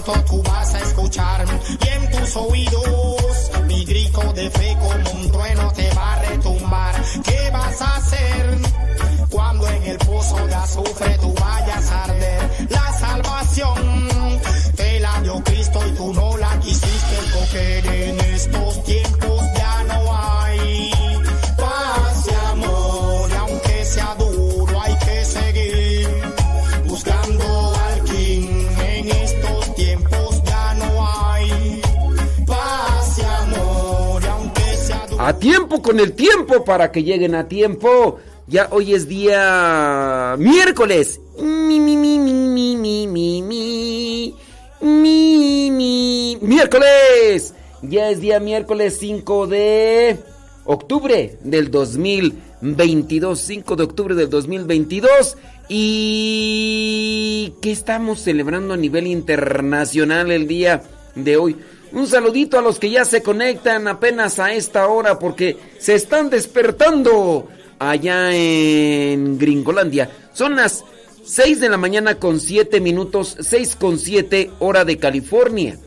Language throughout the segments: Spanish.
tú vas a escuchar y en tus oídos mi grito de fe como un trueno te va a retumbar. ¿Qué vas a hacer cuando en el pozo de azufre tú vayas a arder? La salvación te la dio Cristo y tú no la quisiste coger en estos tiempos A tiempo con el tiempo para que lleguen a tiempo. Ya hoy es día miércoles. Mi, mi, mi, mi, mi, mi, mi, mi. Mi, mi. Miércoles. Ya es día miércoles 5 de octubre del 2022. 5 de octubre del 2022. ¿Y qué estamos celebrando a nivel internacional el día de hoy? Un saludito a los que ya se conectan apenas a esta hora porque se están despertando allá en Gringolandia. Son las 6 de la mañana con 7 minutos, 6 con 7 hora de California.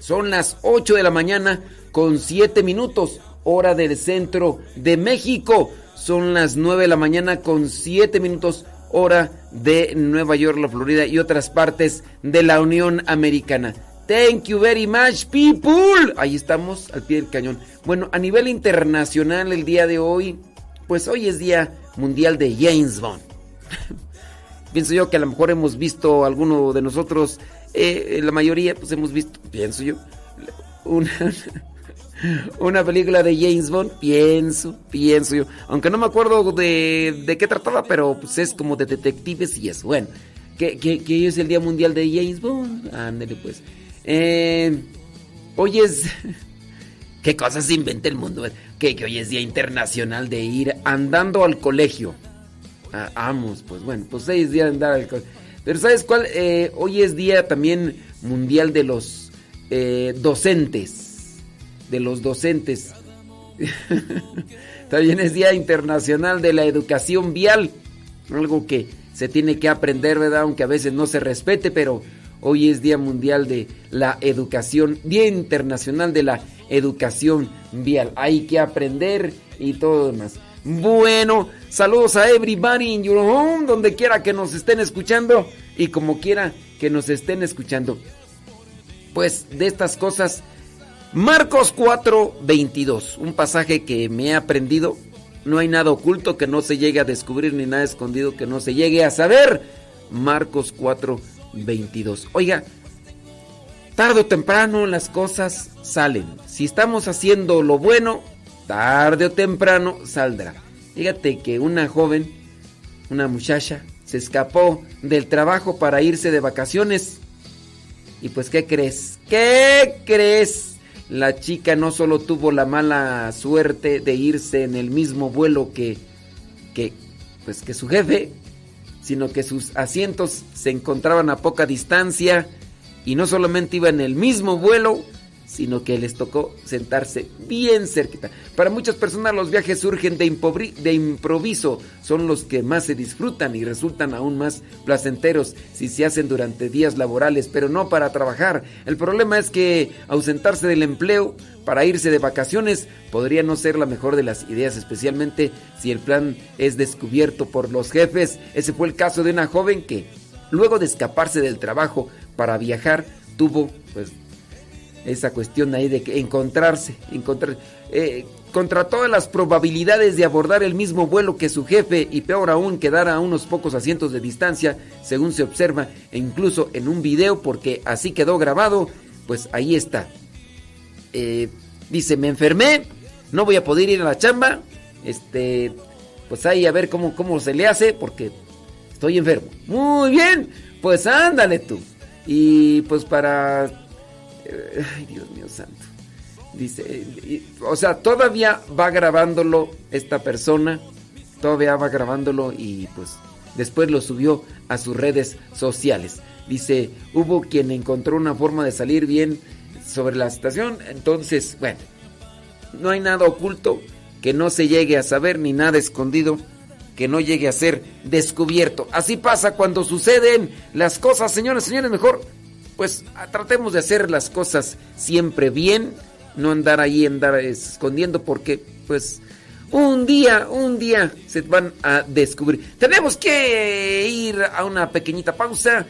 Son las 8 de la mañana con 7 minutos, hora del centro de México. Son las 9 de la mañana con 7 minutos, hora de Nueva York, la Florida y otras partes de la Unión Americana. Thank you very much, people. Ahí estamos al pie del cañón. Bueno, a nivel internacional, el día de hoy, pues hoy es Día Mundial de James Bond. pienso yo que a lo mejor hemos visto alguno de nosotros, eh, la mayoría, pues hemos visto, pienso yo, una, una película de James Bond, pienso, pienso yo. Aunque no me acuerdo de, de qué trataba, pero pues es como de detectives y eso. Bueno, que, que, que hoy es el Día Mundial de James Bond. Ándale pues. Eh, hoy es... ¿Qué cosas inventa el mundo? Que, que hoy es Día Internacional de ir andando al colegio. Ah, vamos, pues bueno, pues hoy es día de andar al colegio. Pero ¿sabes cuál? Eh, hoy es día también mundial de los eh, docentes. De los docentes. también es Día Internacional de la Educación Vial. Algo que se tiene que aprender, ¿verdad? Aunque a veces no se respete, pero hoy es Día Mundial de la Educación, Día Internacional de la Educación Vial. Hay que aprender y todo demás. Bueno, saludos a everybody in your home, donde quiera que nos estén escuchando y como quiera que nos estén escuchando. Pues de estas cosas, Marcos 4, 22, un pasaje que me he aprendido. No hay nada oculto que no se llegue a descubrir ni nada escondido que no se llegue a saber. Marcos 4, 22. Oiga, tarde o temprano las cosas salen. Si estamos haciendo lo bueno, tarde o temprano saldrá. Fíjate que una joven, una muchacha, se escapó del trabajo para irse de vacaciones. Y pues, ¿qué crees? ¿Qué crees? La chica no solo tuvo la mala suerte de irse en el mismo vuelo que, que, pues, que su jefe, sino que sus asientos se encontraban a poca distancia y no solamente iba en el mismo vuelo, sino que les tocó sentarse bien cerquita. Para muchas personas los viajes surgen de, de, improviso, son los que más se disfrutan y resultan aún más placenteros si se hacen durante días laborales, pero no para trabajar. El problema es que ausentarse del empleo para irse de vacaciones podría no ser la mejor de las ideas, especialmente si el plan es descubierto por los jefes. Ese fue el caso de una joven que, luego de escaparse del trabajo para viajar, tuvo pues esa cuestión ahí de que encontrarse, encontrar, eh, contra todas las probabilidades de abordar el mismo vuelo que su jefe y peor aún quedar a unos pocos asientos de distancia, según se observa, e incluso en un video porque así quedó grabado, pues ahí está. Eh, dice, me enfermé, no voy a poder ir a la chamba, este, pues ahí a ver cómo, cómo se le hace porque estoy enfermo. Muy bien, pues ándale tú. Y pues para Ay, Dios mío santo. Dice, o sea, todavía va grabándolo esta persona, todavía va grabándolo y pues después lo subió a sus redes sociales. Dice, hubo quien encontró una forma de salir bien sobre la situación, entonces, bueno, no hay nada oculto que no se llegue a saber ni nada escondido que no llegue a ser descubierto. Así pasa cuando suceden las cosas, señores, señores, mejor pues tratemos de hacer las cosas siempre bien, no andar ahí, andar escondiendo porque pues un día, un día se van a descubrir. Tenemos que ir a una pequeñita pausa.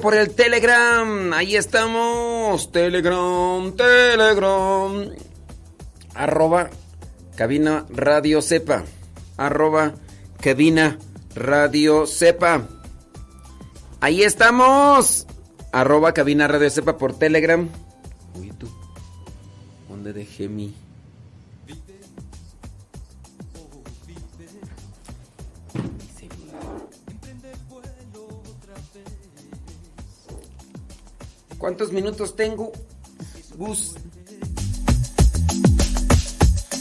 Por el Telegram. Ahí estamos. Telegram, Telegram. Arroba cabina radio sepa. Arroba cabina radio sepa. Ahí estamos. Arroba cabina radio sepa por Telegram. Minutos tengo? Gus.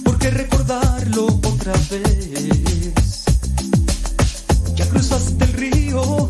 ¿Por qué recordarlo otra vez? Ya cruzaste el río,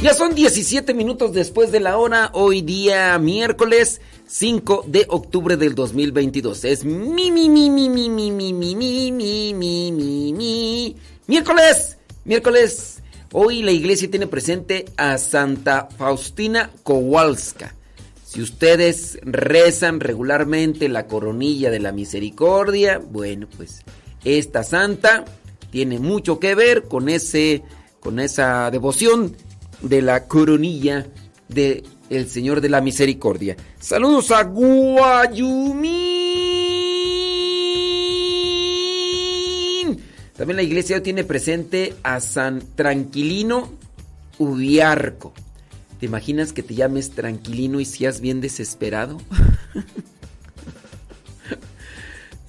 Ya son 17 minutos después de la hora, hoy día miércoles 5 de octubre del 2022. Es mi, mi, mi, mi, mi, mi, mi, mi, mi, mi, mi, mi, mi. Miércoles, miércoles. Hoy la iglesia tiene presente a Santa Faustina Kowalska. Si ustedes rezan regularmente la coronilla de la misericordia, bueno, pues esta santa tiene mucho que ver con ese con esa devoción de la coronilla de el Señor de la Misericordia. Saludos a Guayumín. También la iglesia tiene presente a San Tranquilino Ubiarco. ¿Te imaginas que te llames Tranquilino y seas bien desesperado?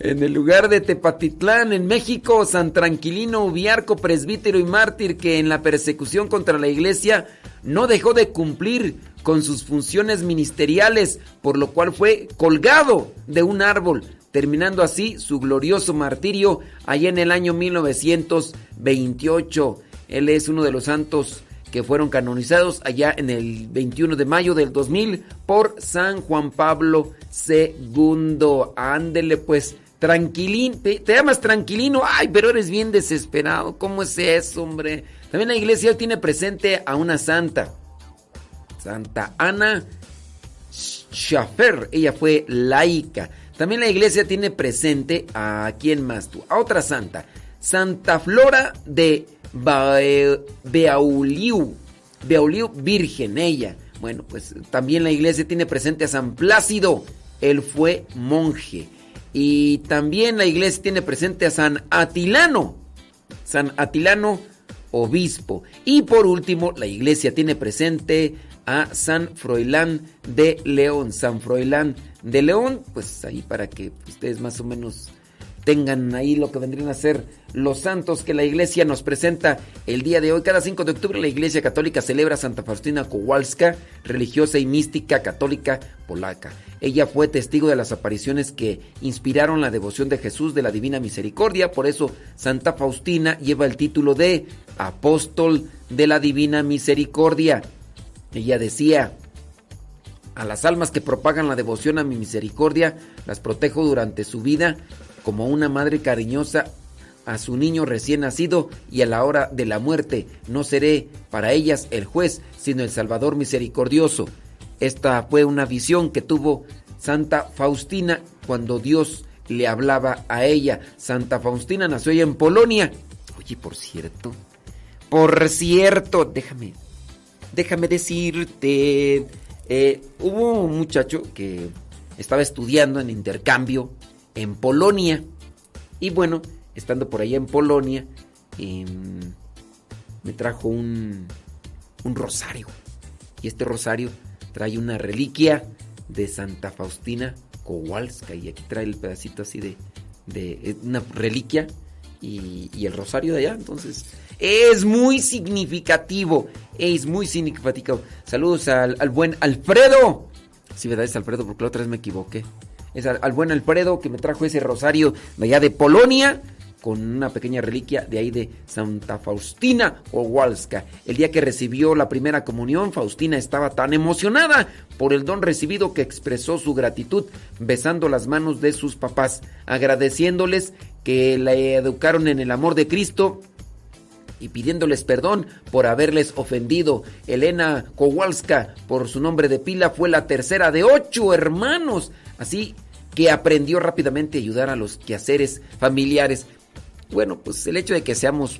En el lugar de Tepatitlán, en México, San Tranquilino Ubiarco, presbítero y mártir que en la persecución contra la iglesia no dejó de cumplir con sus funciones ministeriales, por lo cual fue colgado de un árbol, terminando así su glorioso martirio allá en el año 1928. Él es uno de los santos que fueron canonizados allá en el 21 de mayo del 2000 por San Juan Pablo II. Ándele pues. Tranquilín, te, llamas tranquilino, ay, pero eres bien desesperado. ¿Cómo es eso, hombre? También la iglesia tiene presente a una santa, Santa Ana Schaffer. Ella fue laica. También la iglesia tiene presente a quién más tú, a otra santa, Santa Flora de Beauliu, Beauliu Virgen, ella. Bueno, pues también la iglesia tiene presente a San Plácido. Él fue monje. Y también la iglesia tiene presente a San Atilano, San Atilano obispo. Y por último, la iglesia tiene presente a San Froilán de León. San Froilán de León, pues ahí para que ustedes más o menos tengan ahí lo que vendrían a ser los santos que la iglesia nos presenta el día de hoy. Cada 5 de octubre la iglesia católica celebra a Santa Faustina Kowalska, religiosa y mística católica polaca. Ella fue testigo de las apariciones que inspiraron la devoción de Jesús de la Divina Misericordia, por eso Santa Faustina lleva el título de Apóstol de la Divina Misericordia. Ella decía, a las almas que propagan la devoción a mi misericordia, las protejo durante su vida como una madre cariñosa a su niño recién nacido y a la hora de la muerte. No seré para ellas el juez, sino el Salvador misericordioso. Esta fue una visión que tuvo Santa Faustina cuando Dios le hablaba a ella. Santa Faustina nació en Polonia. Oye, por cierto, por cierto, déjame, déjame decirte, eh, hubo un muchacho que estaba estudiando en intercambio en Polonia. Y bueno, estando por allá en Polonia, em, me trajo un, rosario. Y este rosario trae una reliquia de Santa Faustina Kowalska. Y aquí trae el pedacito así de, de una reliquia y, el rosario de allá. Entonces, es muy significativo. Es muy significativo. Saludos al, al buen Alfredo. Sí, ¿verdad? Es Alfredo, porque la otra vez me equivoqué es al, buen Alfredo que me trajo ese rosario de allá de Polonia con una pequeña reliquia de ahí de Santa Faustina Kowalska. El día que recibió la primera comunión, Faustina estaba tan emocionada por el don recibido que expresó su gratitud besando las manos de sus papás, agradeciéndoles que la educaron en el amor de Cristo y pidiéndoles perdón por haberles ofendido. Elena Kowalska, por su nombre de pila, fue la tercera de ocho hermanos. Así que aprendió rápidamente a ayudar a los quehaceres familiares. Bueno, pues el hecho de que seamos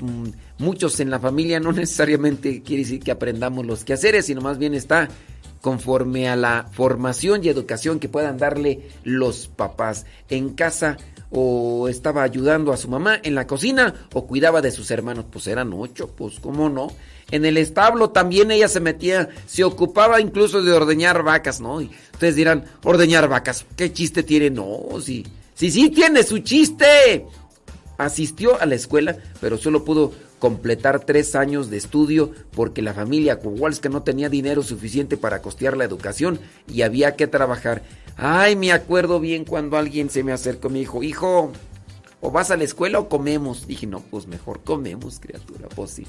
muchos en la familia no necesariamente quiere decir que aprendamos los quehaceres, sino más bien está conforme a la formación y educación que puedan darle los papás. En casa o estaba ayudando a su mamá en la cocina o cuidaba de sus hermanos. Pues eran ocho, pues cómo no. En el establo también ella se metía, se ocupaba incluso de ordeñar vacas, ¿no? Y ustedes dirán, ordeñar vacas, ¿qué chiste tiene? No, sí, sí, sí tiene su chiste. Asistió a la escuela, pero solo pudo completar tres años de estudio porque la familia Kowalska no tenía dinero suficiente para costear la educación y había que trabajar. Ay, me acuerdo bien cuando alguien se me acercó y me dijo, hijo, o vas a la escuela o comemos. Dije, no, pues mejor comemos, criatura, pues sí.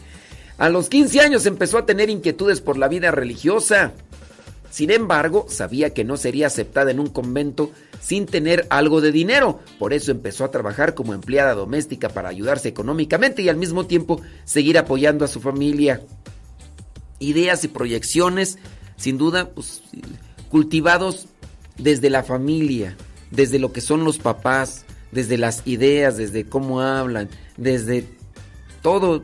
A los 15 años empezó a tener inquietudes por la vida religiosa. Sin embargo, sabía que no sería aceptada en un convento sin tener algo de dinero. Por eso empezó a trabajar como empleada doméstica para ayudarse económicamente y al mismo tiempo seguir apoyando a su familia. Ideas y proyecciones, sin duda, pues, cultivados desde la familia, desde lo que son los papás, desde las ideas, desde cómo hablan, desde todo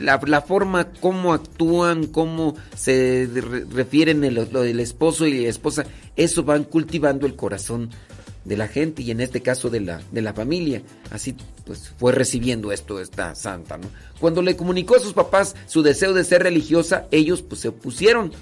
la, forma como actúan, cómo se refieren el, esposo y la esposa, eso van cultivando el corazón de la gente y en este caso de la, de la familia. Así pues fue recibiendo esto esta santa. Cuando le comunicó a sus papás su deseo de ser religiosa, ellos pues se opusieron.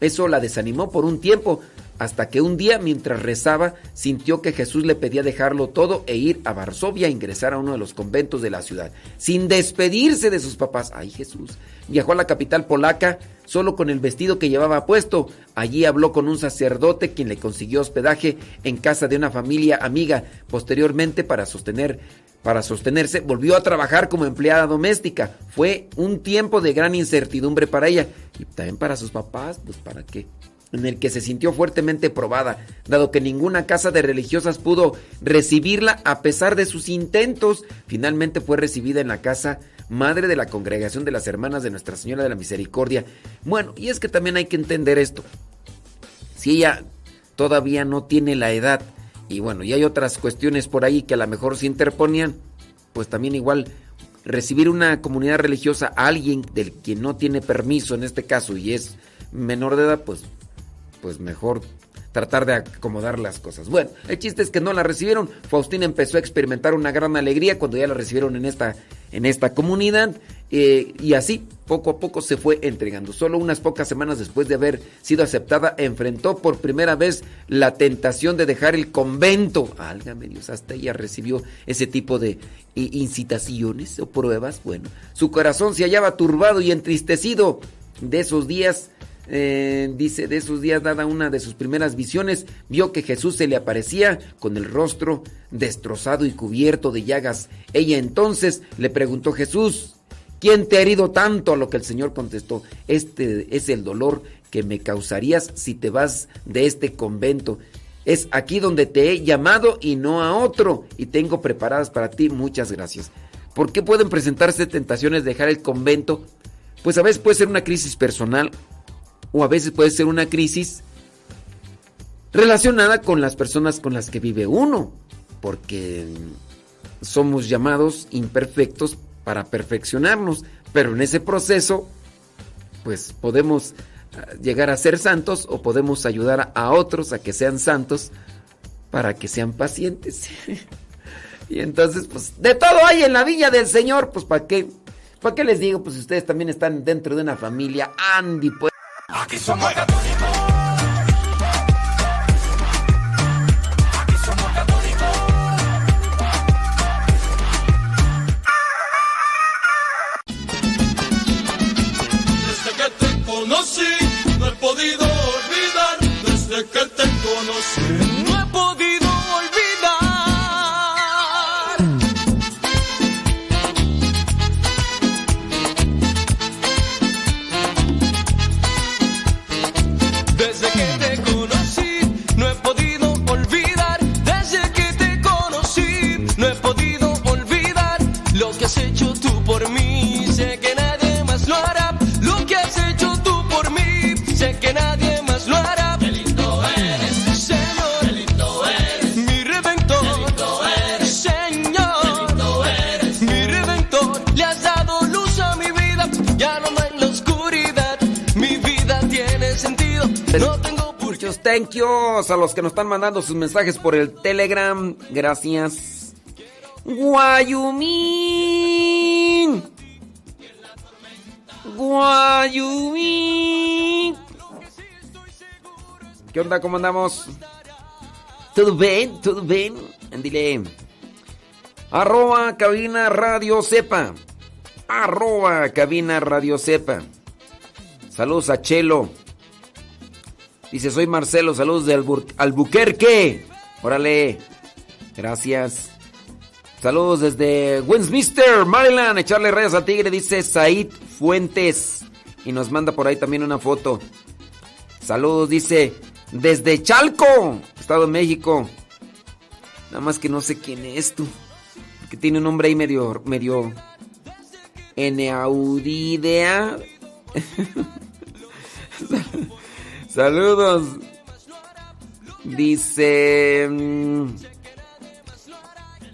Eso la desanimó por un tiempo, hasta que un día mientras rezaba sintió que Jesús le pedía dejarlo todo e ir a Varsovia a ingresar a uno de los conventos de la ciudad, sin despedirse de sus papás. Ay Jesús. Viajó a la capital polaca solo con el vestido que llevaba puesto. Allí habló con un sacerdote quien le consiguió hospedaje en casa de una familia amiga. Posteriormente para sostener para sostenerse, volvió a trabajar como empleada doméstica. Fue un tiempo de gran incertidumbre para ella y también para sus papás, pues para qué en el que se sintió fuertemente probada, dado que ninguna casa de religiosas pudo recibirla a pesar de sus intentos. Finalmente fue recibida en la casa madre de la congregación de las hermanas de Nuestra Señora de la Misericordia. Bueno, y es que también hay que entender esto. Si ella todavía no tiene la edad, y bueno, y hay otras cuestiones por ahí que a lo mejor se interponían, pues también igual recibir una comunidad religiosa a alguien del que no tiene permiso en este caso y es menor de edad, pues pues mejor tratar de acomodar las cosas. Bueno, el chiste es que no la recibieron. Faustina empezó a experimentar una gran alegría cuando ya la recibieron en esta, en esta comunidad. Eh, y así, poco a poco se fue entregando. Solo unas pocas semanas después de haber sido aceptada, enfrentó por primera vez la tentación de dejar el convento. Álgame Dios, hasta ella recibió ese tipo de incitaciones o pruebas. Bueno, su corazón se hallaba turbado y entristecido de esos días eh, dice, de esos días, dada una de sus primeras visiones, vio que Jesús se le aparecía con el rostro destrozado y cubierto de llagas. Ella entonces le preguntó, Jesús, ¿quién te ha herido tanto? A lo que el Señor contestó, este es el dolor que me causarías si te vas de este convento. Es aquí donde te he llamado y no a otro, y tengo preparadas para ti muchas gracias. ¿Por qué pueden presentarse tentaciones de dejar el convento? Pues a veces puede ser una crisis personal o a veces puede ser una crisis relacionada con las personas con las que vive uno, porque somos llamados imperfectos para perfeccionarnos, pero en ese proceso pues podemos ah, llegar a ser santos o podemos ayudar a otros a que sean santos para que sean pacientes. y entonces, pues, de todo hay en la villa del Señor, pues, ¿para qué? ¿Para qué les digo? Pues ustedes también están dentro de una familia, Andy, pues. Aquí somos católicos. Thank yous a los que nos están mandando sus mensajes por el Telegram. Gracias. Guayumín. Guayumín. ¿Qué onda? ¿Cómo andamos? ¿Todo bien? ¿Todo bien? Dile. Arroba cabina radio sepa. Arroba cabina radio sepa. Saludos a Chelo. Dice, soy Marcelo, saludos de Albuquerque. Órale. Gracias. Saludos desde Westminster, Maryland. Echarle rayas a tigre, dice Said Fuentes. Y nos manda por ahí también una foto. Saludos, dice, desde Chalco, Estado de México. Nada más que no sé quién es tú. Que tiene un nombre ahí medio, medio... Eneaudidea. Saludos. Dice... Mm,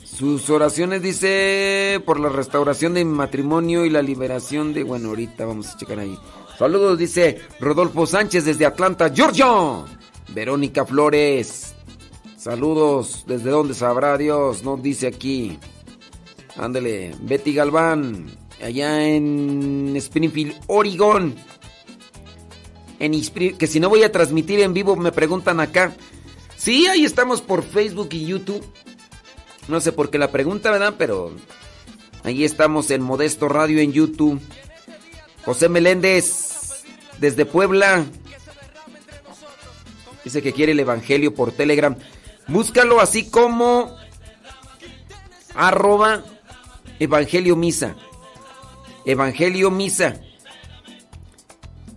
sus oraciones dice por la restauración de matrimonio y la liberación de... Bueno, ahorita vamos a checar ahí. Saludos, dice Rodolfo Sánchez desde Atlanta, Georgia. Verónica Flores. Saludos, ¿desde dónde sabrá Dios? No dice aquí. Ándele, Betty Galván, allá en Springfield, Oregon. Que si no voy a transmitir en vivo, me preguntan acá. Sí, ahí estamos por Facebook y YouTube. No sé por qué la pregunta, ¿verdad? Pero ahí estamos en Modesto Radio en YouTube. José Meléndez, desde Puebla. Dice que quiere el Evangelio por Telegram. Búscalo así como arroba Evangelio Misa. Evangelio Misa.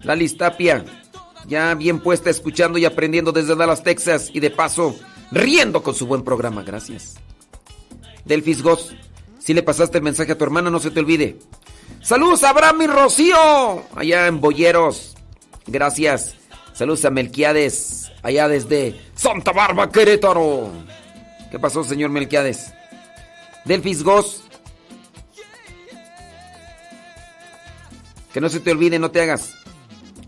La listapia. Ya bien puesta escuchando y aprendiendo desde Dallas, Texas. Y de paso, riendo con su buen programa. Gracias. Delfis Goss. Si le pasaste el mensaje a tu hermana, no se te olvide. Saludos a Abraham y Rocío. Allá en Boyeros. Gracias. Saludos a Melquiades. Allá desde Santa Barba, Querétaro. ¿Qué pasó, señor Melquiades? Delfis Goss. Que no se te olvide, no te hagas.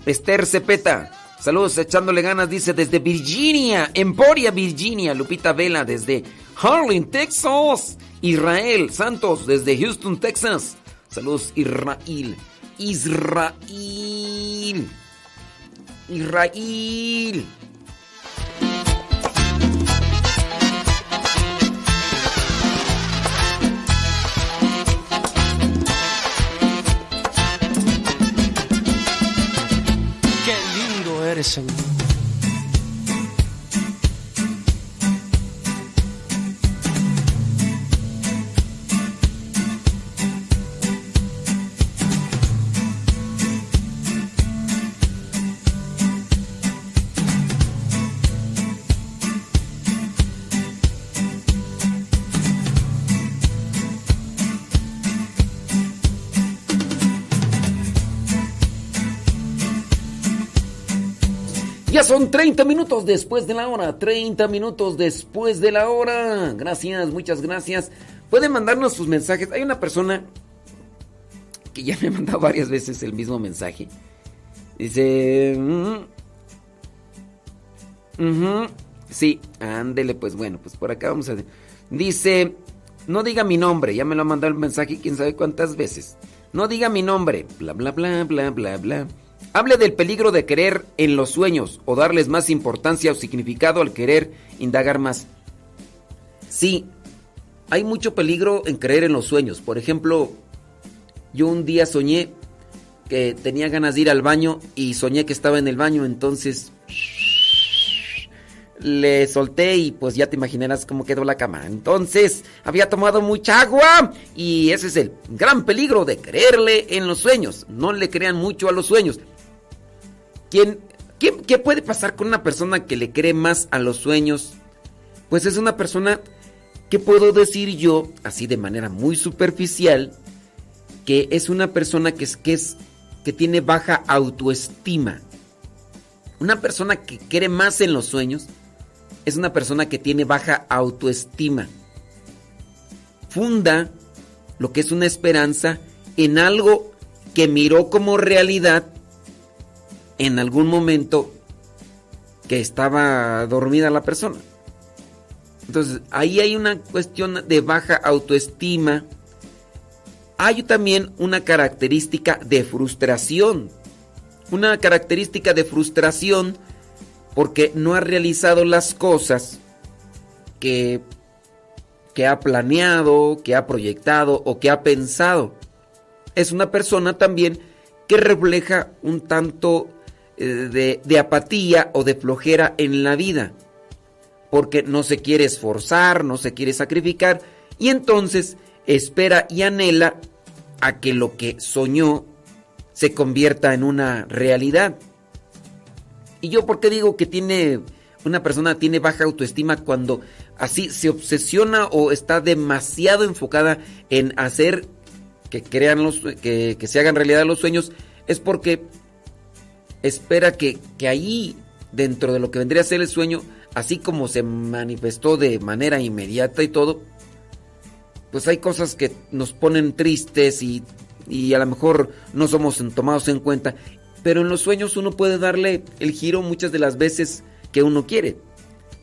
Esther Cepeta. Saludos echándole ganas, dice desde Virginia, Emporia, Virginia. Lupita Vela desde Harlem, Texas. Israel Santos desde Houston, Texas. Saludos Israel. Israel. Israel. Edison. Son 30 minutos después de la hora. 30 minutos después de la hora. Gracias, muchas gracias. Pueden mandarnos sus mensajes. Hay una persona que ya me ha mandado varias veces el mismo mensaje. Dice... sí, ándele, pues bueno, pues por acá vamos a... Dice, no diga mi nombre, ya me lo ha mandado el mensaje quién sabe cuántas veces. No diga mi nombre, bla, bla, bla, bla, bla, bla. Hable del peligro de querer en los sueños o darles más importancia o significado al querer indagar más. Sí, hay mucho peligro en creer en los sueños. Por ejemplo, yo un día soñé que tenía ganas de ir al baño y soñé que estaba en el baño, entonces le solté y pues ya te imaginarás cómo quedó la cama. Entonces había tomado mucha agua y ese es el gran peligro de creerle en los sueños. No le crean mucho a los sueños. ¿Qué puede pasar con una persona que le cree más a los sueños? Pues es una persona que puedo decir yo, así de manera muy superficial, que es una persona que, es, que, es, que tiene baja autoestima. Una persona que cree más en los sueños es una persona que tiene baja autoestima. Funda lo que es una esperanza en algo que miró como realidad en algún momento que estaba dormida la persona. Entonces, ahí hay una cuestión de baja autoestima. Hay también una característica de frustración. Una característica de frustración porque no ha realizado las cosas que, que ha planeado, que ha proyectado o que ha pensado. Es una persona también que refleja un tanto eh, de, apatía o de flojera en la vida, porque no se quiere esforzar, no se quiere sacrificar, y entonces espera y anhela a que lo que soñó se convierta en una realidad. Y yo por qué digo que tiene una persona tiene baja autoestima cuando así se obsesiona o está demasiado enfocada en hacer que crean los que, que se hagan realidad los sueños es porque espera que, que ahí, dentro de lo que vendría a ser el sueño, así como se manifestó de manera inmediata y todo, pues hay cosas que nos ponen tristes y, y a lo mejor no somos tomados en cuenta. Pero en los sueños uno puede darle el giro muchas de las veces que uno quiere.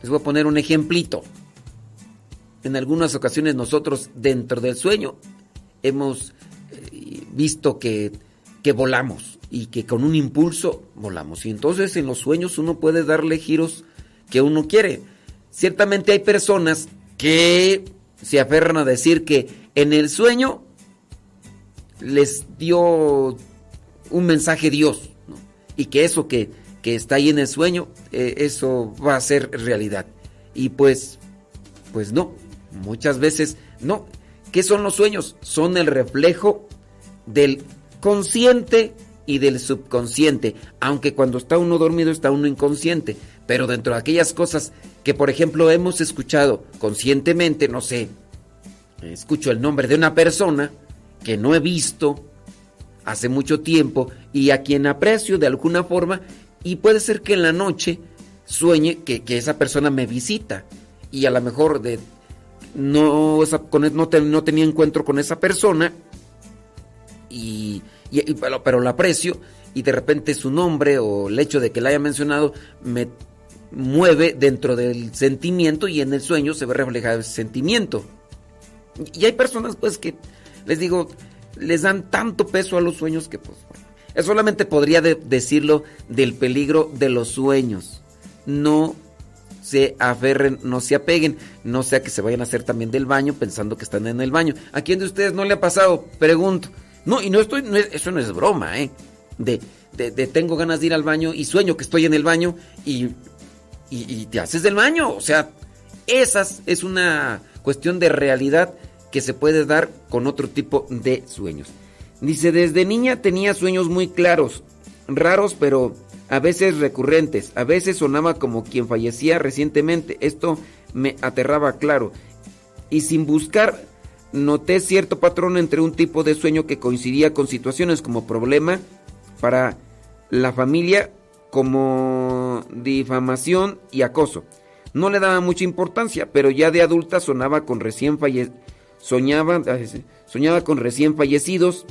Les voy a poner un ejemplito. En algunas ocasiones nosotros dentro del sueño hemos eh, visto que, que volamos y que con un impulso volamos. Y entonces en los sueños uno puede darle giros que uno quiere. Ciertamente hay personas que se aferran a decir que en el sueño les dio un mensaje Dios y que eso que, que, está ahí en el sueño, eh, eso va a ser realidad. Y pues, pues no, muchas veces no. ¿Qué son los sueños? Son el reflejo del consciente y del subconsciente, aunque cuando está uno dormido está uno inconsciente, pero dentro de aquellas cosas que por ejemplo hemos escuchado conscientemente, no sé, escucho el nombre de una persona que no he visto hace mucho tiempo y a quien aprecio de alguna forma y puede ser que en la noche sueñe que, esa persona me visita y a lo mejor de no, no, no tenía encuentro con esa persona y pero, lo aprecio y de repente su nombre o el hecho de que la haya mencionado me mueve dentro del sentimiento y en el sueño se ve reflejado ese sentimiento. Y hay personas pues que les digo, les dan tanto peso a los sueños que pues solamente podría decirlo del peligro de los sueños. No se aferren, no se apeguen, no sea que se vayan a hacer también del baño pensando que están en el baño. ¿A quién de ustedes no le ha pasado? Pregunto. No, y no estoy, eso no es broma, ¿eh? De, de, tengo ganas de ir al baño y sueño que estoy en el baño y, y, te haces del baño. O sea, esas es una cuestión de realidad que se puede dar con otro tipo de sueños. Dice, desde niña tenía sueños muy claros, raros pero a veces recurrentes. A veces sonaba como quien fallecía recientemente. Esto me aterraba claro. Y sin buscar noté cierto patrón entre un tipo de sueño que coincidía con situaciones como problema para la familia, como difamación y acoso. No le daba mucha importancia, pero ya de adulta sonaba con recién soñaba, soñaba con recién fallecidos.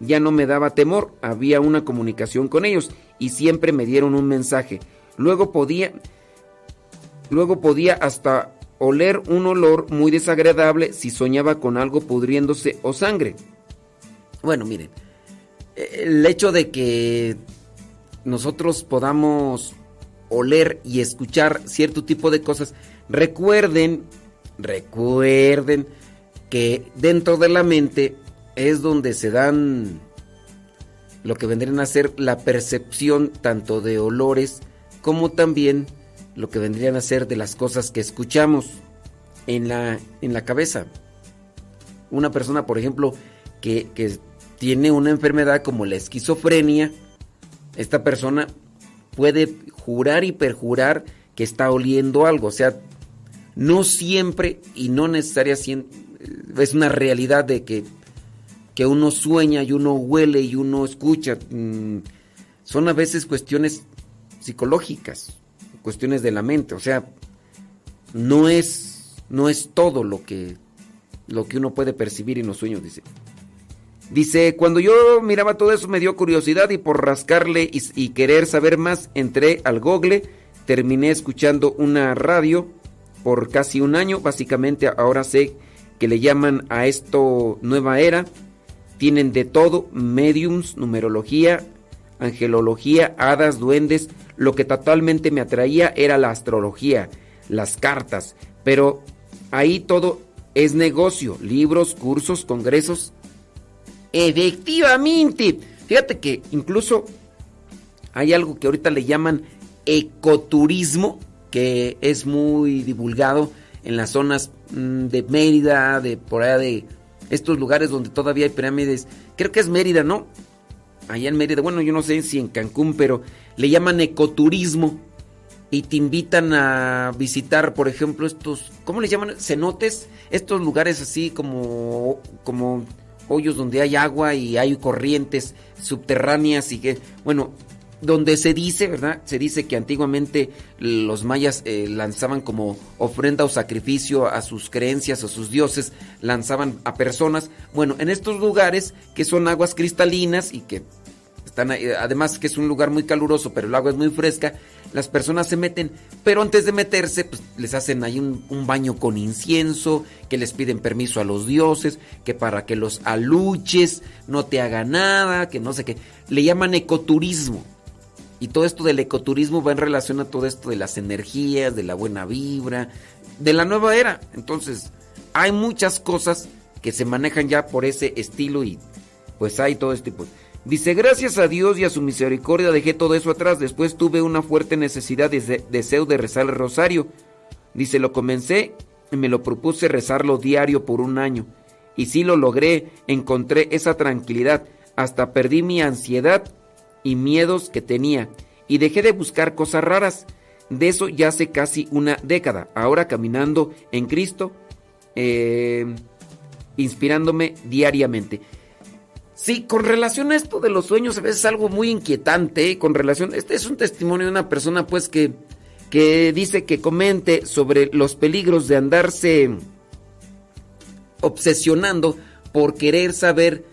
Ya no me daba temor, había una comunicación con ellos y siempre me dieron un mensaje. Luego podía luego podía hasta oler un olor muy desagradable si soñaba con algo pudriéndose o sangre. Bueno, miren, el hecho de que nosotros podamos oler y escuchar cierto tipo de cosas, recuerden, recuerden que dentro de la mente es donde se dan lo que vendrían a ser la percepción tanto de olores como también lo que vendrían a ser de las cosas que escuchamos en la, en la cabeza. Una persona, por ejemplo, que, que tiene una enfermedad como la esquizofrenia, esta persona puede jurar y perjurar que está oliendo algo. O sea, no siempre y no necesariamente es una realidad de que, que uno sueña y uno huele y uno escucha. Mm, son a veces cuestiones psicológicas cuestiones de la mente, o sea, no es, no es todo lo que, lo que uno puede percibir en los sueños, dice. Dice, cuando yo miraba todo eso me dio curiosidad y por rascarle y, querer saber más entré al google terminé escuchando una radio por casi un año. Básicamente ahora sé que le llaman a esto nueva era. Tienen de todo, mediums, numerología, angelología, hadas, duendes. Lo que totalmente me atraía era la astrología, las cartas. Pero ahí todo es negocio, libros, cursos, congresos. Efectivamente. Fíjate que incluso hay algo que ahorita le llaman ecoturismo, que es muy divulgado en las zonas mm, de Mérida, de por allá de estos lugares donde todavía hay pirámides. Creo que es Mérida, ¿no? Allá en Mérida, bueno, yo no sé si en Cancún, pero le llaman ecoturismo y te invitan a visitar, por ejemplo, estos, ¿cómo les llaman? Cenotes, estos lugares así como como hoyos donde hay agua y hay corrientes subterráneas y que, bueno, donde se dice, ¿verdad? Se dice que antiguamente los mayas eh, lanzaban como ofrenda o sacrificio a sus creencias, a sus dioses, lanzaban a personas. Bueno, en estos lugares que son aguas cristalinas y que además que es un lugar muy caluroso, pero el agua es muy fresca, las personas se meten, pero antes de meterse, pues les hacen ahí un, un baño con incienso, que les piden permiso a los dioses, que para que los aluches no te haga nada, que no sé qué. Le llaman ecoturismo. Y todo esto del ecoturismo va en relación a todo esto de las energías, de la buena vibra, de la nueva era. Entonces, hay muchas cosas que se manejan ya por ese estilo y pues hay todo este tipo. Dice, gracias a Dios y a su misericordia dejé todo eso atrás. Después tuve una fuerte necesidad, de deseo de rezar el rosario. Dice, lo comencé y me lo propuse rezarlo diario por un año. Y sí lo logré, encontré esa tranquilidad. Hasta perdí mi ansiedad y miedos que tenía y dejé de buscar cosas raras. De eso ya hace casi una década. Ahora caminando en Cristo, eh, inspirándome diariamente. Sí, con relación a esto de los sueños, a veces es algo muy inquietante. Con relación, este es un testimonio de una persona, pues, que, que dice que comente sobre los peligros de andarse obsesionando por querer saber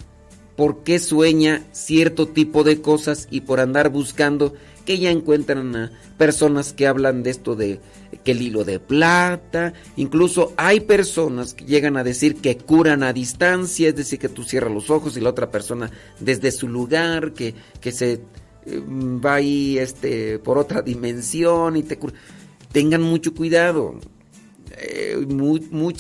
por qué sueña cierto tipo de cosas y por andar buscando que ya encuentran a personas que hablan de esto de que el hilo de plata, incluso hay personas que llegan a decir que curan a distancia, es decir, que tú cierras los ojos y la otra persona desde su lugar, que, que se eh, va ahí este, por otra dimensión y te cura. Tengan mucho cuidado. Eh,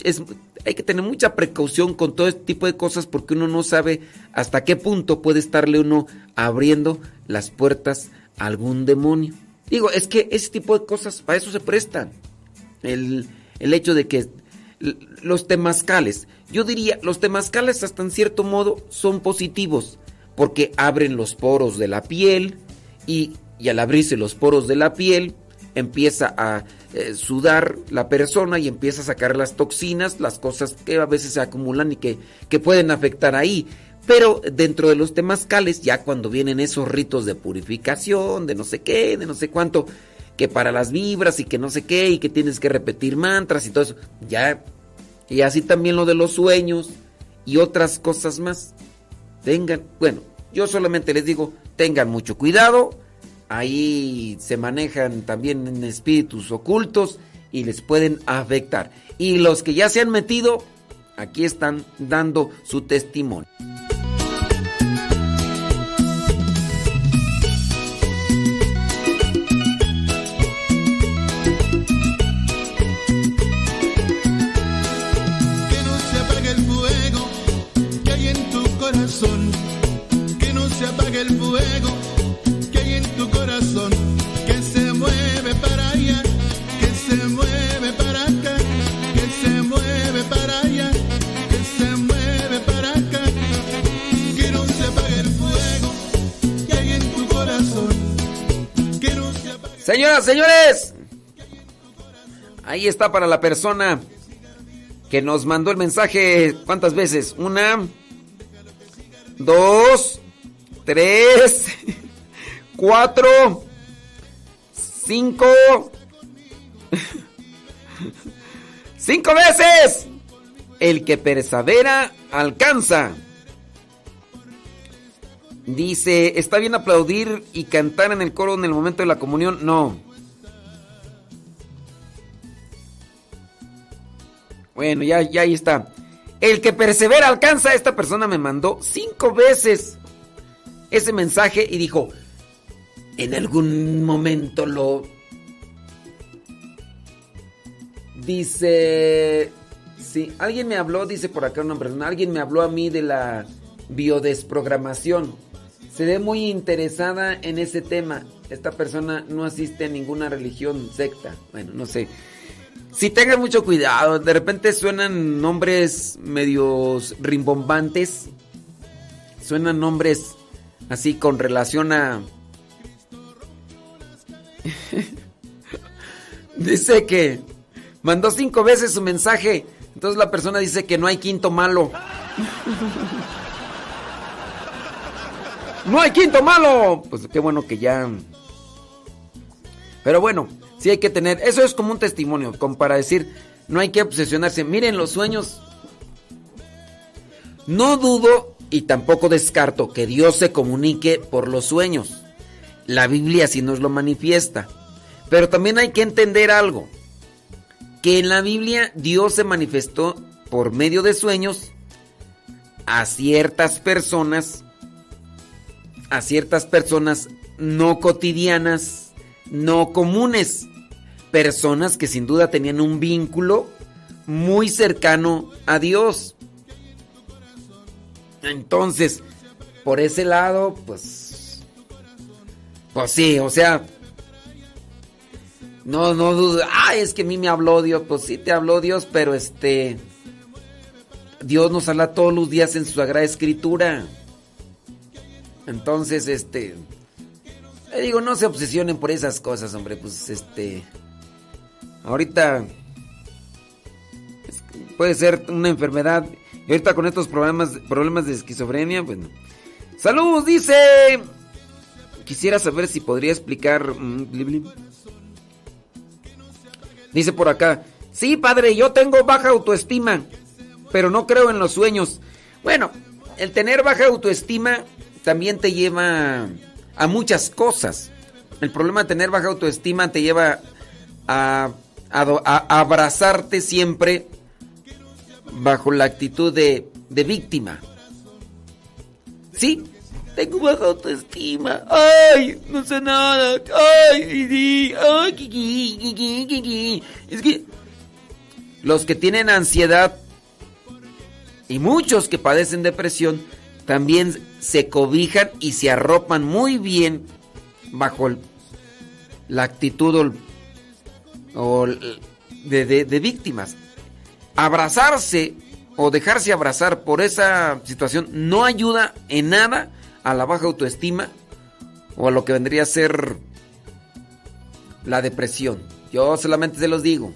es, hay que tener mucha precaución con todo este tipo de cosas porque uno no sabe hasta qué punto puede estarle uno abriendo las puertas a algún demonio. Digo, es que ese tipo de cosas para eso se prestan. El, el hecho de que los temazcales, yo diría, los temazcales hasta en cierto modo son positivos porque abren los poros de la piel y, al abrirse los poros de la piel empieza a eh, sudar la persona y empieza a sacar las toxinas, las cosas que a veces se acumulan y que, que pueden afectar ahí. Pero dentro de los temazcales, ya cuando vienen esos ritos de purificación, de no sé qué, de no sé cuánto, que para las vibras y que no sé qué, y que tienes que repetir mantras y todo eso, ya. Y así también lo de los sueños y otras cosas más. Tengan, bueno, yo solamente les digo, tengan mucho cuidado ahí se manejan también espíritus ocultos y les pueden afectar. Y los que ya se han metido, aquí están dando su testimonio. Señoras, señores, ahí está para la persona que nos mandó el mensaje. ¿Cuántas veces? Una, dos, tres, cuatro, cinco, cinco veces. El que persevera alcanza. Dice, ¿está bien aplaudir y cantar en el coro en el momento de la comunión? No. Bueno, ya, ya ahí está. El que persevera alcanza. Esta persona me mandó cinco veces ese mensaje y dijo, en algún momento lo... Dice... Sí, alguien me habló, dice por acá una persona, alguien me habló a mí de la biodesprogramación. Se ve muy interesada en ese tema. Esta persona no asiste a ninguna religión, secta. Bueno, no sé. Si tengan mucho cuidado, de repente suenan nombres medios rimbombantes. Suenan nombres así con relación a... dice que mandó cinco veces su mensaje. Entonces la persona dice que no hay quinto malo. ¡No hay quinto malo! Pues qué bueno que ya... Pero bueno, sí hay que tener... Eso es como un testimonio, como para decir, no hay que obsesionarse. Miren los sueños. No dudo y tampoco descarto que Dios se comunique por los sueños. La Biblia así nos lo manifiesta. Pero también hay que entender algo. Que en la Biblia Dios se manifestó por medio de sueños a ciertas personas, a ciertas personas no cotidianas, no comunes. Personas que sin duda tenían un vínculo muy cercano a Dios. Entonces, por ese lado, pues. Pues sí, o sea. No, no dudo. Ay, es que a mí me habló Dios. Pues sí, te habló Dios, pero este. Dios nos habla todos los días en su Sagrada Escritura. Entonces, este. Le digo, no se obsesionen por esas cosas, hombre. Pues este. Ahorita. puede ser una enfermedad y ahorita con estos problemas, problemas de esquizofrenia, bueno. Saludos, dice. Quisiera saber si podría explicar. Mm, dice por acá. Sí, padre, yo tengo baja autoestima, pero no creo en los sueños. Bueno, el tener baja autoestima también te lleva a muchas cosas. El problema de tener baja autoestima te lleva a, a abrazarte siempre bajo la actitud de, de víctima. Sí, tengo baja autoestima. Ay, no sé nada. Ay, ay, es que los que tienen ansiedad y muchos que padecen depresión también se cobijan y se arropan muy bien bajo la actitud de, de víctimas abrazarse o dejarse abrazar por esa situación no ayuda en nada a la baja autoestima o a lo que vendría a ser la depresión. Yo solamente se los digo.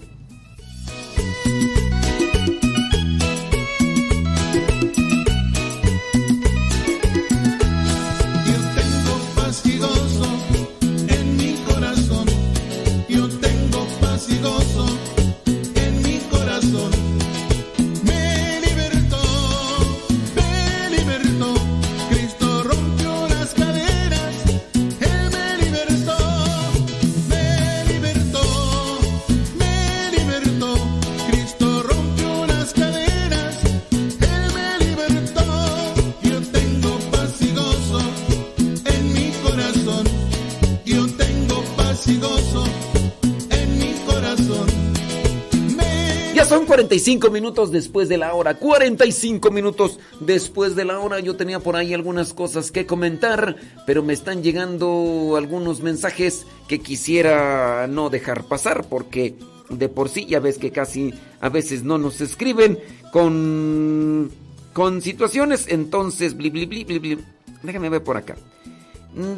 45 minutos después de la hora. 45 minutos después de la hora. Yo tenía por ahí algunas cosas que comentar, pero me están llegando algunos mensajes que quisiera no dejar pasar porque de por sí ya ves que casi a veces no nos escriben con con situaciones, entonces bli bli bli bli Déjame ver por acá.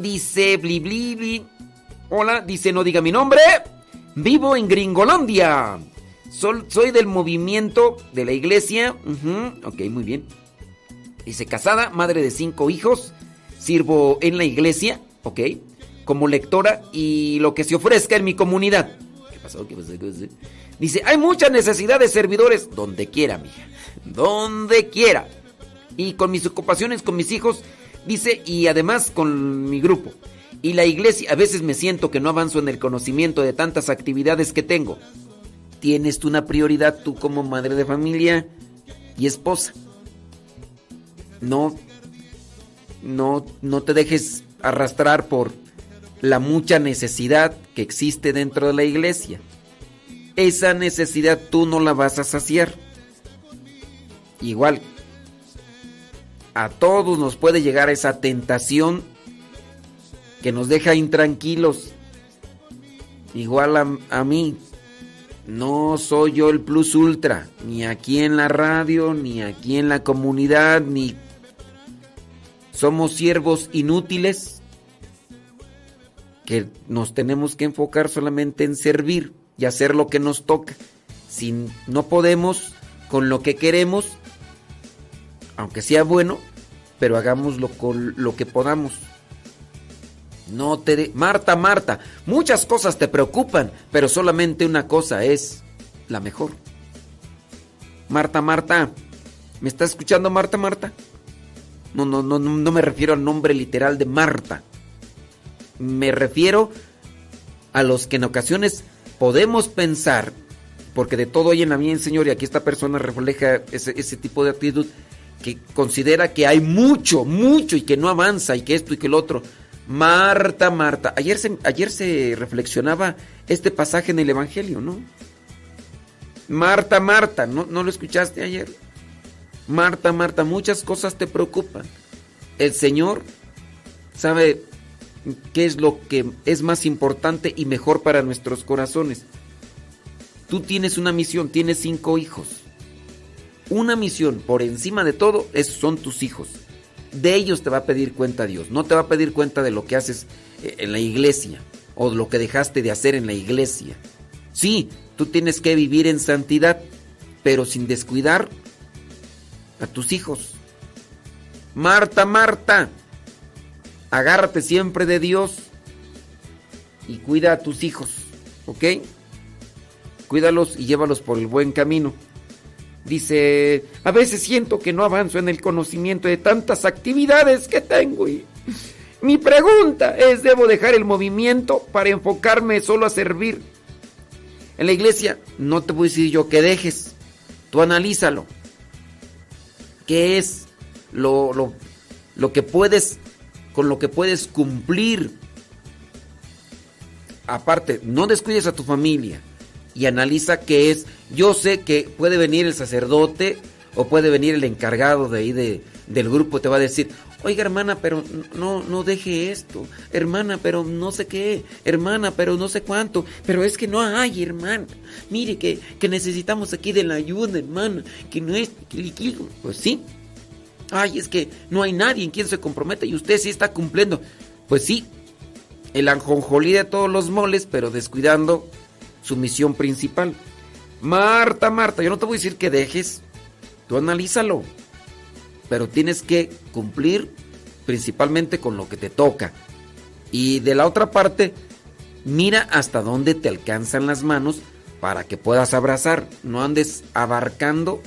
Dice bli bli bli. Hola, dice no diga mi nombre. Vivo en Gringolandia soy del movimiento de la iglesia. ok, muy bien. Dice, casada, madre de cinco hijos. Sirvo en la iglesia, ok. Como lectora y lo que se ofrezca en mi comunidad. ¿Qué pasó? Dice, hay mucha necesidad de servidores donde quiera, mija. Donde quiera. Y con mis ocupaciones, con mis hijos, dice, y además con mi grupo. Y la iglesia, a veces me siento que no avanzo en el conocimiento de tantas actividades que tengo. Tienes tú una prioridad tú como madre de familia y esposa. No, no, no te dejes arrastrar por la mucha necesidad que existe dentro de la iglesia. Esa necesidad tú no la vas a saciar. Igual, a todos nos puede llegar esa tentación que nos deja intranquilos. Igual a, a mí, no soy yo el plus ultra, ni aquí en la radio, ni aquí en la comunidad, ni somos siervos inútiles que nos tenemos que enfocar solamente en servir y hacer lo que nos toca. Si no podemos con lo que queremos, aunque sea bueno, pero hagámoslo con lo que podamos. No te Marta, Marta, muchas cosas te preocupan, pero solamente una cosa es la mejor. Marta, Marta, ¿me está escuchando Marta, Marta? No, no, no, no me refiero al nombre literal de Marta. Me refiero a los que en ocasiones podemos pensar, porque de todo hay en la bien, Señor, y aquí esta persona refleja ese, ese tipo de actitud, que considera que hay mucho, mucho y que no avanza y que esto y que el otro. Marta, Marta. Ayer se, ayer se reflexionaba este pasaje en el Evangelio, ¿no? Marta, Marta, ¿no, ¿no lo escuchaste ayer? Marta, Marta, muchas cosas te preocupan. El Señor sabe qué es lo que es más importante y mejor para nuestros corazones. Tú tienes una misión, tienes cinco hijos. Una misión por encima de todo es, son tus hijos de ellos te va a pedir cuenta Dios. No te va a pedir cuenta de lo que haces eh, en la iglesia o lo que dejaste de hacer en la iglesia. Sí, tú tienes que vivir en santidad, pero sin descuidar a tus hijos. Marta, Marta, agárrate siempre de Dios y cuida a tus hijos, ¿ok? Cuídalos y llévalos por el buen camino. Dice, a veces siento que no avanzo en el conocimiento de tantas actividades que tengo y mi pregunta es, ¿debo dejar el movimiento para enfocarme solo a servir? En la iglesia no te voy a decir yo que dejes, tú analízalo. ¿Qué es lo, lo, lo que puedes, con lo que puedes cumplir? Aparte, no descuides a tu familia y analiza qué es. Yo sé que puede venir el sacerdote o puede venir el encargado de ahí de, del grupo, te va a decir, oiga hermana, pero no, no deje esto, hermana, pero no sé qué, hermana, pero no sé cuánto, pero es que no hay, hermana, mire que, que necesitamos aquí de la ayuda, hermana, que no es, pues sí, ay, es que no hay nadie en quien se comprometa y usted sí está cumpliendo, pues sí, el anjonjolí de todos los moles, pero descuidando su misión principal. Marta, Marta, yo no te voy a decir que dejes, tú analízalo, pero tienes que cumplir principalmente con lo que te toca. Y de la otra parte, mira hasta dónde te alcanzan las manos para que puedas abrazar. No andes abarcando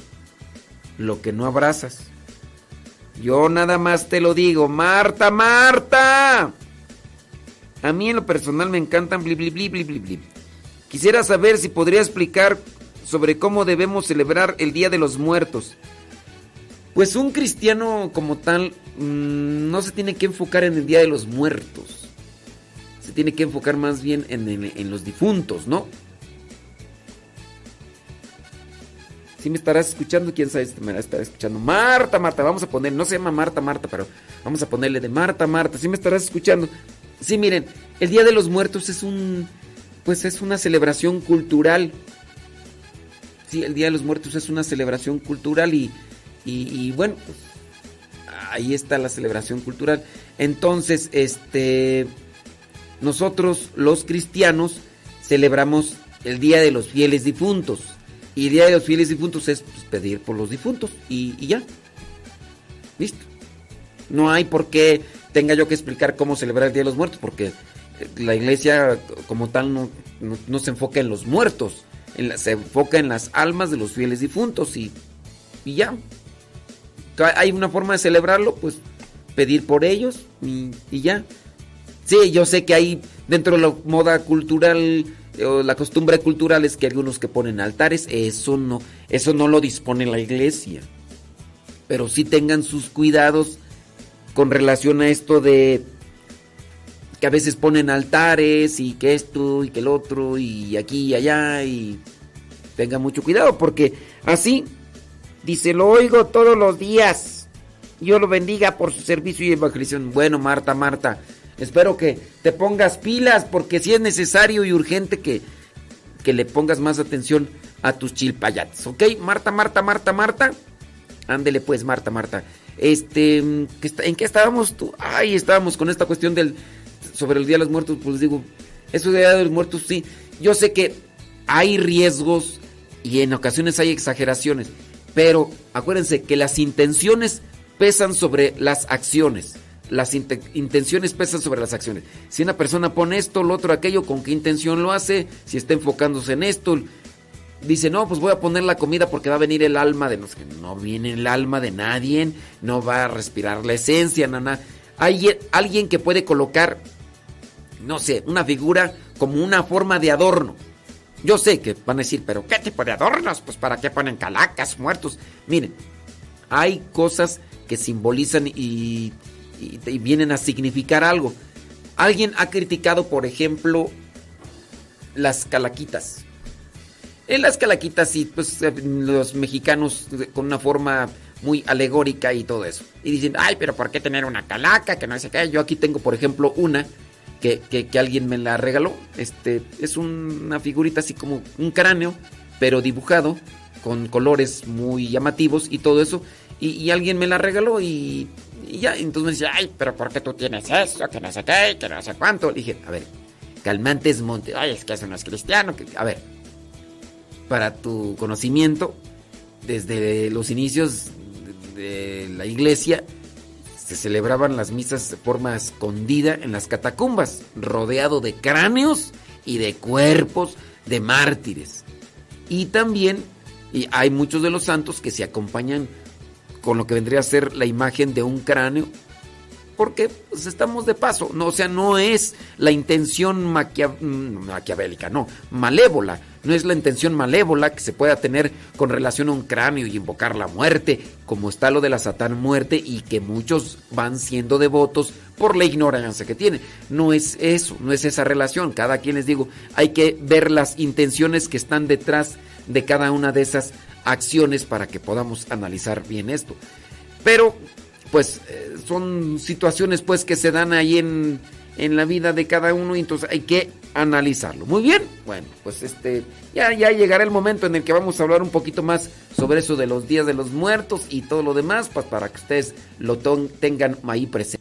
lo que no abrazas. Yo nada más te lo digo, Marta, Marta. A mí en lo personal me encantan bli bli bli bli bli bli. Quisiera saber si podría explicar sobre cómo debemos celebrar el Día de los Muertos. Pues un cristiano como tal mmm, no se tiene que enfocar en el Día de los Muertos. Se tiene que enfocar más bien en, los difuntos, ¿no? Si ¿Sí me estarás escuchando, quién sabe si me estará escuchando. Marta, Marta, vamos a poner, no se llama Marta, Marta, pero vamos a ponerle de Marta, Marta. Si ¿Sí me estarás escuchando. Sí, miren, el Día de los Muertos es un pues es una celebración cultural. Sí, el Día de los Muertos es una celebración cultural y, y, bueno, pues, ahí está la celebración cultural. Entonces, este, nosotros los cristianos celebramos el Día de los Fieles Difuntos. Y el Día de los Fieles Difuntos es pues, pedir por los difuntos y, y ya. Listo. No hay por qué tenga yo que explicar cómo celebrar el Día de los Muertos, porque la iglesia como tal no, no, se enfoca en los muertos, se enfoca en las almas de los fieles difuntos y, y, ya. Hay una forma de celebrarlo, pues pedir por ellos y, y, ya. Sí, yo sé que hay dentro de la moda cultural la costumbre cultural es que algunos que ponen altares, eso no, eso no lo dispone la iglesia. Pero sí tengan sus cuidados con relación a esto de que a veces ponen altares y que esto y que el otro y aquí y allá y tengan mucho cuidado porque así dice lo oigo todos los días. Yo lo bendiga por su servicio y evangelización. Bueno, Marta, Marta, espero que te pongas pilas porque si es necesario y urgente que, que le pongas más atención a tus chilpayates, ¿ok? Marta, Marta, Marta, Marta. Ándele pues, Marta, Marta. Este, ¿en qué estábamos tú? Ay, estábamos con esta cuestión del sobre el Día de los Muertos, pues digo, eso de Día de los Muertos sí. Yo sé que hay riesgos y en ocasiones hay exageraciones, pero acuérdense que las intenciones pesan sobre las acciones. Las intenciones pesan sobre las acciones. Si una persona pone esto, lo otro, aquello, ¿con qué intención lo hace? Si está enfocándose en esto, dice, no, pues voy a poner la comida porque va a venir el alma de no No viene el alma de nadie, no va a respirar la esencia, nada. Hay alguien que puede colocar no sé, una figura como una forma de adorno. Yo sé que van a decir, pero ¿qué tipo de adornos? Pues para qué ponen calacas, muertos. Miren, hay cosas que simbolizan y, vienen a significar algo. Alguien ha criticado, por ejemplo, las calaquitas. En las calaquitas, sí, pues eh, los mexicanos con una forma muy alegórica y todo eso. Y dicen, ay, pero ¿por qué tener una calaca? Que no sé qué. Yo aquí tengo, por ejemplo, una que, alguien me la regaló. Este, es una figurita así como un cráneo, pero dibujado, con colores muy llamativos y todo eso. Y, alguien me la regaló y, ya, entonces me decía, ay, pero ¿por qué tú tienes eso? Que no sé qué, que no sé cuánto. Le dije, a ver, Calmantes Monte, ay, es que eso no es cristiano. Que, a ver, para tu conocimiento, desde los inicios de la iglesia, se celebraban las misas de forma escondida en las catacumbas, rodeado de cráneos y de cuerpos de mártires. Y también y hay muchos de los santos que se acompañan con lo que vendría a ser la imagen de un cráneo porque pues, estamos de paso. No, o sea, no es la intención mm, maquiavélica, no, malévola. No es la intención malévola que se pueda tener con relación a un cráneo y invocar la muerte, como está lo de la Satán muerte y que muchos van siendo devotos por la ignorancia que tiene. No es eso, no es esa relación. Cada quien les digo, hay que ver las intenciones que están detrás de cada una de esas acciones para que podamos analizar bien esto. Pero pues eh, son situaciones pues que se dan ahí en, en, la vida de cada uno y entonces hay que analizarlo. Muy bien, bueno, pues este ya, ya llegará el momento en el que vamos a hablar un poquito más sobre eso de los días de los muertos y todo lo demás, pues para que ustedes lo tengan ahí presente.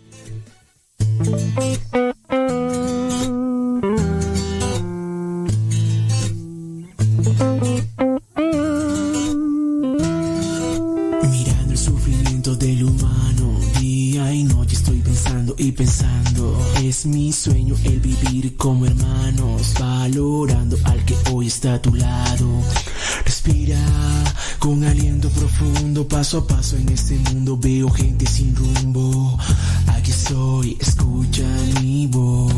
y pensando Es mi sueño el vivir como hermanos Valorando al que hoy está a tu lado. Respira con aliento profundo Paso a paso en este mundo. Veo gente sin rumbo. Aquí estoy, escucha mi voz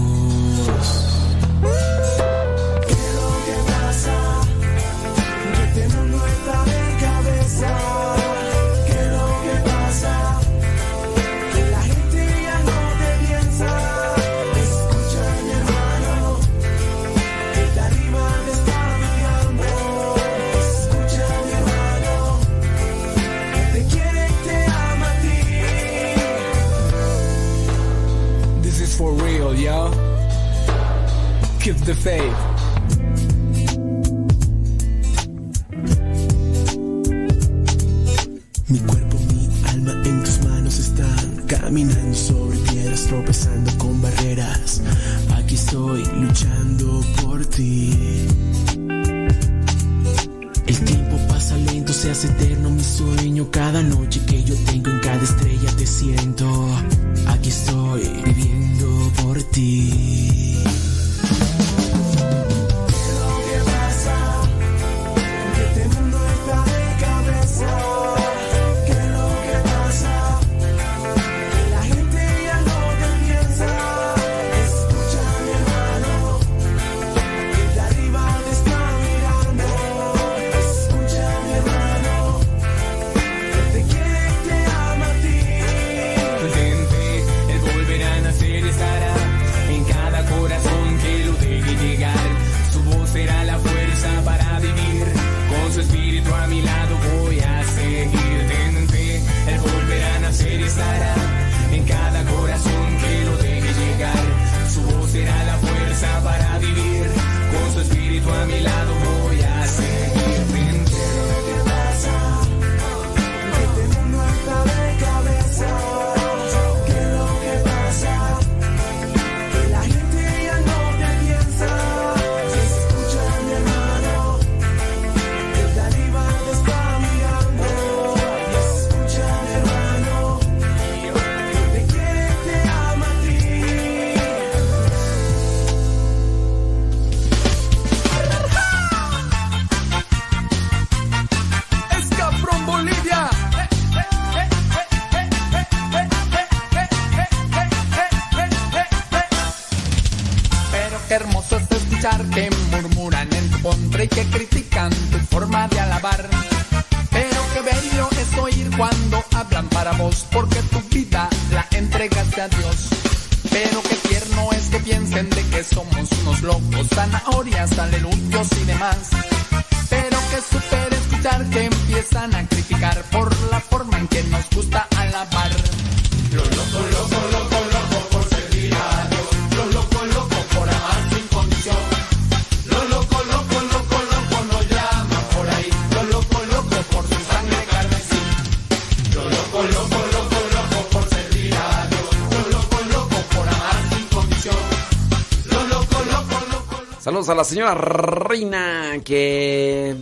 a la señora Reina, que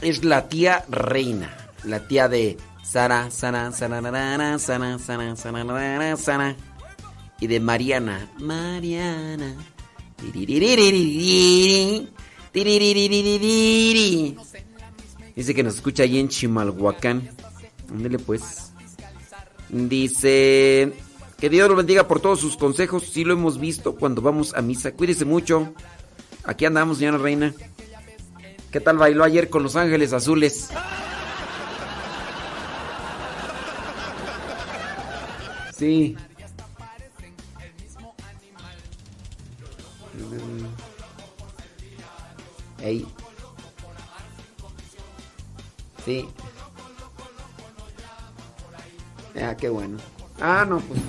es la tía Reina, la tía de Sara, Sara, Sara, Sara, Sara, Sara, Sara, Sara, y de Mariana, Mariana. Dice que nos escucha ahí en Chimalhuacán. Ándele pues. Dice que Dios lo bendiga por todos sus consejos. Sí lo hemos visto cuando vamos a misa. Cuídese mucho. Aquí andamos, señora Reina. ¿Qué tal bailó ayer con Los Ángeles Azules? Sí. Ey. Sí. Ah, qué bueno. Ah, no, pues.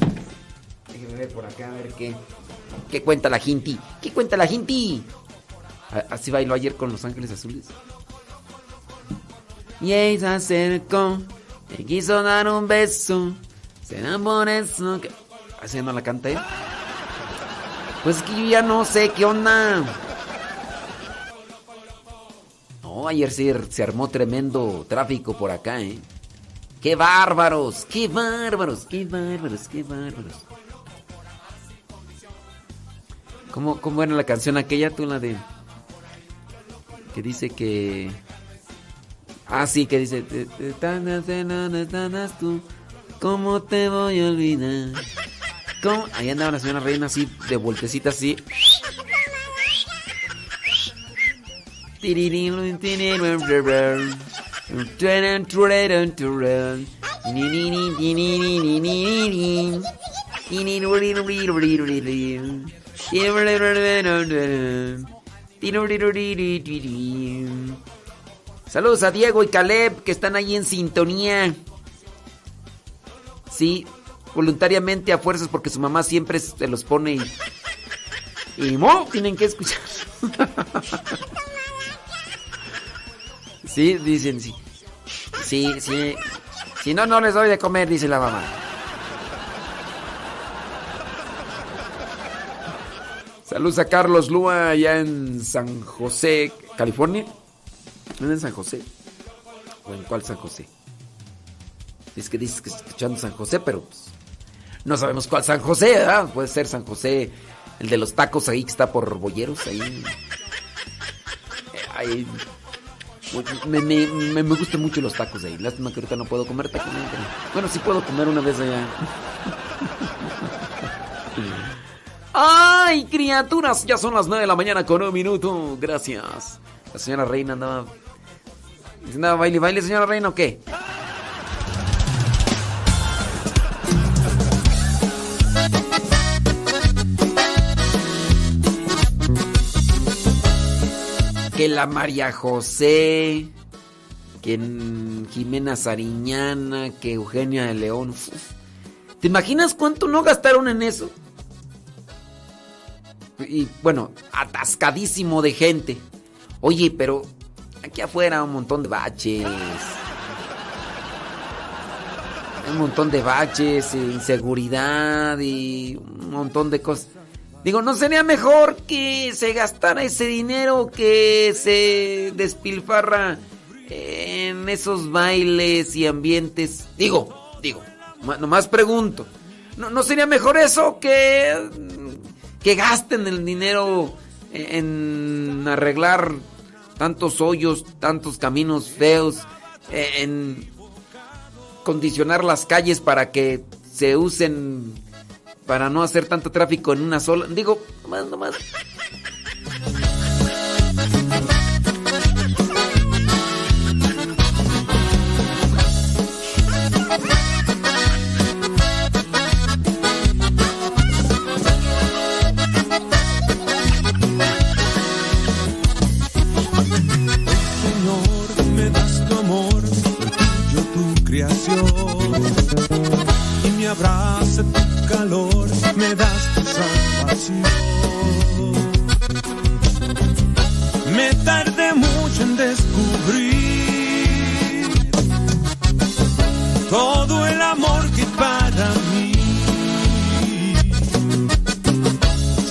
Déjeme ver por acá a ver qué. ¿Qué cuenta la gente? ¿Qué cuenta la gente? Así bailó ayer con Los Ángeles Azules. Y ella se acercó, me quiso dar un beso. Será por eso. Así no la canta él. Pues es que yo ya no sé qué onda. No, ayer sí se armó tremendo tráfico por acá, ¿eh? ¡Qué bárbaros! ¡Qué bárbaros! ¡Qué bárbaros! ¡Qué bárbaros! ¿Cómo, cómo era la canción aquella, tú, la de... Que dice que... Ah, sí, que dice... "Te- te- tan- tan- tan- tan- tú, ¿Cómo te voy a olvidar? Ahí andaba la señora reina así, de vueltecita así. Saludos a Diego y Caleb que están ahí en sintonía. Sí, voluntariamente a fuerzas porque su mamá siempre se los pone y. Y mo, tienen que escuchar. sí, dicen sí. Sí, sí. Si no, no les doy de comer, dice la mamá. Saludos a Carlos Lua allá en San José, California. ¿No es en San José? ¿O en cuál San José? Es que dices que está escuchando San José, pero pues, no sabemos cuál San José, ¿verdad? Puede ser San José, el de los tacos ahí que está por Bolleros, ahí. Eh. Me, me, me, me gustan mucho los tacos de ahí. Lástima que ahorita no puedo comer tacos. bueno, sí puedo comer una vez allá. ¡Ay, criaturas! Ya son las 9 de la mañana con un minuto. Gracias. La señora Reina andaba. ¿Andaba baile, baile, señora Reina o qué? que la María José, que Jimena Sariñana, que Eugenia de León. ¿Te imaginas cuánto no gastaron en eso? Y bueno, atascadísimo de gente. Oye, pero aquí afuera un montón de baches. Un montón de baches, e inseguridad y un montón de cosas. Digo, ¿no sería mejor que se gastara ese dinero que se despilfarra en esos bailes y ambientes? Digo, digo, nomás pregunto. ¿No, no sería mejor eso que, que gasten el dinero en arreglar tantos hoyos, tantos caminos feos, en condicionar las calles para que se usen para no hacer tanto tráfico en una sola. Digo, nomás, nomás. Abraza tu calor, me das tu salvación. Me tardé mucho en descubrir todo el amor que para mí.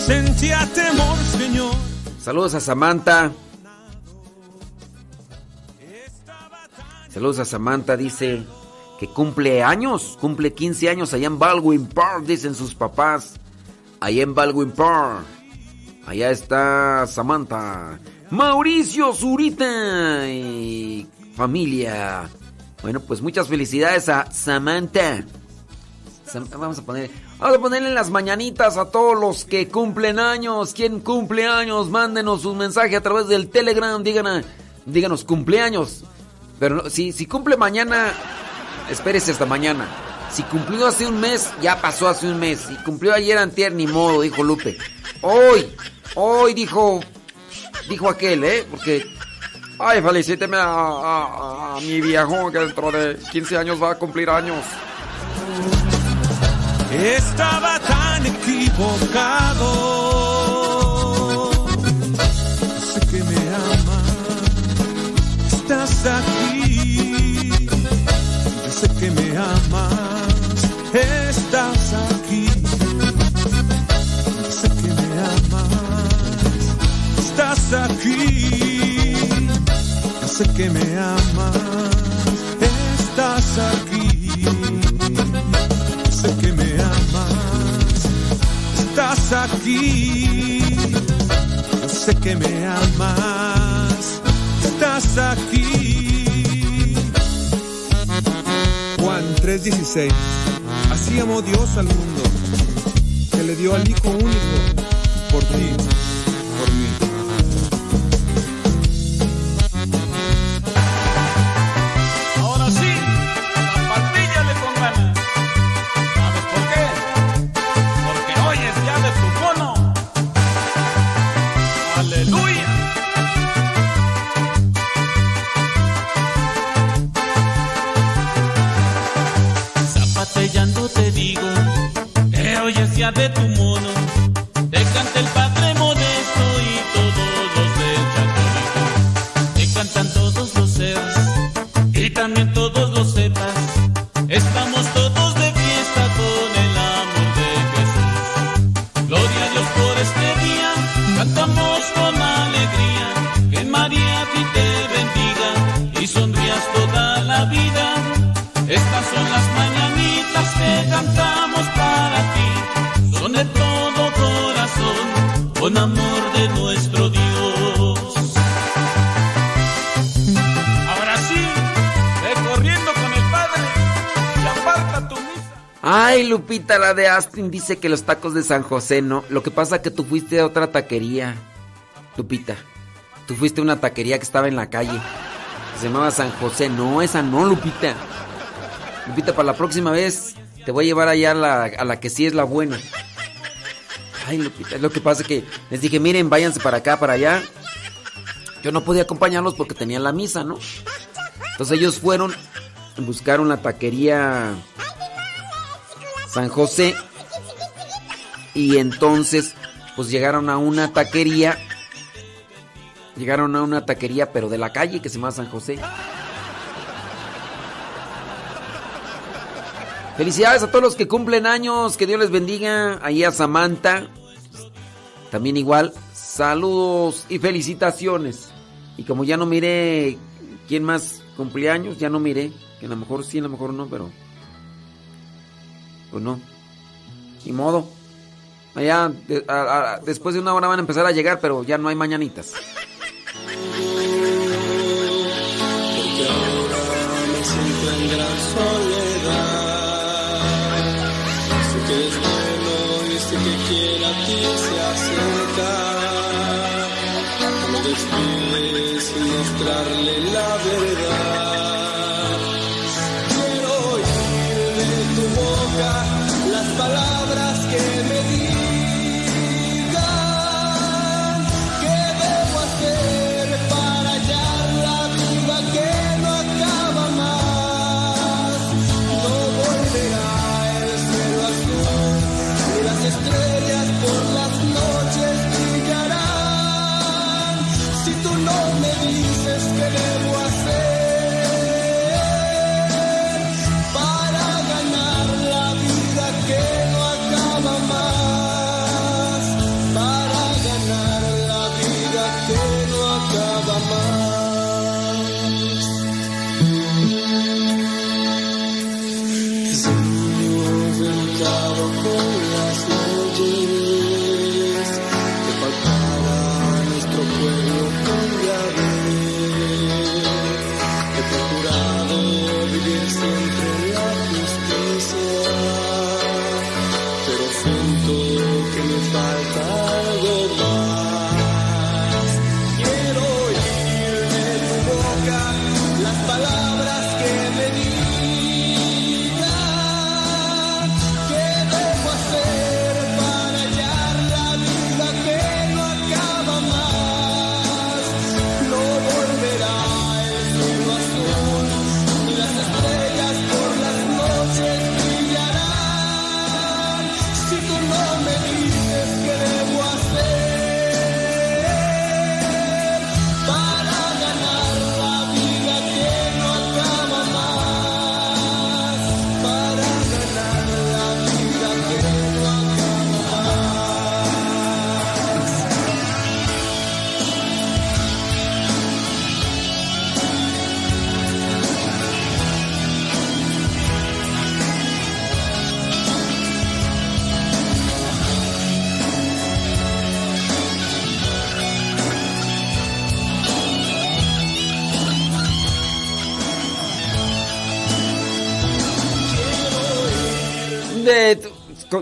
Sentía temor, Señor. Saludos a Samantha. Saludos a Samantha, dice que cumple años, cumple 15 años allá en Baldwin Park, dicen sus papás. Allá en Baldwin Park. Allá está Samantha. Mauricio Zurita y familia. Bueno, pues muchas felicidades a Samantha. Sam- Vamos a poner, vamos a ponerle las mañanitas a todos los que cumplen años. ¿Quién cumple años? Mándenos un mensaje a través del Telegram. Díganos, díganos cumpleaños. Pero si, si cumple mañana, espérese hasta mañana. Si cumplió hace un mes, ya pasó hace un mes. Si cumplió ayer antier, ni modo, dijo Lupe. Hoy, hoy dijo, dijo aquel, ¿eh? Porque, ay, felicíteme a, a- mi viejo que dentro de 15 años va a cumplir años. Estaba tan equivocado. Sé que me amas, estás aquí. Aquí. Sé que me amas, estás aquí. Sé que me amas, estás aquí. Sé que me amas, estás aquí. Juan 3:16. Así amó Dios al mundo, que le dio al Hijo único por ti, Ay, Lupita, la de Astin dice que los tacos de San José no. Lo que pasa que tú fuiste a otra taquería. Lupita, tú fuiste a una taquería que estaba en la calle. Se llamaba San José. No, esa no, Lupita. Lupita, para la próxima vez te voy a llevar allá a la, a la que sí es la buena. Ay, Lupita, lo que pasa que les dije, miren, váyanse para acá, para allá. Yo no podía acompañarlos porque tenían la misa, ¿no? Entonces ellos fueron, buscaron la taquería San José y entonces pues llegaron a una taquería, llegaron a una taquería pero de la calle que se llama San José. Felicidades a todos los que cumplen años, que Dios les bendiga. Ahí a Samantha, también igual, saludos y felicitaciones. Y como ya no miré quién más cumpleaños, ya no miré, que a lo mejor sí, a lo mejor no, pero pues no. Ni modo. Allá después de una hora van a empezar a llegar, pero ya no hay mañanitas. Porque ahora me siento soledad. Sé que es bueno y sé que quiere a se acerca. No despides sin mostrarle la verdad.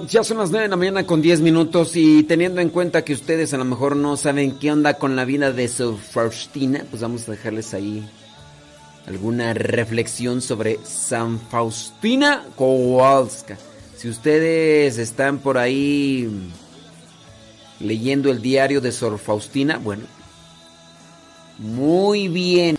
Ya son las 9 de la mañana con 10 minutos y teniendo en cuenta que ustedes a lo mejor no saben qué onda con la vida de San Faustina, pues vamos a dejarles ahí alguna reflexión sobre San Faustina Kowalska. Si ustedes están por ahí leyendo el diario de Sor Faustina, bueno, muy bien.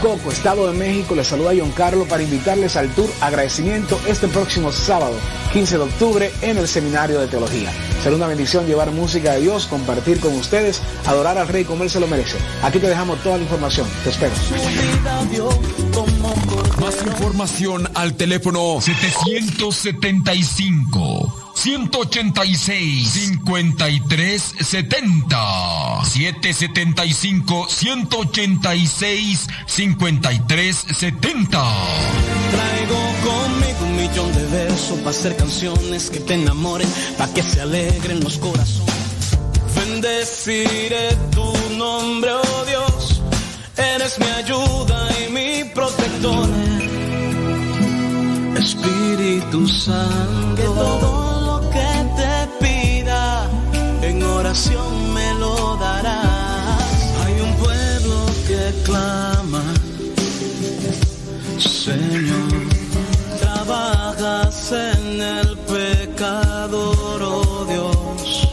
Texcoco, Estado de México, les saluda John Carlos para invitarles al tour agradecimiento este próximo sábado, 15 de octubre, en el Seminario de Teología. Será una bendición llevar música de Dios, compartir con ustedes, adorar al Rey como Él se lo merece. Aquí te dejamos toda la información. Te espero. Más información al teléfono 775. 186 53 70 775 186 53 70 Traigo conmigo un millón de versos para hacer canciones que te enamoren, para que se alegren los corazones. Bendeciré tu nombre, oh Dios, eres mi ayuda y mi protector. Espíritu Santo me lo darás. Hay un pueblo que clama, Señor, trabajas en el pecador, oh Dios.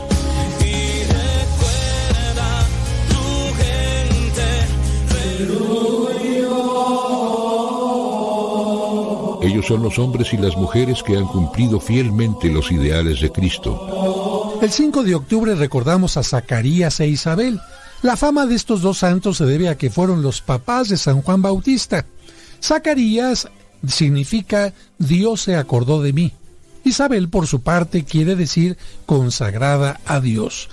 Y recuerda tu gente, Ellos son los hombres y las mujeres que han cumplido fielmente los ideales de Cristo el 5 de octubre recordamos a Zacarías e Isabel. La fama de estos dos santos se debe a que fueron los papás de San Juan Bautista. Zacarías significa Dios se acordó de mí. Isabel, por su parte, quiere decir consagrada a Dios.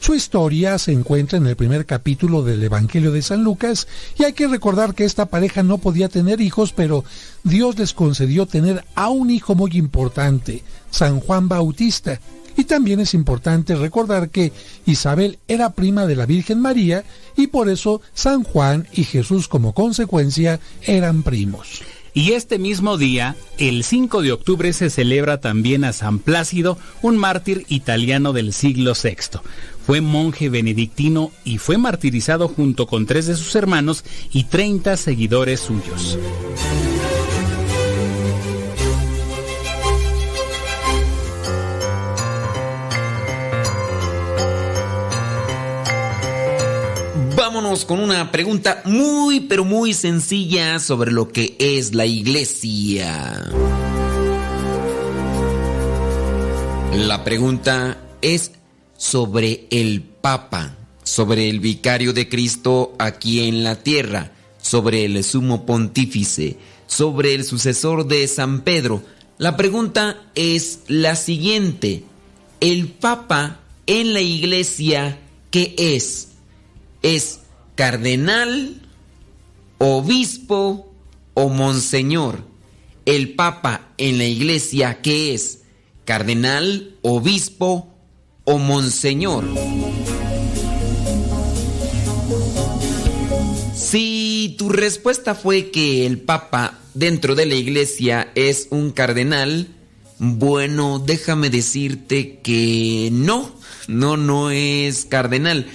Su historia se encuentra en el primer capítulo del Evangelio de San Lucas y hay que recordar que esta pareja no podía tener hijos, pero Dios les concedió tener a un hijo muy importante, San Juan Bautista, y también es importante recordar que Isabel era prima de la Virgen María y por eso San Juan y Jesús como consecuencia eran primos. Y este mismo día, el 5 de octubre, se celebra también a San Plácido, un mártir italiano del siglo VI. Fue monje benedictino y fue martirizado junto con tres de sus hermanos y 30 seguidores suyos. Vámonos con una pregunta muy, pero muy sencilla sobre lo que es la iglesia. La pregunta es sobre el Papa, sobre el vicario de Cristo aquí en la tierra, sobre el sumo pontífice, sobre el sucesor de San Pedro. La pregunta es la siguiente. ¿El Papa en la iglesia qué es? es cardenal, obispo o monseñor. El papa en la iglesia, ¿qué es? Cardenal, obispo o monseñor. Si tu respuesta fue que el papa dentro de la iglesia es un cardenal, bueno, déjame decirte que no, no, no es cardenal.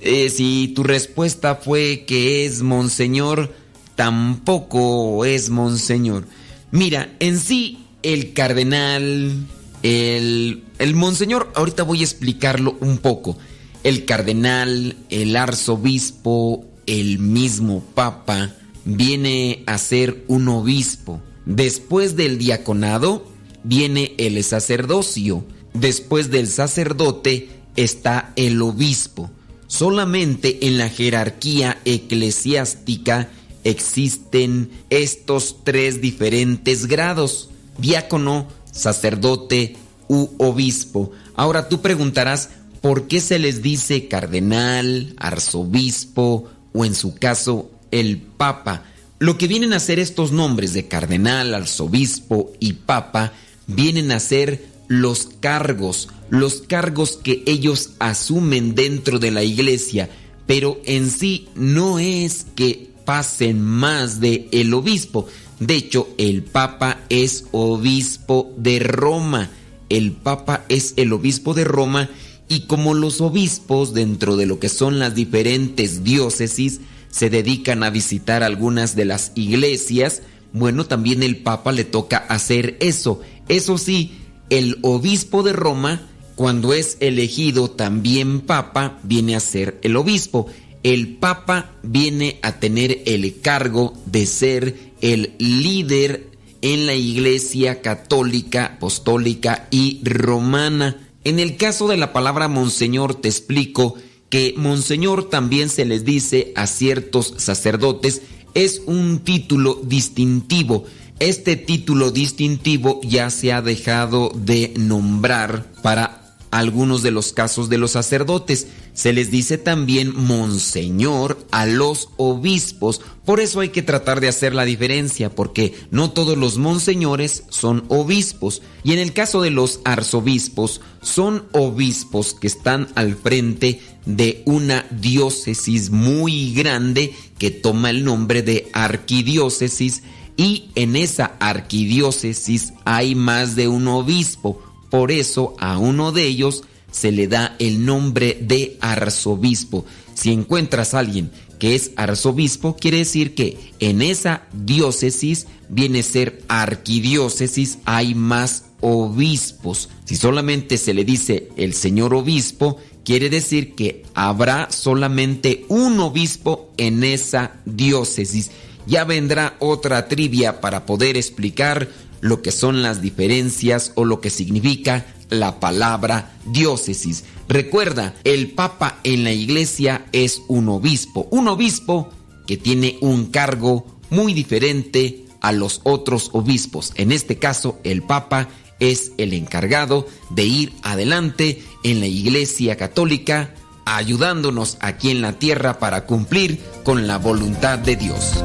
Eh, si tu respuesta fue que es monseñor, tampoco es monseñor. Mira, en sí, el cardenal, el, el monseñor, ahorita voy a explicarlo un poco. El cardenal, el arzobispo, el mismo papa, viene a ser un obispo. Después del diaconado, viene el sacerdocio. Después del sacerdote está el obispo. Solamente en la jerarquía eclesiástica existen estos tres diferentes grados, diácono, sacerdote u obispo. Ahora tú preguntarás, ¿por qué se les dice cardenal, arzobispo o en su caso el papa? Lo que vienen a ser estos nombres de cardenal, arzobispo y papa vienen a ser los cargos, los cargos que ellos asumen dentro de la iglesia, pero en sí no es que pasen más de el obispo. De hecho, el papa es obispo de Roma. El papa es el obispo de Roma y como los obispos dentro de lo que son las diferentes diócesis se dedican a visitar algunas de las iglesias, bueno, también el papa le toca hacer eso. Eso sí, el obispo de Roma, cuando es elegido también papa, viene a ser el obispo. El papa viene a tener el cargo de ser el líder en la iglesia católica, apostólica y romana. En el caso de la palabra monseñor te explico que monseñor también se les dice a ciertos sacerdotes, es un título distintivo este título distintivo ya se ha dejado de nombrar para algunos de los casos de los sacerdotes. Se les dice también monseñor a los obispos. Por eso hay que tratar de hacer la diferencia, porque no todos los monseñores son obispos. Y en el caso de los arzobispos, son obispos que están al frente de una diócesis muy grande que toma el nombre de arquidiócesis y en esa arquidiócesis hay más de un obispo. Por eso a uno de ellos se le da el nombre de arzobispo. Si encuentras a alguien que es arzobispo, quiere decir que en esa diócesis viene a ser arquidiócesis, hay más obispos. Si solamente se le dice el señor obispo, quiere decir que habrá solamente un obispo en esa diócesis ya vendrá otra trivia para poder explicar lo que son las diferencias o lo que significa la palabra diócesis. Recuerda, el Papa en la iglesia es un obispo, un obispo que tiene un cargo muy diferente a los otros obispos. En este caso, el Papa es el encargado de ir adelante en la iglesia católica ayudándonos aquí en la tierra para cumplir con la voluntad de Dios.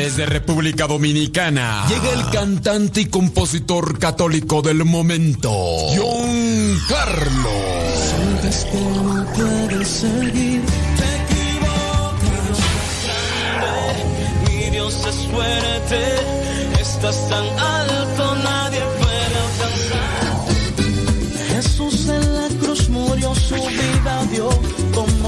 Desde República Dominicana llega el cantante y compositor católico del momento, John Carlos. Sientes que no puedes seguir, te equivocas. Mi Dios es fuerte, es estás tan alto, nadie puede alcanzar. Jesús en la cruz murió, su vida dio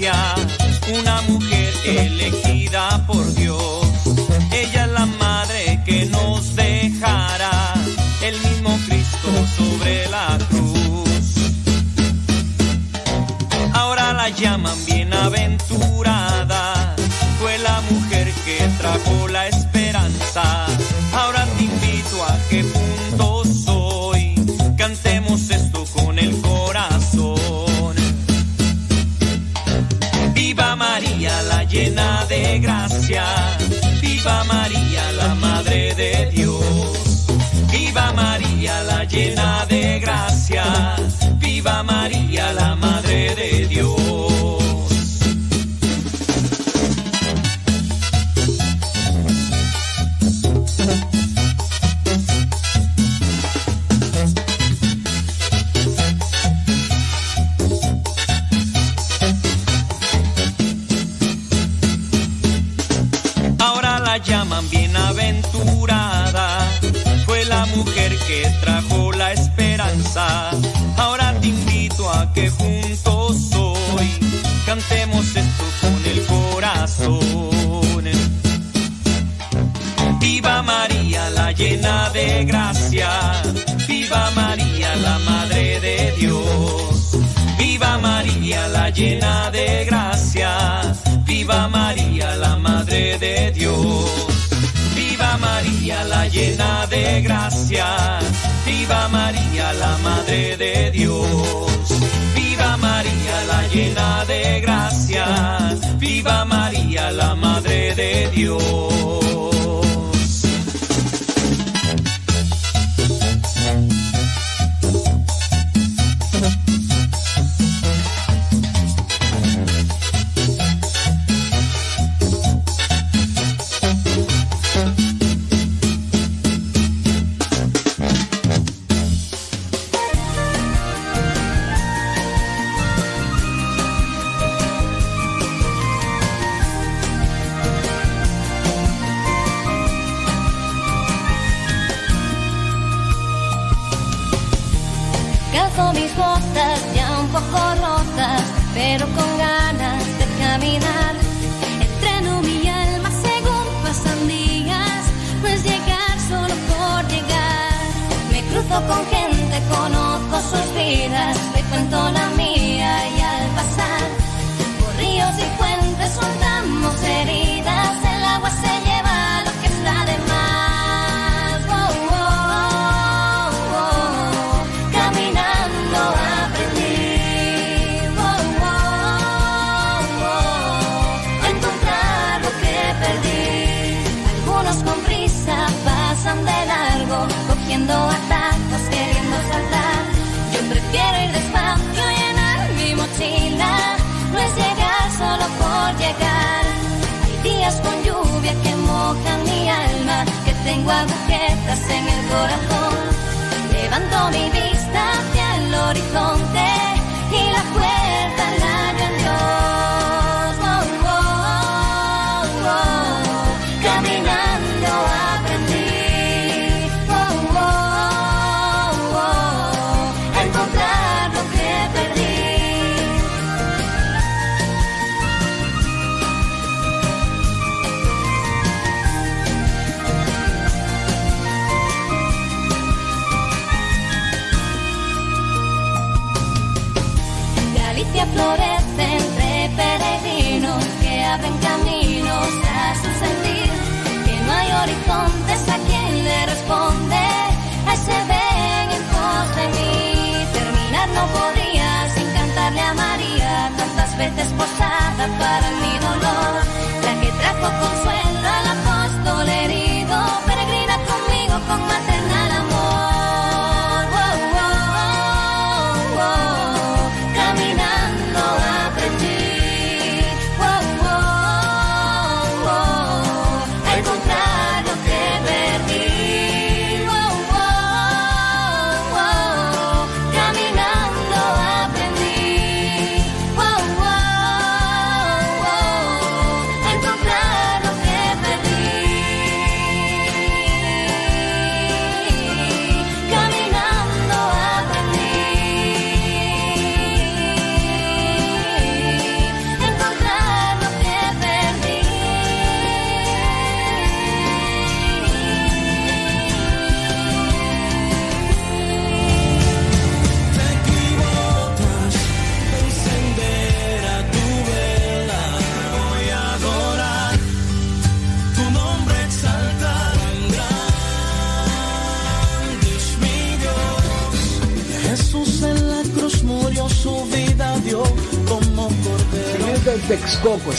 Una mujer elegida por Dios. Ella es la madre que nos dejará el mismo Cristo sobre la cruz. Ahora la llaman bienaventurada, Viva María, la Madre de Dios. Viva María, la llena de gracia. Viva María, María, la llena de gracia. Viva María, la Madre de Dios. Viva María, la llena de gracia. Viva María, la Madre de Dios. Viva María, la llena de gracia. Viva María, la Madre de Dios.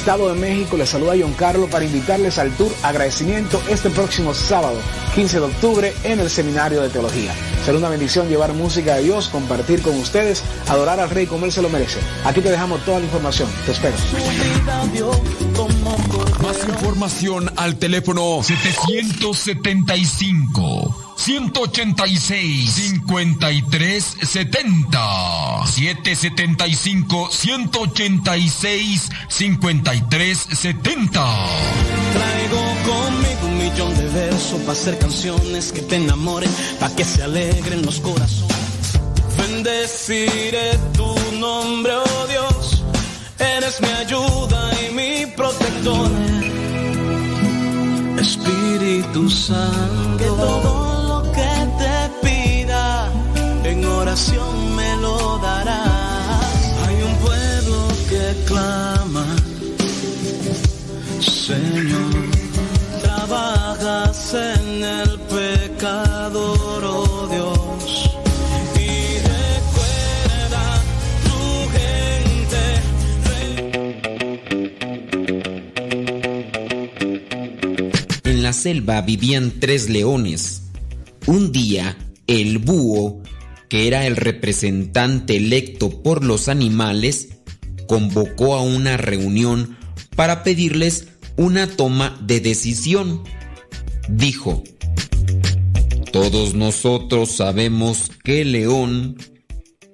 Estado de México, les saluda John Carlos para invitarles al tour agradecimiento este próximo sábado, 15 de octubre, en el Seminario de Teología. Será una bendición llevar música de Dios, compartir con ustedes, adorar al Rey como Él se lo merece. Aquí te dejamos toda la información. Te espero. Más información al teléfono 775 186 53 70 775 186 53 70 Traigo conmigo un millón de versos para hacer canciones que te enamoren, para que se alegren los corazones. Bendeciré tu nombre, oh Dios, eres mi ayuda y mi protector. Espíritu Santo, vivían tres leones. Un día, el búho, que era el representante electo por los animales, convocó a una reunión para pedirles una toma de decisión. Dijo, todos nosotros sabemos que el león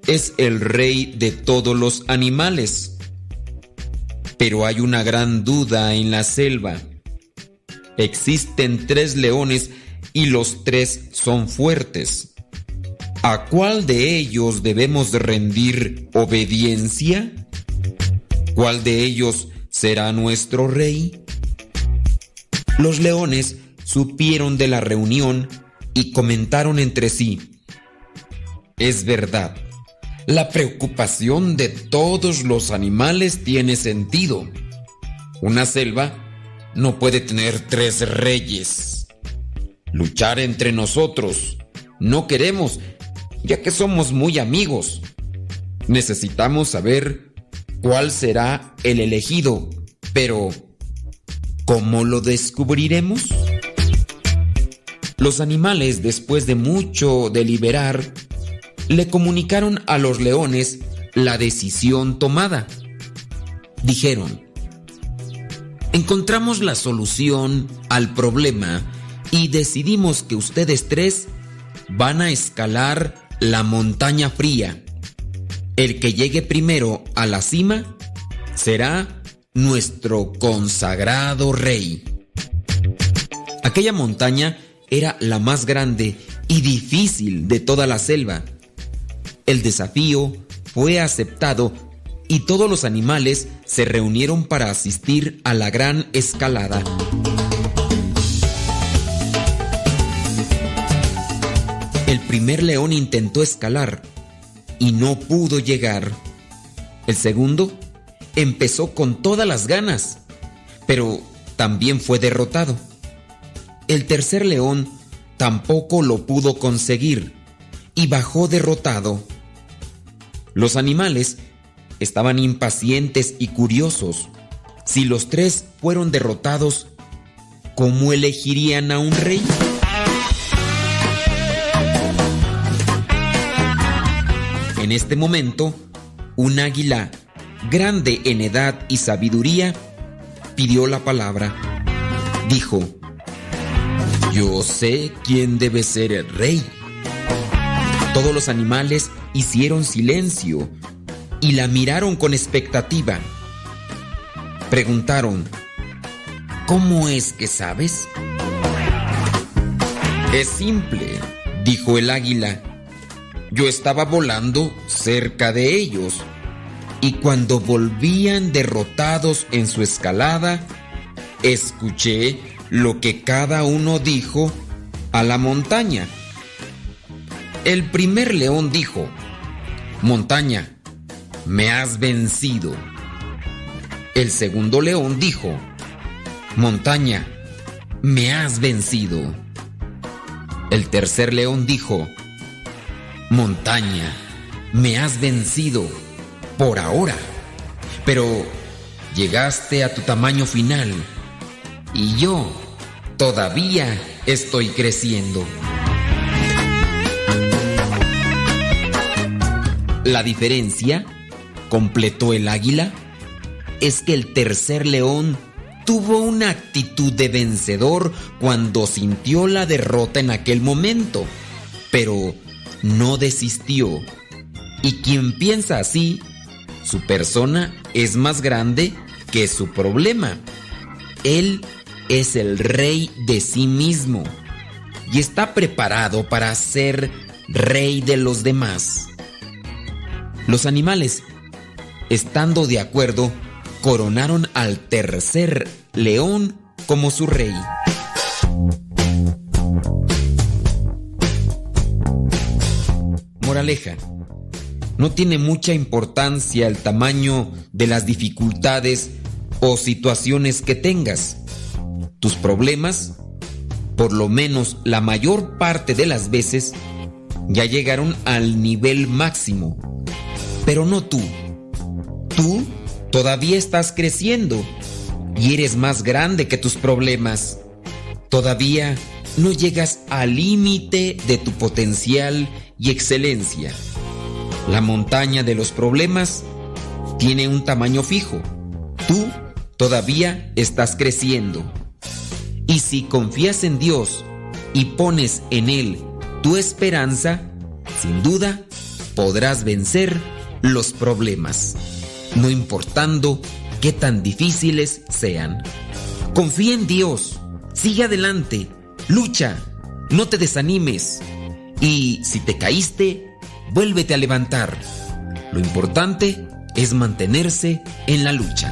es el rey de todos los animales. Pero hay una gran duda en la selva. Existen tres leones y los tres son fuertes. ¿A cuál de ellos debemos rendir obediencia? ¿Cuál de ellos será nuestro rey? Los leones supieron de la reunión y comentaron entre sí. Es verdad, la preocupación de todos los animales tiene sentido. Una selva no puede tener tres reyes. Luchar entre nosotros no queremos, ya que somos muy amigos. Necesitamos saber cuál será el elegido, pero ¿cómo lo descubriremos? Los animales, después de mucho deliberar, le comunicaron a los leones la decisión tomada. Dijeron, encontramos la solución al problema y decidimos que ustedes tres van a escalar la montaña fría. El que llegue primero a la cima será nuestro consagrado rey. Aquella montaña era la más grande y difícil de toda la selva. El desafío fue aceptado y todos los animales se reunieron para asistir a la gran escalada. El primer león intentó escalar y no pudo llegar. El segundo empezó con todas las ganas, pero también fue derrotado. El tercer león tampoco lo pudo conseguir y bajó derrotado. Los animales estaban impacientes y curiosos. Si los tres fueron derrotados, ¿cómo elegirían a un rey? En este momento, un águila, grande en edad y sabiduría, pidió la palabra. Dijo, yo sé quién debe ser el rey. Todos los animales hicieron silencio y la miraron con expectativa. Preguntaron, ¿cómo es que sabes? Es simple, dijo el águila. Yo estaba volando cerca de ellos y cuando volvían derrotados en su escalada, escuché lo que cada uno dijo a la montaña. El primer león dijo, Montaña, me has vencido. El segundo león dijo, Montaña, me has vencido. El tercer león dijo, Montaña, me has vencido por ahora. Pero llegaste a tu tamaño final y yo todavía estoy creciendo. La diferencia, completó el águila, es que el tercer león tuvo una actitud de vencedor cuando sintió la derrota en aquel momento, pero no desistió. Y quien piensa así, su persona es más grande que su problema. Él es el rey de sí mismo y está preparado para ser rey de los demás. Los animales, estando de acuerdo, coronaron al tercer león como su rey. Moraleja. No tiene mucha importancia el tamaño de las dificultades o situaciones que tengas. Tus problemas, por lo menos la mayor parte de las veces, ya llegaron al nivel máximo. Pero no tú. Tú todavía estás creciendo y eres más grande que tus problemas. Todavía no llegas al límite de tu potencial y excelencia. La montaña de los problemas tiene un tamaño fijo. Tú todavía estás creciendo. Y si confías en Dios y pones en Él tu esperanza, sin duda podrás vencer los problemas, no importando qué tan difíciles sean. Confía en Dios, sigue adelante, lucha, no te desanimes y si te caíste, vuélvete a levantar. Lo importante es mantenerse en la lucha.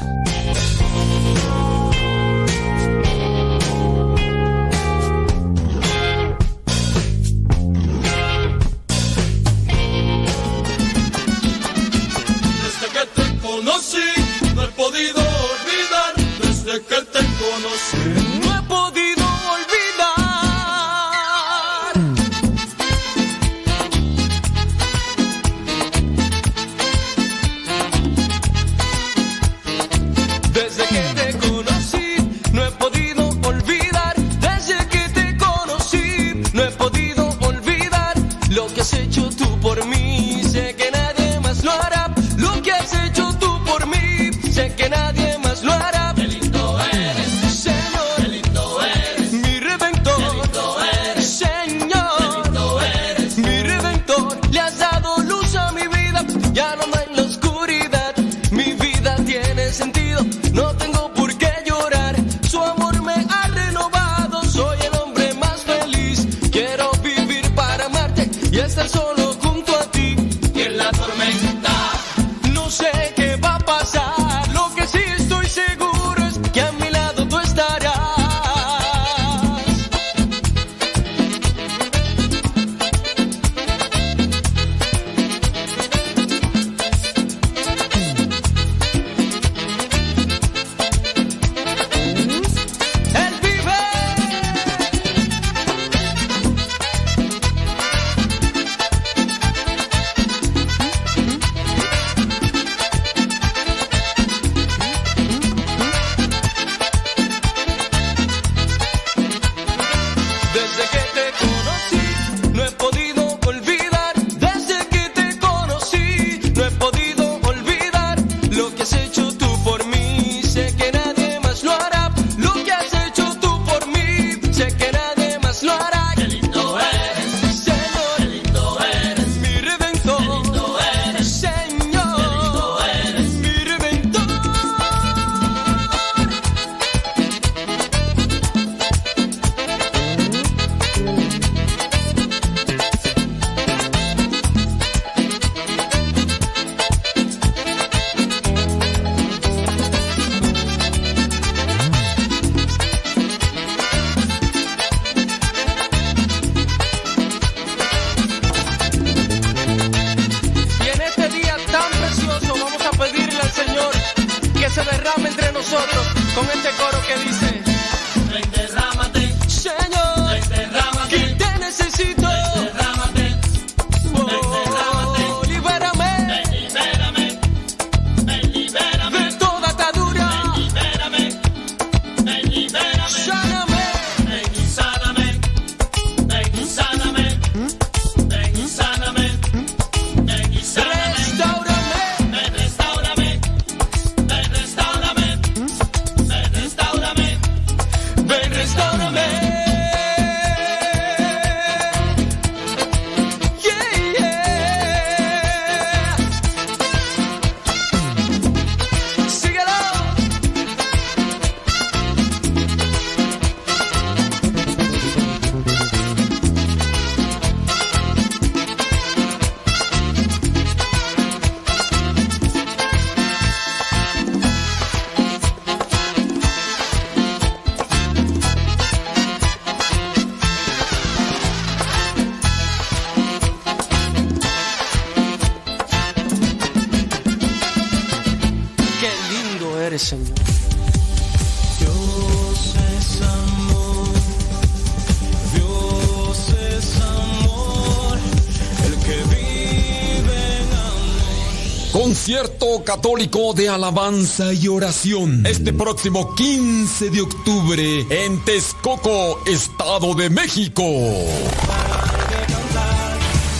Católico de alabanza y oración. Este próximo 15 de octubre en Texcoco, Estado de México.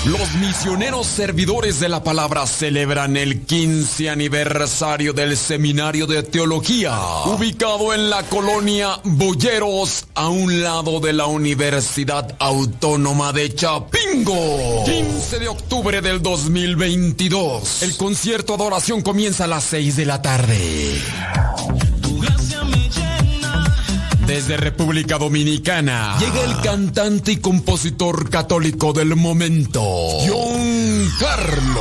Los misioneros servidores de la palabra celebran el 15 aniversario del Seminario de Teología, ubicado en la colonia Boyeros, a un lado de la Universidad Autónoma de Chapingo. 15 de octubre del 2022. El concierto de adoración comienza a las 6 de la tarde. Desde República Dominicana llega el cantante y compositor católico del momento, John Carlos.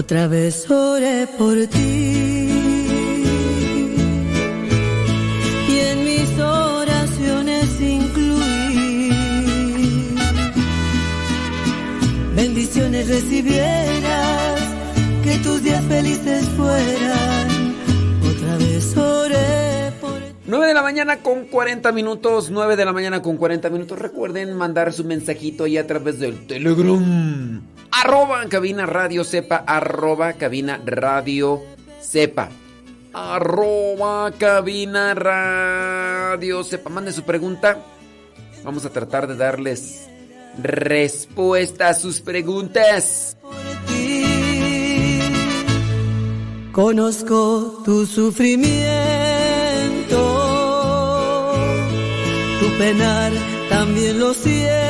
Otra vez oré por ti y en mis oraciones incluí bendiciones recibieras, que tus días felices fueran. Otra vez oré por 9 de la mañana con 40 minutos, 9 de la mañana con 40 minutos. Recuerden mandar su mensajito ahí a través del Telegram. Arroba cabina radio sepa, arroba cabina radio sepa. Arroba cabina radio sepa. Mande su pregunta. Vamos a tratar de darles respuesta a sus preguntas. Conozco tu sufrimiento, tu penar también lo siento.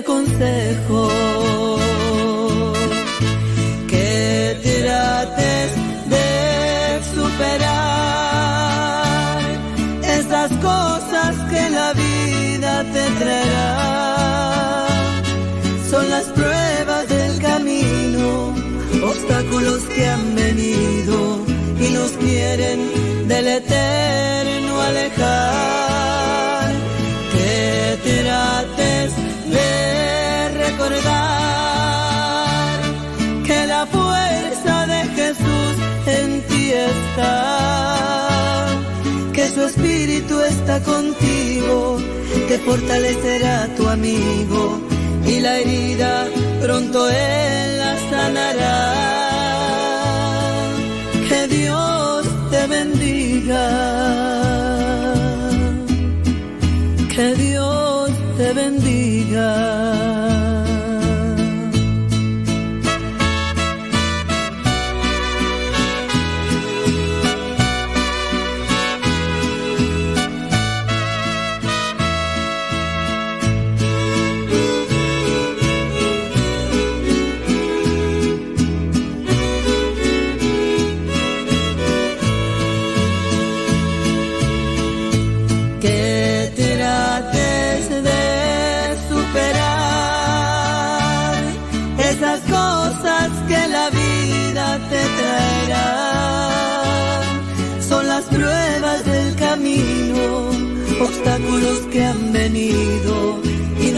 Aconsejo que trates de superar esas cosas que la vida te traerá. Son las pruebas del camino, obstáculos que han venido y nos quieren del eterno alejar de recordar que la fuerza de Jesús en ti está, que su espíritu está contigo, que fortalecerá tu amigo y la herida pronto él la sanará. Que Dios te bendiga. Bendiga.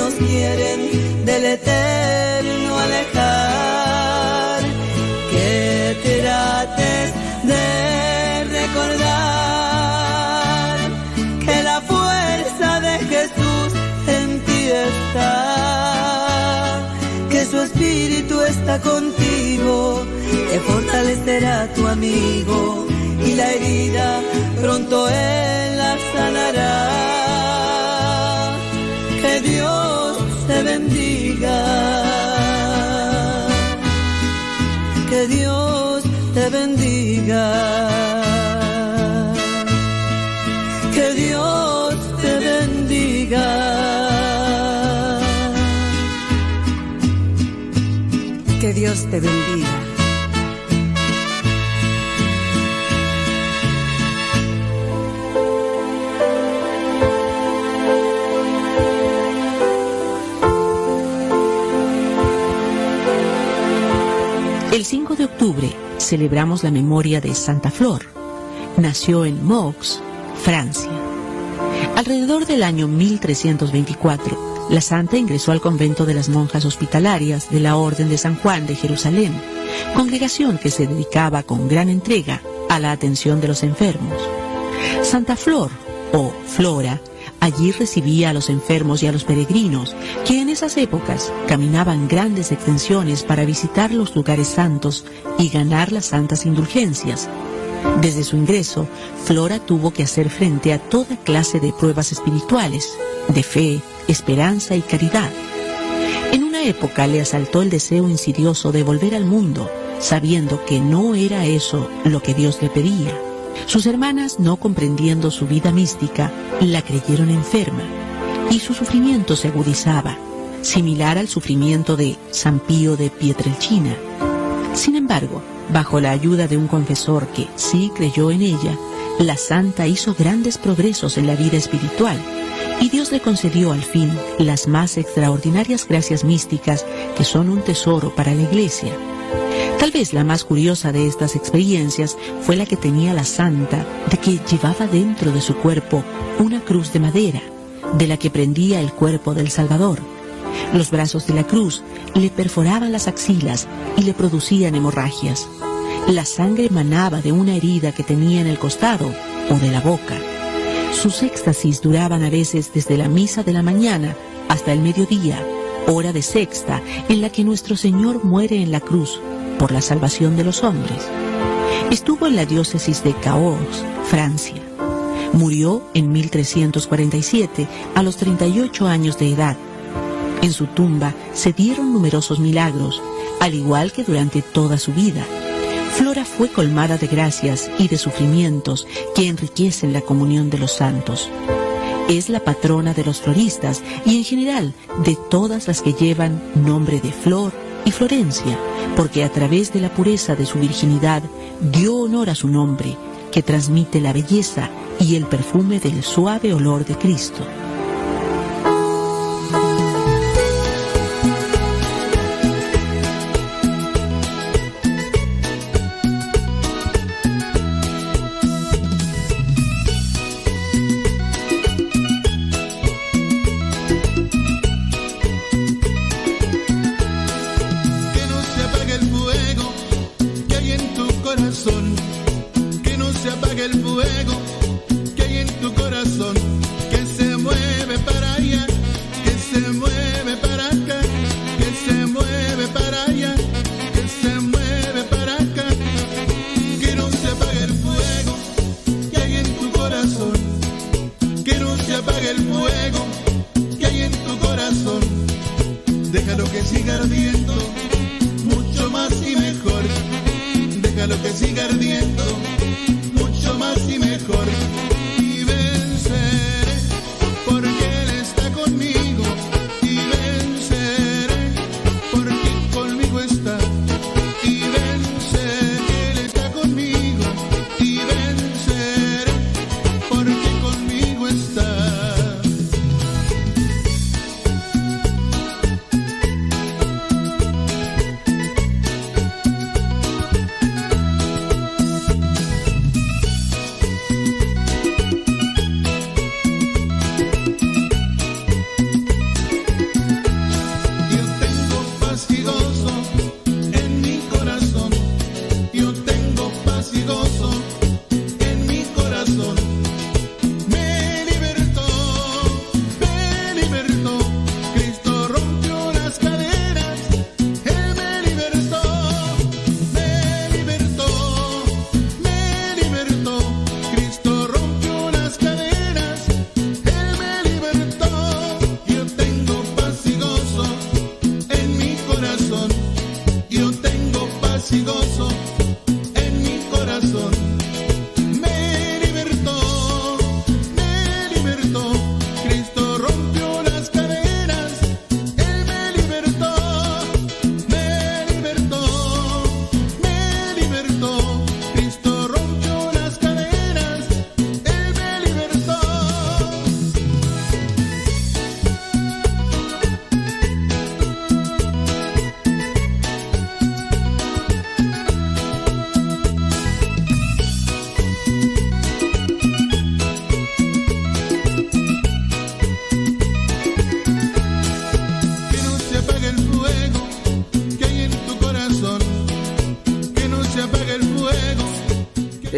Nos quieren del eterno alejar. Que trates de recordar que la fuerza de Jesús en ti está, que su espíritu está contigo, que fortalecerá tu amigo y la herida pronto él la sanará. Que Dios te bendiga. Que Dios te bendiga. Que Dios te bendiga. De octubre celebramos la memoria de Santa Flor. Nació en Meaux, Francia. Alrededor del año 1324, la santa ingresó al convento de las monjas hospitalarias de la Orden de San Juan de Jerusalén, congregación que se dedicaba con gran entrega a la atención de los enfermos. Santa Flor, o Flora, allí recibía a los enfermos y a los peregrinos, que en esas épocas caminaban grandes extensiones para visitar los lugares santos y ganar las santas indulgencias. Desde su ingreso, Flora tuvo que hacer frente a toda clase de pruebas espirituales, de fe, esperanza y caridad. En una época le asaltó el deseo insidioso de volver al mundo, sabiendo que no era eso lo que Dios le pedía. Sus hermanas, no comprendiendo su vida mística, la creyeron enferma y su sufrimiento se agudizaba, similar al sufrimiento de San Pío de Pietrelcina. Sin embargo, bajo la ayuda de un confesor que sí creyó en ella, la santa hizo grandes progresos en la vida espiritual y Dios le concedió al fin las más extraordinarias gracias místicas que son un tesoro para la iglesia. Tal vez la más curiosa de estas experiencias fue la que tenía la santa de que llevaba dentro de su cuerpo una cruz de madera, de la que prendía el cuerpo del Salvador. Los brazos de la cruz le perforaban las axilas y le producían hemorragias. La sangre manaba de una herida que tenía en el costado o de la boca. Sus éxtasis duraban a veces desde la misa de la mañana hasta el mediodía, hora de sexta en la que nuestro Señor muere en la cruz por la salvación de los hombres. Estuvo en la diócesis de Cahors, Francia. Murió en 1347 a los 38 años de edad. En su tumba se dieron numerosos milagros, al igual que durante toda su vida. Flora fue colmada de gracias y de sufrimientos que enriquecen la comunión de los santos. Es la patrona de los floristas y en general de todas las que llevan nombre de flor y Florencia, porque a través de la pureza de su virginidad dio honor a su nombre, que transmite la belleza y el perfume del suave olor de Cristo.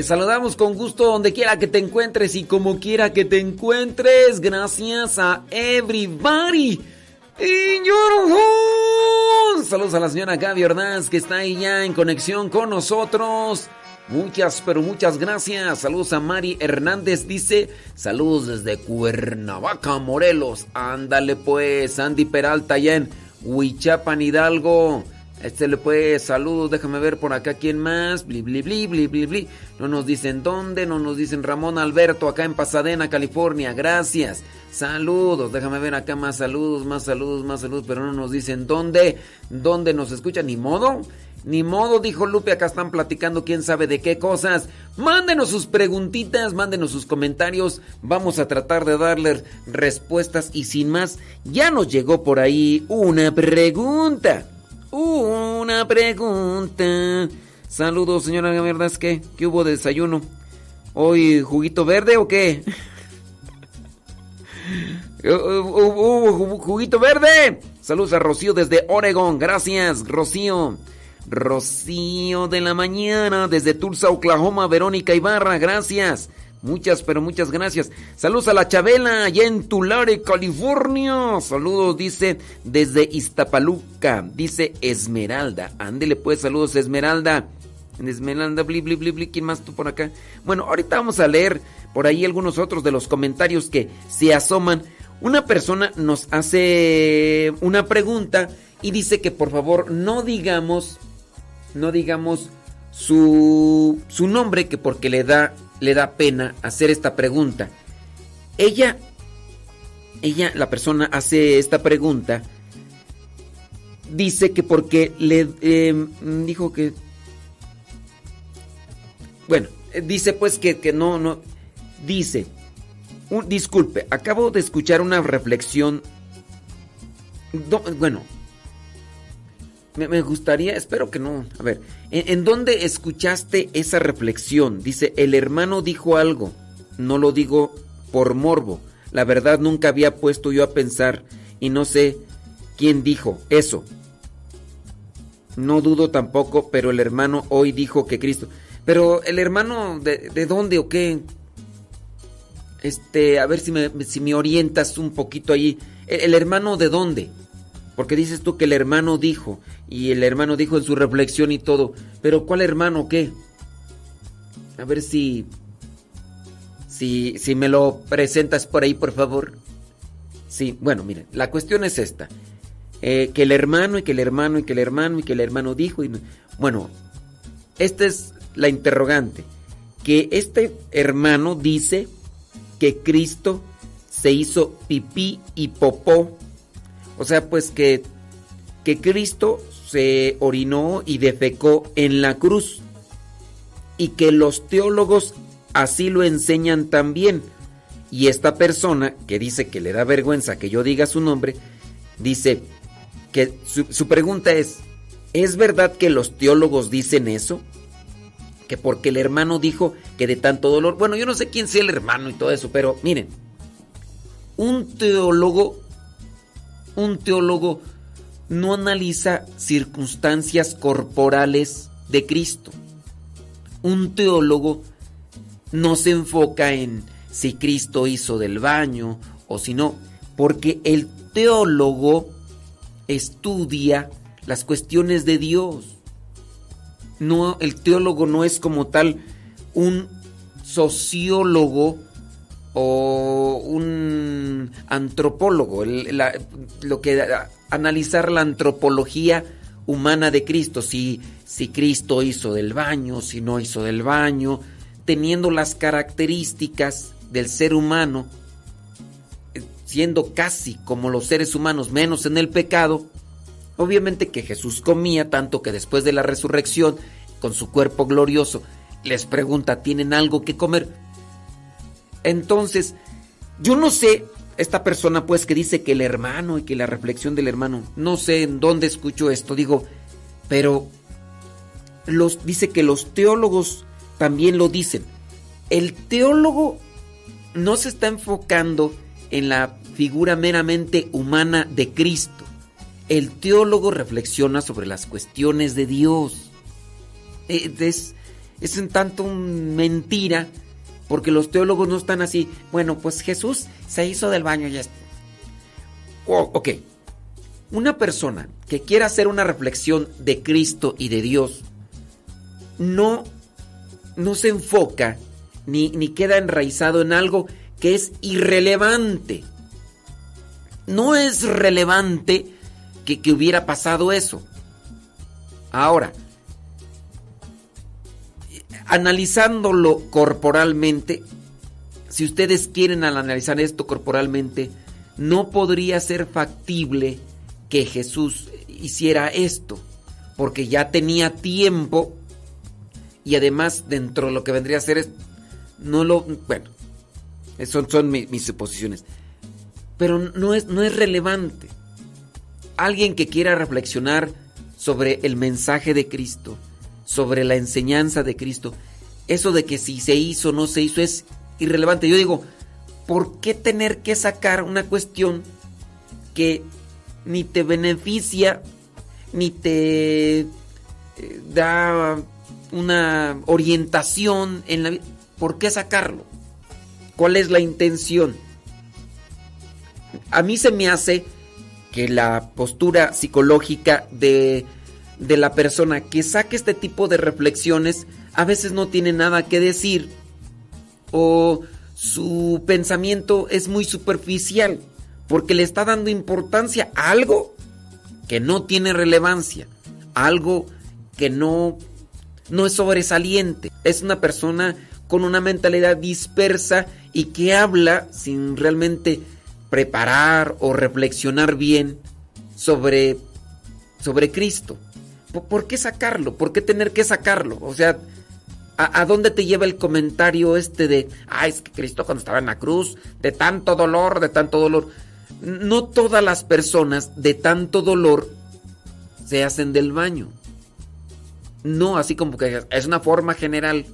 Saludamos con gusto donde quiera que te encuentres y como quiera que te encuentres. Gracias a everybody. In your. Saludos a la señora Gaby Ordaz que está ahí ya en conexión con nosotros. Muchas, pero muchas gracias. Saludos a Mari Hernández. Dice, saludos desde Cuernavaca, Morelos. Ándale pues, Andy Peralta allá en Huichapan, Hidalgo. Este le puede saludos, déjame ver por acá quién más. Bli, bli, bli, bli, bli, bli. No nos dicen dónde, no nos dicen Ramón Alberto acá en Pasadena, California. Gracias. Saludos, déjame ver acá más saludos, más saludos, más saludos, pero no nos dicen dónde, dónde nos escuchan, ni modo. Ni modo, dijo Lupe, acá están platicando quién sabe de qué cosas. Mándenos sus preguntitas, mándenos sus comentarios. Vamos a tratar de darles respuestas y sin más, ya nos llegó por ahí una pregunta. Una pregunta. Saludos, señora verdad es que ¿qué hubo de desayuno? ¿Hoy juguito verde o qué? ¿Hubo juguito verde? Saludos a Rocío desde Oregon. Gracias, Rocío. Rocío de la mañana desde Tulsa, Oklahoma. Verónica Ibarra, gracias. Muchas, pero muchas gracias. Saludos a la Chabela, allá en Tulare, California. Saludos, dice, desde Iztapaluca. Dice Esmeralda. Ándele pues, saludos, Esmeralda. Esmeralda, bli, bli, bli, bli. ¿Quién más tú por acá? Bueno, ahorita vamos a leer por ahí algunos otros de los comentarios que se asoman. Una persona nos hace una pregunta y dice que por favor no digamos, no digamos su, su nombre, que porque le da, le da pena hacer esta pregunta. Ella, ella, la persona hace esta pregunta, dice que porque le eh, dijo que, bueno, dice pues que, que no, no, dice, un- disculpe, acabo de escuchar una reflexión, bueno, me, gustaría, espero que no. A ver, ¿en, dónde escuchaste esa reflexión? Dice, el hermano dijo algo. No lo digo por morbo. La verdad nunca había puesto yo a pensar y no sé quién dijo eso. No dudo tampoco, pero el hermano hoy dijo que Cristo. Pero el hermano, ¿de, de dónde o qué? Este, a ver si me, si me orientas un poquito ahí. ¿El, el hermano de dónde? Porque dices tú que el hermano dijo, y el hermano dijo en su reflexión y todo, pero ¿cuál hermano qué? A ver si, si, si me lo presentas por ahí, por favor. Sí, bueno, miren, la cuestión es esta. Eh, que el hermano y que el hermano y que el hermano y que el hermano dijo. Y, bueno, esta es la interrogante. Que este hermano dice que Cristo se hizo pipí y popó. O sea, pues que, que Cristo se orinó y defecó en la cruz. Y que los teólogos así lo enseñan también. Y esta persona que dice que le da vergüenza que yo diga su nombre, dice que su, su pregunta es, ¿es verdad que los teólogos dicen eso? Que porque el hermano dijo que de tanto dolor, bueno, yo no sé quién sea el hermano y todo eso, pero miren, un teólogo, un teólogo no analiza circunstancias corporales de Cristo. Un teólogo no se enfoca en si Cristo hizo del baño o si no, porque el teólogo estudia las cuestiones de Dios. No, el teólogo no es como tal un sociólogo o un antropólogo, lo que analizar la antropología humana de Cristo, si si Cristo hizo del baño, si no hizo del baño, teniendo las características del ser humano, eh, siendo casi como los seres humanos, menos en el pecado, obviamente que Jesús comía tanto que después de la resurrección, con su cuerpo glorioso, les pregunta, ¿tienen algo que comer? Entonces, yo no sé, esta persona pues que dice que el hermano y que la reflexión del hermano, no sé en dónde escucho esto, digo, pero los dice que los teólogos también lo dicen. El teólogo no se está enfocando en la figura meramente humana de Cristo. El teólogo reflexiona sobre las cuestiones de Dios. Eh, es, es en tanto mentira porque los teólogos no están así. Bueno, pues Jesús se hizo del baño y ya. Oh, ok. Una persona que quiera hacer una reflexión de Cristo y de Dios no, no se enfoca ni, ni queda enraizado en algo que es irrelevante. No es relevante que, que hubiera pasado eso. Ahora, analizándolo corporalmente, si ustedes quieren analizar esto corporalmente, no podría ser factible que Jesús hiciera esto, porque ya tenía tiempo y además dentro de lo que vendría a ser es, no lo, bueno, son, son mis, mis suposiciones, pero no es, no es relevante. Alguien que quiera reflexionar sobre el mensaje de Cristo, sobre la enseñanza de Cristo. Eso de que si se hizo o no se hizo es irrelevante. Yo digo, ¿por qué tener que sacar una cuestión que ni te beneficia, ni te eh, da una orientación en la vida? ¿Por qué sacarlo? ¿Cuál es la intención? A mí se me hace que la postura psicológica de de la persona que saque este tipo de reflexiones a veces no tiene nada que decir o su pensamiento es muy superficial porque le está dando importancia a algo que no tiene relevancia, algo que no no es sobresaliente. Es una persona con una mentalidad dispersa y que habla sin realmente preparar o reflexionar bien sobre sobre Cristo. ¿Por qué sacarlo? ¿Por qué tener que sacarlo? O sea, ¿a, dónde te lleva el comentario este de, ah, es que Cristo cuando estaba en la cruz, de tanto dolor, de tanto dolor? No todas las personas de tanto dolor se hacen del baño. No, así como que es una forma general.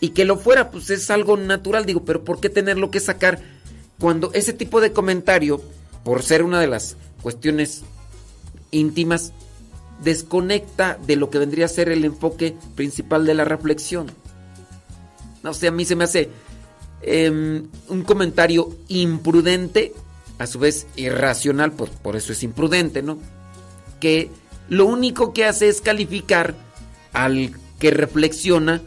Y que lo fuera, pues es algo natural. Digo, pero ¿por qué tenerlo que sacar cuando ese tipo de comentario, por ser una de las cuestiones íntimas, desconecta de lo que vendría a ser el enfoque principal de la reflexión. No sé, a mí se me hace em, un comentario imprudente, a su vez irracional, por eso es imprudente, ¿no? Que lo único que hace es calificar al que reflexiona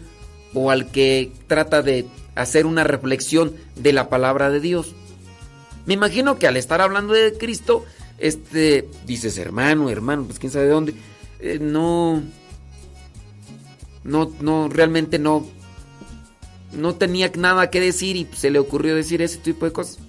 o al que trata de hacer una reflexión de la palabra de Dios. Me imagino que al estar hablando de Cristo, este, dices hermano, hermano, pues quién sabe de dónde, eh, no, no, no, realmente no, no tenía nada que decir y se le ocurrió decir ese tipo de cosas.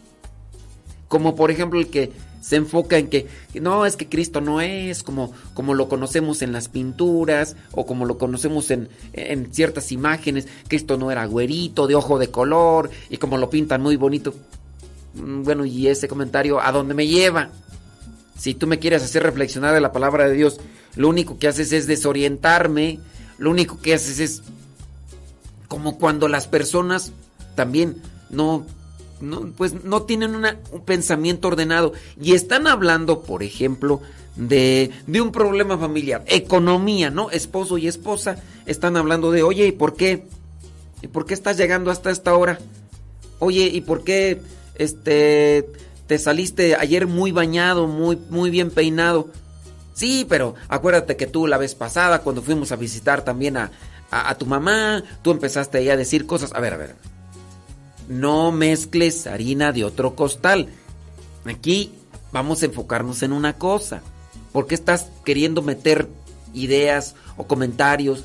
Como por ejemplo el que se enfoca en que no, es que Cristo no es como, como lo conocemos en las pinturas o como lo conocemos en, en ciertas imágenes. Cristo no era güerito, de ojo de color y como lo pintan muy bonito. Mm, bueno, y ese comentario, ¿a dónde me lleva? Si tú me quieres hacer reflexionar de la palabra de Dios, lo único que haces es desorientarme, lo único que haces es como cuando las personas también no, pues no tienen un pensamiento ordenado y están hablando, por ejemplo, de, de, un problema familiar, economía, ¿no? Esposo y esposa están hablando de, oye, ¿y por qué? ¿Y por qué estás llegando hasta esta hora? Oye, ¿y por qué este te saliste ayer muy bañado, muy, muy bien peinado. Sí, pero acuérdate que tú la vez pasada, cuando fuimos a visitar también a, a, tu mamá, tú empezaste ahí a decir cosas. A ver, a ver. No mezcles harina de otro costal. Aquí vamos a enfocarnos en una cosa. ¿Por qué estás queriendo meter ideas o comentarios.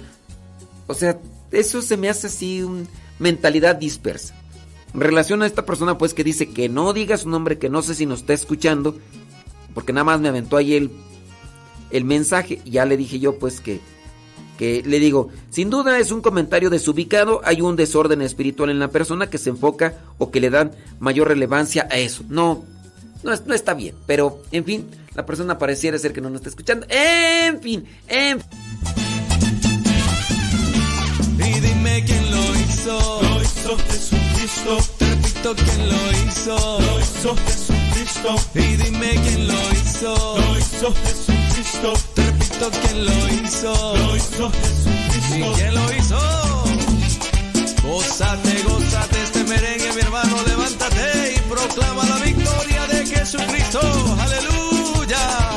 O sea, eso se me hace así una mentalidad dispersa. En relación a esta persona, pues que dice que no diga su nombre, que no sé si nos está escuchando, porque nada más me aventó ahí el, el mensaje. Ya le dije yo, pues que, que le digo, sin duda es un comentario desubicado, hay un desorden espiritual en la persona que se enfoca o que le dan mayor relevancia a eso. No, no, no está bien, pero en fin, la persona pareciera ser que no nos está escuchando. En fin, en hizo. Hizo Jesucristo. Te repito quién lo hizo. Lo hizo Jesucristo. Y dime quién lo hizo. Lo hizo Jesucristo. Te repito quién lo hizo. Lo hizo Jesucristo. ¿Y quién lo hizo? Gózate, gózate este merengue, mi hermano, levántate y proclama la victoria de Jesucristo. Aleluya.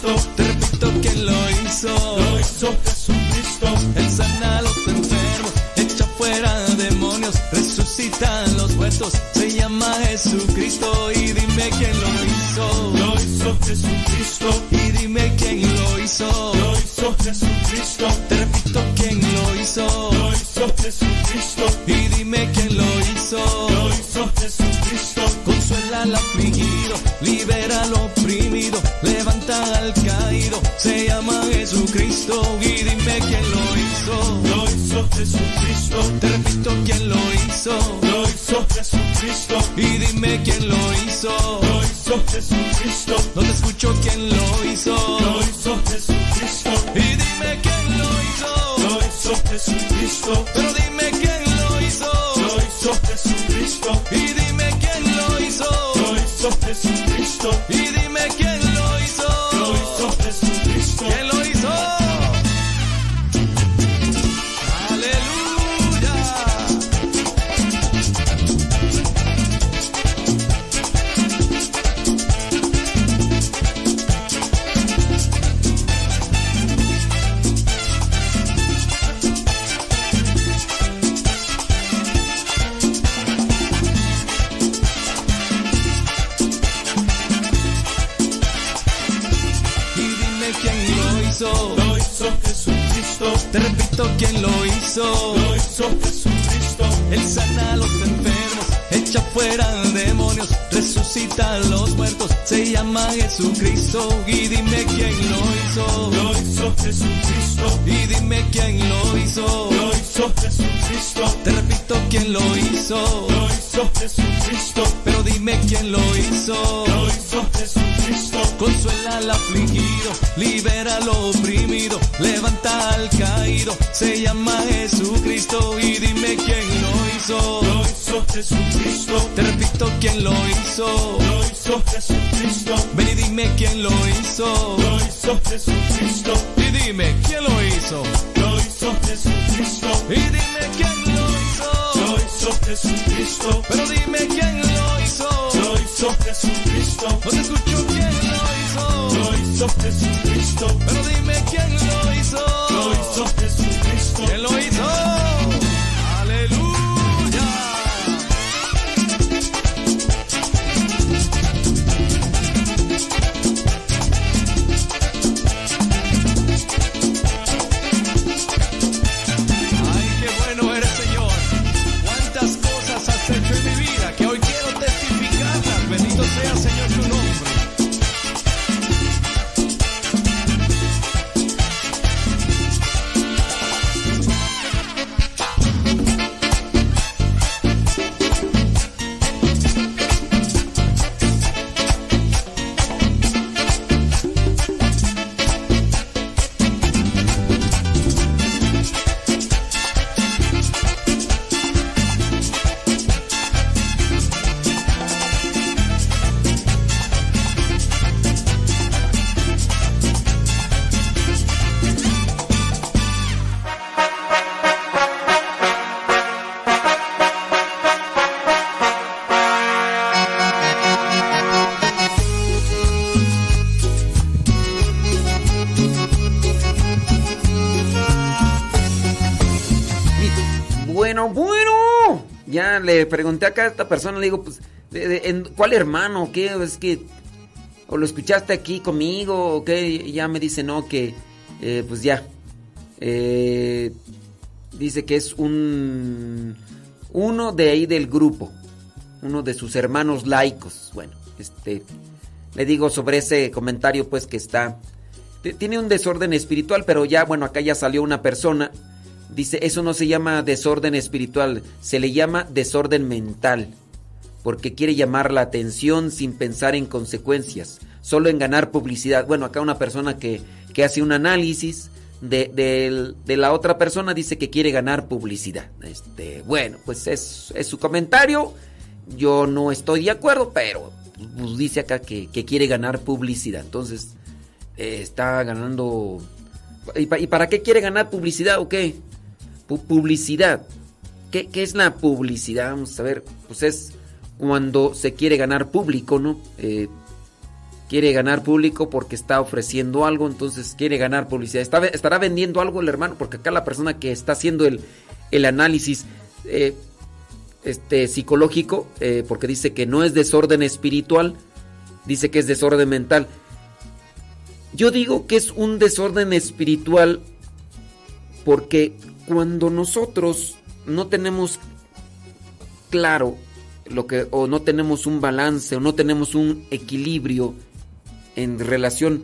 Jesucristo. Te repito quién lo hizo. Lo hizo Jesucristo. Él sana a los enfermos, echa fuera demonios, resucita a los muertos. Se llama Jesucristo y dime quién lo hizo. Lo hizo Jesucristo. Y dime quién lo hizo. Lo hizo Jesucristo. Te repito quién lo hizo. Lo hizo Jesucristo. Y dime quién lo hizo. Lo hizo Jesucristo. Consuela al afligido, libera al oprimido, levanta al caído. Se llama Jesucristo y dime quién lo hizo. Lo hizo Jesucristo. Te repito quién lo hizo. Lo hizo Jesucristo. Y dime quién lo hizo. Lo hizo Jesucristo. No te escucho quién lo hizo. Lo hizo Jesucristo. Y dime quién lo hizo. Lo hizo Jesucristo. Pero dime quién lo hizo. Lo hizo Jesucristo. Y dime quién lo hizo. Lo hizo Jesucristo. Llama Jesucristo. Y dime le pregunté acá a esta persona, le digo, pues, ¿cuál hermano? ¿Qué? Es que, o lo escuchaste aquí conmigo, o qué? Ya me dice, no, que, eh, pues ya. Eh, dice que es un, uno de ahí del grupo, uno de sus hermanos laicos. Bueno, este, le digo sobre ese comentario, pues, que está, tiene un desorden espiritual, pero ya, bueno, acá ya salió una persona Dice, eso no se llama desorden espiritual, se le llama desorden mental, porque quiere llamar la atención sin pensar en consecuencias, solo en ganar publicidad. Bueno, acá una persona que, que hace un análisis de, de la otra persona dice que quiere ganar publicidad. Este, bueno, pues es, es su comentario, yo no estoy de acuerdo, pero pues, dice acá que, que quiere ganar publicidad. Entonces, eh, está ganando... ¿Y, pa- y para qué quiere ganar publicidad o qué? Pu- publicidad. ¿Qué, qué es la publicidad? Vamos a ver. Pues es cuando se quiere ganar público, ¿no? Eh, quiere ganar público porque está ofreciendo algo, entonces quiere ganar publicidad. Está- estará vendiendo algo el hermano, porque acá la persona que está haciendo el, el análisis eh, este, psicológico, eh, porque dice que no es desorden espiritual, dice que es desorden mental. Yo digo que es un desorden espiritual porque cuando nosotros no tenemos claro lo que o no tenemos un balance o no tenemos un equilibrio en relación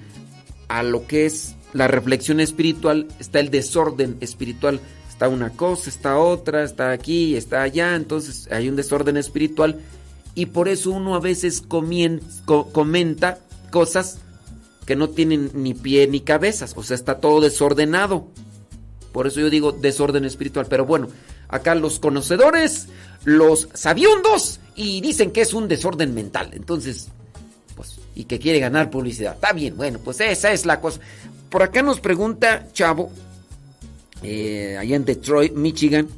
a lo que es la reflexión espiritual, está el desorden espiritual, está una cosa, está otra, está aquí, está allá, entonces hay un desorden espiritual. Y por eso uno a veces comenta cosas que no tienen ni pie ni cabezas, o sea, está todo desordenado. Por eso yo digo desorden espiritual. Pero bueno, acá los conocedores, los sabiondos, y dicen que es un desorden mental. Entonces, pues, y que quiere ganar publicidad. Está bien, bueno, pues esa es la cosa. Por acá nos pregunta Chavo, eh, allá en Detroit, Michigan,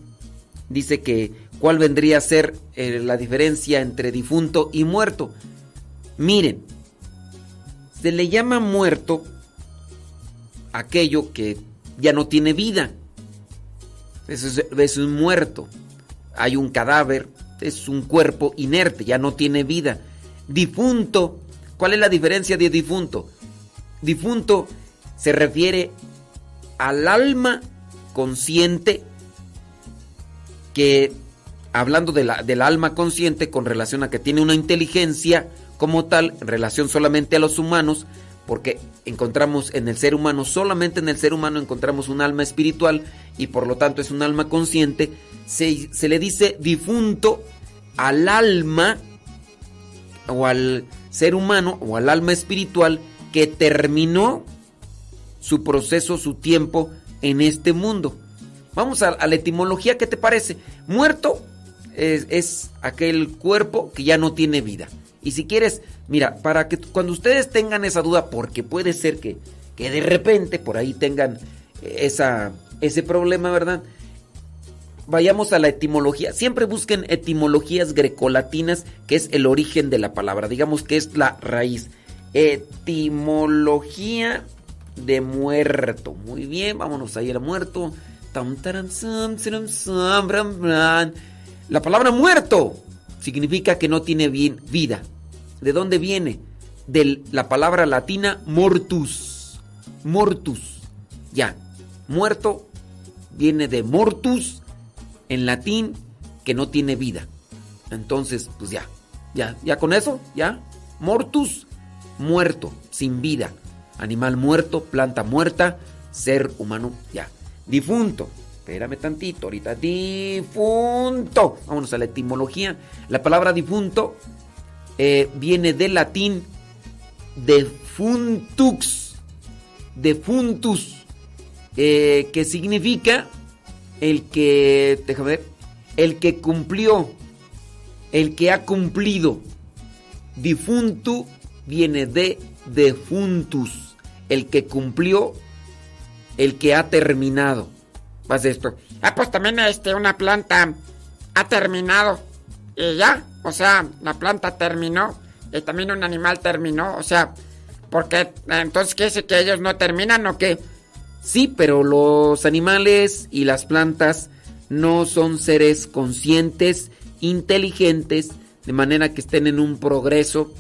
dice que cuál vendría a ser eh, la diferencia entre difunto y muerto. Miren, se le llama muerto aquello que ya no tiene vida. Eso es, un muerto. Hay un cadáver, es un cuerpo inerte, ya no tiene vida. Difunto, ¿cuál es la diferencia de difunto? Difunto se refiere al alma consciente que, hablando de la- del alma consciente con relación a que tiene una inteligencia como tal, en relación solamente a los humanos, porque encontramos en el ser humano, solamente en el ser humano encontramos un alma espiritual y por lo tanto es un alma consciente, se, le dice difunto al alma o al ser humano o al alma espiritual que terminó su proceso, su tiempo en este mundo. Vamos a, la etimología, ¿qué te parece? Muerto es aquel cuerpo que ya no tiene vida. Y si quieres, mira, para que cuando ustedes tengan esa duda, porque puede ser que, que de repente por ahí tengan esa, ese problema, ¿verdad? Vayamos a la etimología. Siempre busquen etimologías grecolatinas, que es el origen de la palabra. Digamos que es la raíz. Etimología de muerto. Muy bien, vámonos a ir a muerto. La palabra muerto significa que no tiene bien vida. ¿De dónde viene? De la palabra latina mortus. Mortus. Ya. Muerto viene de mortus en latín que no tiene vida. Entonces, pues ya. Ya, ya con eso, ya. Mortus, muerto, sin vida. Animal muerto, planta muerta, ser humano, ya. Difunto. Espérame tantito, ahorita. Difunto. Vámonos a la etimología. La palabra difunto eh, viene del latín defuntux. Defuntus. eh, que significa el que. Déjame ver. El que cumplió. El que ha cumplido. Difuntu viene de defuntus. El que cumplió. El que ha terminado. Vas esto. Ah, pues también este, una planta ha terminado. Y ya, o sea, la planta terminó. Y también un animal terminó. O sea, porque entonces quiere decir que ellos no terminan o qué? Sí, pero los animales y las plantas no son seres conscientes inteligentes, de manera que estén en un progreso.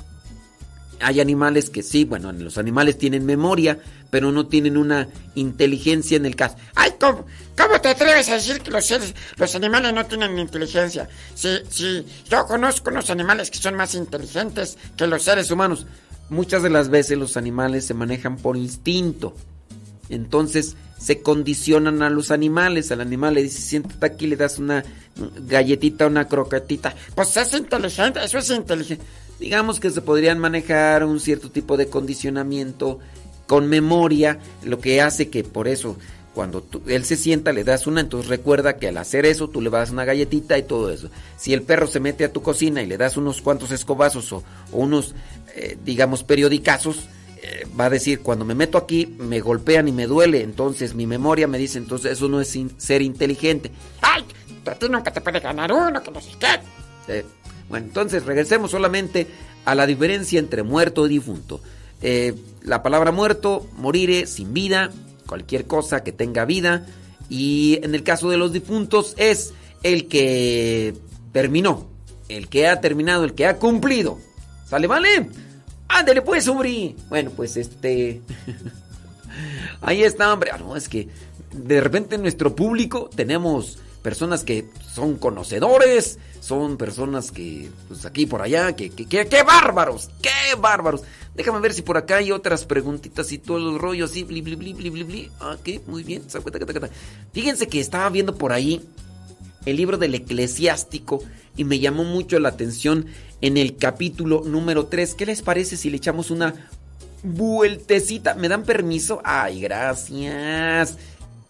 Hay animales que sí, bueno, los animales tienen memoria, pero no tienen una inteligencia en el caso. Ay, ¿cómo, cómo te atreves a decir que los seres, los animales no tienen inteligencia? Si, si yo conozco unos animales que son más inteligentes que los seres humanos. Muchas de las veces los animales se manejan por instinto. Entonces se condicionan a los animales. Al animal le dices, siéntate aquí, le das una galletita, una croquetita. Pues es inteligente, eso es inteligente. Digamos que se podrían manejar un cierto tipo de condicionamiento con memoria, lo que hace que por eso cuando tú- él se sienta le das una, entonces recuerda que al hacer eso tú le vas una galletita y todo eso. Si el perro se mete a tu cocina y le das unos cuantos escobazos o, o unos, eh, digamos, periodicazos, eh, va a decir, cuando me meto aquí me golpean y me duele, entonces mi memoria me dice, entonces eso no es in- ser inteligente. Ay, a ti nunca te puede ganar uno, que no sé qué. Eh, bueno, entonces regresemos solamente a la diferencia entre muerto y difunto. Eh, la palabra muerto, morire, sin vida, cualquier cosa que tenga vida. Y en el caso de los difuntos es el que terminó, el que ha terminado, el que ha cumplido. ¿Sale, vale? Ándale pues, hombre. Bueno, pues este... Ahí está, hombre. Ah, no, es que de repente en nuestro público tenemos personas que son conocedores, son personas que, pues aquí por allá, que, que, que- ¡qué bárbaros! ¡Qué bárbaros! Déjame ver si por acá hay otras preguntitas y todos los rollos así, bli, bli, bli, bli, bli, bli. Ah, ok, muy bien. Fíjense que estaba viendo por ahí el libro del eclesiástico y me llamó mucho la atención en el capítulo número 3. ¿Qué les parece si le echamos una vueltecita? ¿Me dan permiso? Ay, gracias.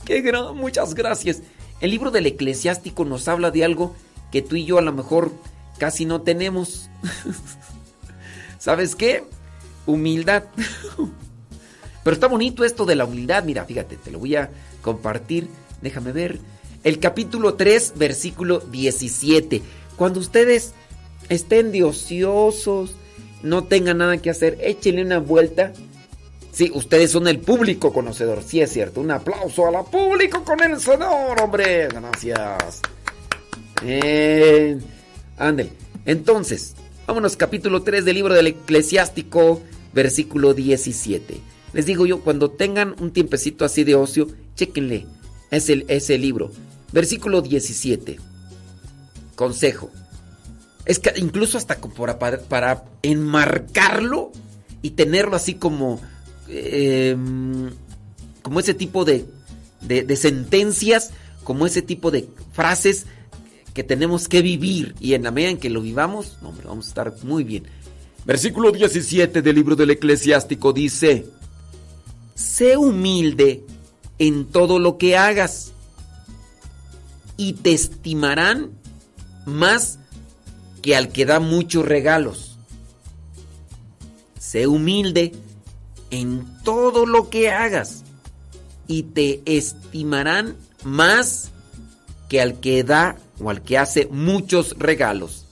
Qué gran, muchas gracias. El libro del eclesiástico nos habla de algo que tú y yo a lo mejor casi no tenemos. ¿Sabes qué? Humildad. Pero está bonito esto de la humildad. Mira, fíjate, te lo voy a compartir. Déjame ver. El capítulo 3, versículo 17. Cuando ustedes estén de ociosos, no tengan nada que hacer, échenle una vuelta. Sí, ustedes son el público conocedor. Sí, es cierto. Un aplauso a la público conocedor, hombre. Gracias. Ándale. Entonces, vámonos, capítulo 3 del libro del Eclesiástico, versículo 17. Les digo yo, cuando tengan un tiempecito así de ocio, chéquenle ese, ese libro. Versículo 17. Consejo. Es que incluso hasta para, para enmarcarlo y tenerlo así como, eh, como ese tipo de, de, sentencias, como ese tipo de frases que tenemos que vivir y en la medida en que lo vivamos, hombre, vamos a estar muy bien. Versículo 17 del libro del eclesiástico dice, sé humilde en todo lo que hagas y te estimarán más que al que da muchos regalos. Sé humilde en todo lo que hagas y te estimarán más que al que da o al que hace muchos regalos.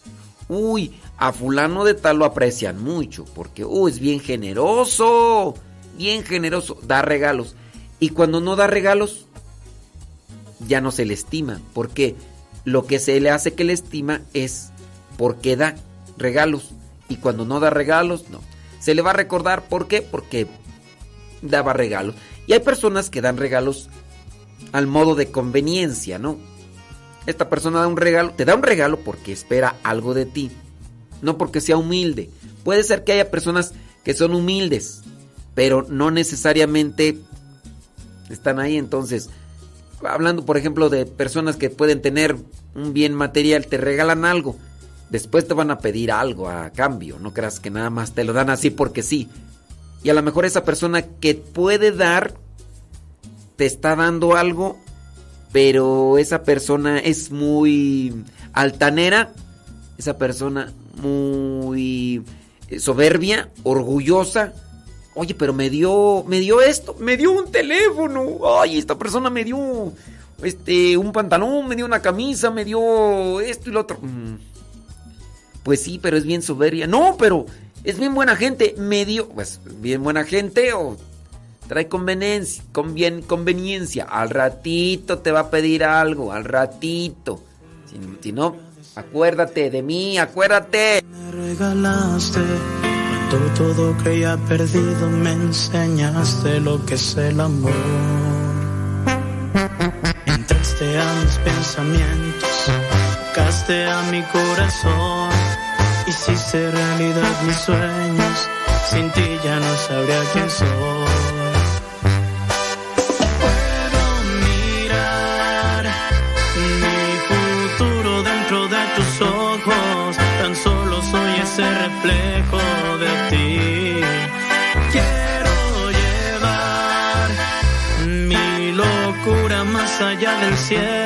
Uy, a fulano de tal lo aprecian mucho porque uy, es bien generoso, bien generoso, da regalos. Y cuando no da regalos, ya no se le estima, porque lo que se le hace que le estima es porque da regalos. Y cuando no da regalos, no. Se le va a recordar, ¿por qué? Porque daba regalos. Y hay personas que dan regalos al modo de conveniencia, ¿no? Esta persona da un regalo, te da un regalo porque espera algo de ti, no porque sea humilde. Puede ser que haya personas que son humildes, pero no necesariamente están ahí. Entonces, hablando por ejemplo de personas que pueden tener un bien material, te regalan algo, después te van a pedir algo a cambio, no creas que nada más te lo dan así porque sí. Y a lo mejor esa persona que puede dar, te está dando algo, pero esa persona es muy altanera, esa persona muy soberbia, orgullosa. Oye, pero me dio, me dio esto, me dio un teléfono. Ay, esta persona me dio este un pantalón, me dio una camisa, me dio esto y lo otro. Mm. Pues sí, pero es bien soberbia. No, pero es bien buena gente. Me dio, pues bien buena gente o trae conveniencia, convien, conveniencia. Al ratito te va a pedir algo, al ratito. Si, si no, Acuérdate de mí, acuérdate. Me regalaste cuando todo creía perdido, me enseñaste lo que es el amor. Entraste a mis pensamientos, tocaste a mi corazón, hiciste realidad mis sueños, sin ti ya no sabría quién soy. Puedo mirar mi futuro dentro de tus ojos, tan solo soy ese reflejo de ti. Quiero llevar mi locura más allá del cielo,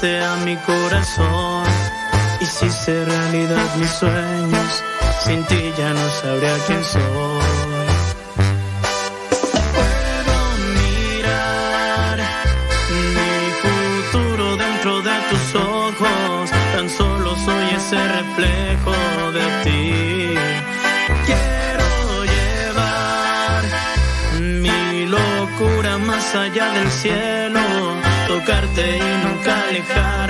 tocaste a mi corazón, hiciste realidad mis sueños, sin ti ya no sabría quién soy. Puedo mirar mi futuro dentro de tus ojos, tan solo soy ese reflejo de ti. Quiero llevar mi locura más allá del cielo, y nunca alejarme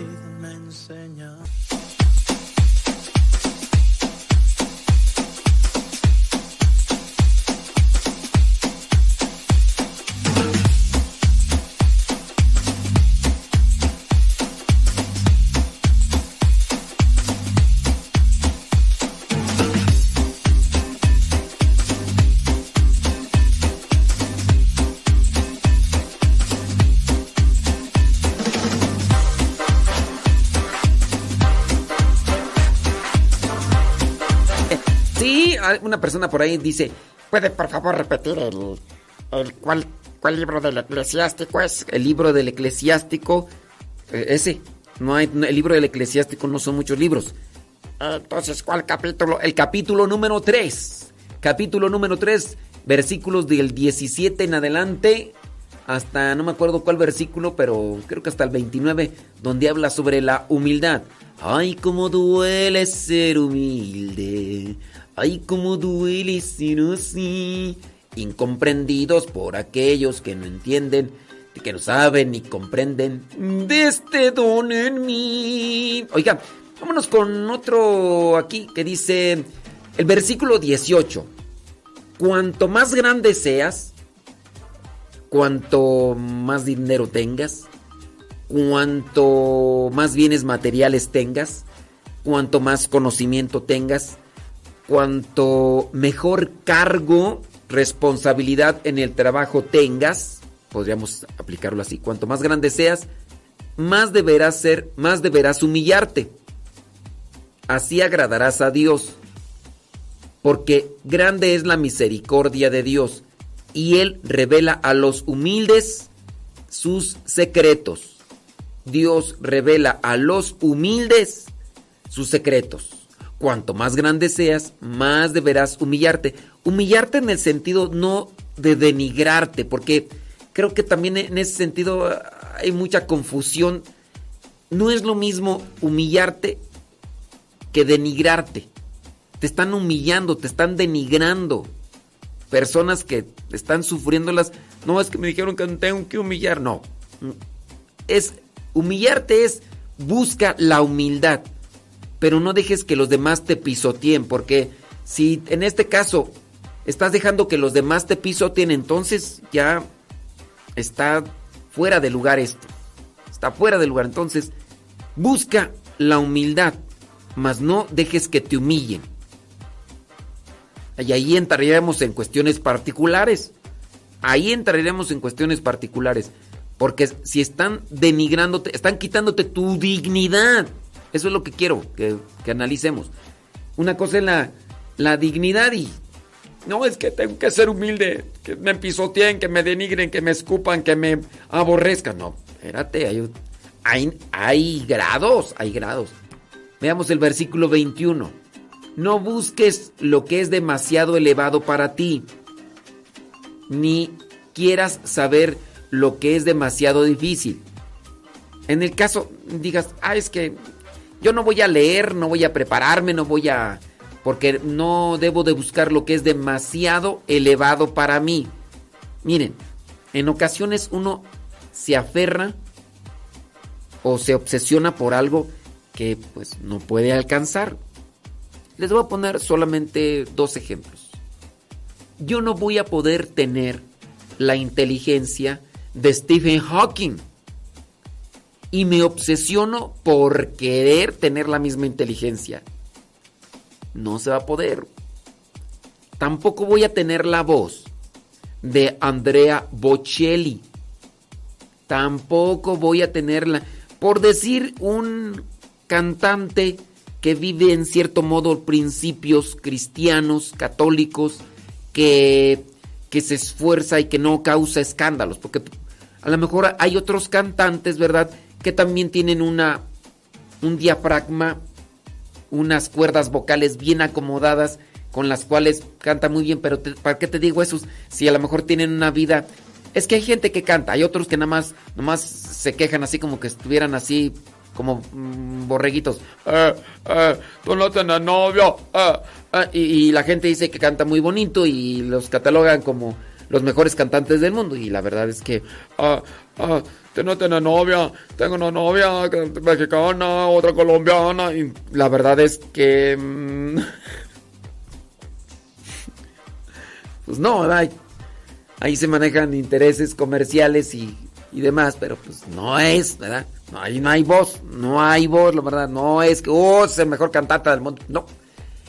olvidado. Persona por ahí dice, ¿Puede por favor repetir el, el cuál, cuál libro del eclesiástico es? el libro del eclesiástico, eh, ese, no hay, el libro del eclesiástico no son muchos libros. Entonces, ¿cuál capítulo? El capítulo número 3, capítulo número 3, versículos del 17 en adelante hasta, no me acuerdo cuál versículo, pero creo que hasta el 29, donde habla sobre la humildad. Ay, cómo duele ser humilde. Ay, cómo duele ser así. Incomprendidos por aquellos que no entienden, que no saben ni comprenden de este don en mí. Oiga, vámonos con otro aquí que dice el versículo 18. Cuanto más grande seas, cuanto más dinero tengas, cuanto más bienes materiales tengas, cuanto más conocimiento tengas, cuanto mejor cargo, responsabilidad en el trabajo tengas, podríamos aplicarlo así, cuanto más grande seas, más deberás ser, más deberás humillarte. Así agradarás a Dios, porque grande es la misericordia de Dios, y Él revela a los humildes sus secretos. Dios revela a los humildes sus secretos. Cuanto más grande seas, más deberás humillarte. Humillarte en el sentido no de denigrarte, porque creo que también en ese sentido ah, hay mucha confusión. No es lo mismo humillarte que denigrarte. Te están humillando, te están denigrando. Personas que están sufriéndolas. No es que me dijeron que tengo que humillar. No. Es Humillarte es busca la humildad, pero no dejes que los demás te pisoteen, porque si en este caso estás dejando que los demás te pisoteen, entonces ya está fuera de lugar esto. Está fuera de lugar. Entonces, busca la humildad, mas no dejes que te humillen. Y ahí entraremos en cuestiones particulares. Ahí entraremos en cuestiones particulares. Porque si están denigrándote, están quitándote tu dignidad. Eso es lo que quiero que, analicemos. Una cosa es la, la dignidad y... No, es que tengo que ser humilde, que me pisoteen, que me denigren, que me escupan, que me aborrezcan. No, espérate, hay, hay, hay grados, hay grados. Veamos el versículo 21. No busques lo que es demasiado elevado para ti, ni quieras saber lo que es demasiado difícil. En el caso, digas, ah, es que yo no voy a leer, no voy a prepararme, no voy a... porque no debo de buscar lo que es demasiado elevado para mí. Miren, en ocasiones uno se aferra o se obsesiona por algo que pues no puede alcanzar. Les voy a poner solamente dos ejemplos. Yo no voy a poder tener la inteligencia de Stephen Hawking. Y me obsesiono por querer tener la misma inteligencia. No se va a poder. Tampoco voy a tener la voz de Andrea Bocelli. Tampoco voy a tenerla. Por decir un cantante que vive en cierto modo principios cristianos, católicos, que, que se esfuerza y que no causa escándalos. Porque a lo mejor hay otros cantantes, ¿verdad? Que también tienen una un diafragma, unas cuerdas vocales bien acomodadas con las cuales canta muy bien, pero ¿para qué te digo eso? Si a lo mejor tienen una vida es que hay gente que canta, hay otros que nada más, nada más se quejan así como que estuvieran así como mm, borreguitos. Eh, tú no novio. Y, y, la gente dice que canta muy bonito y los catalogan como los mejores cantantes del mundo. Y la verdad es que, ah, ah, no tengo novia, tengo una novia mexicana, otra colombiana. Y la verdad es que... Mm, pues no, ahí, ahí se manejan intereses comerciales y, y, demás, pero pues no es, ¿verdad? Hay, no hay voz, no hay voz, la verdad, no es que, oh, es el mejor cantante del mundo, no.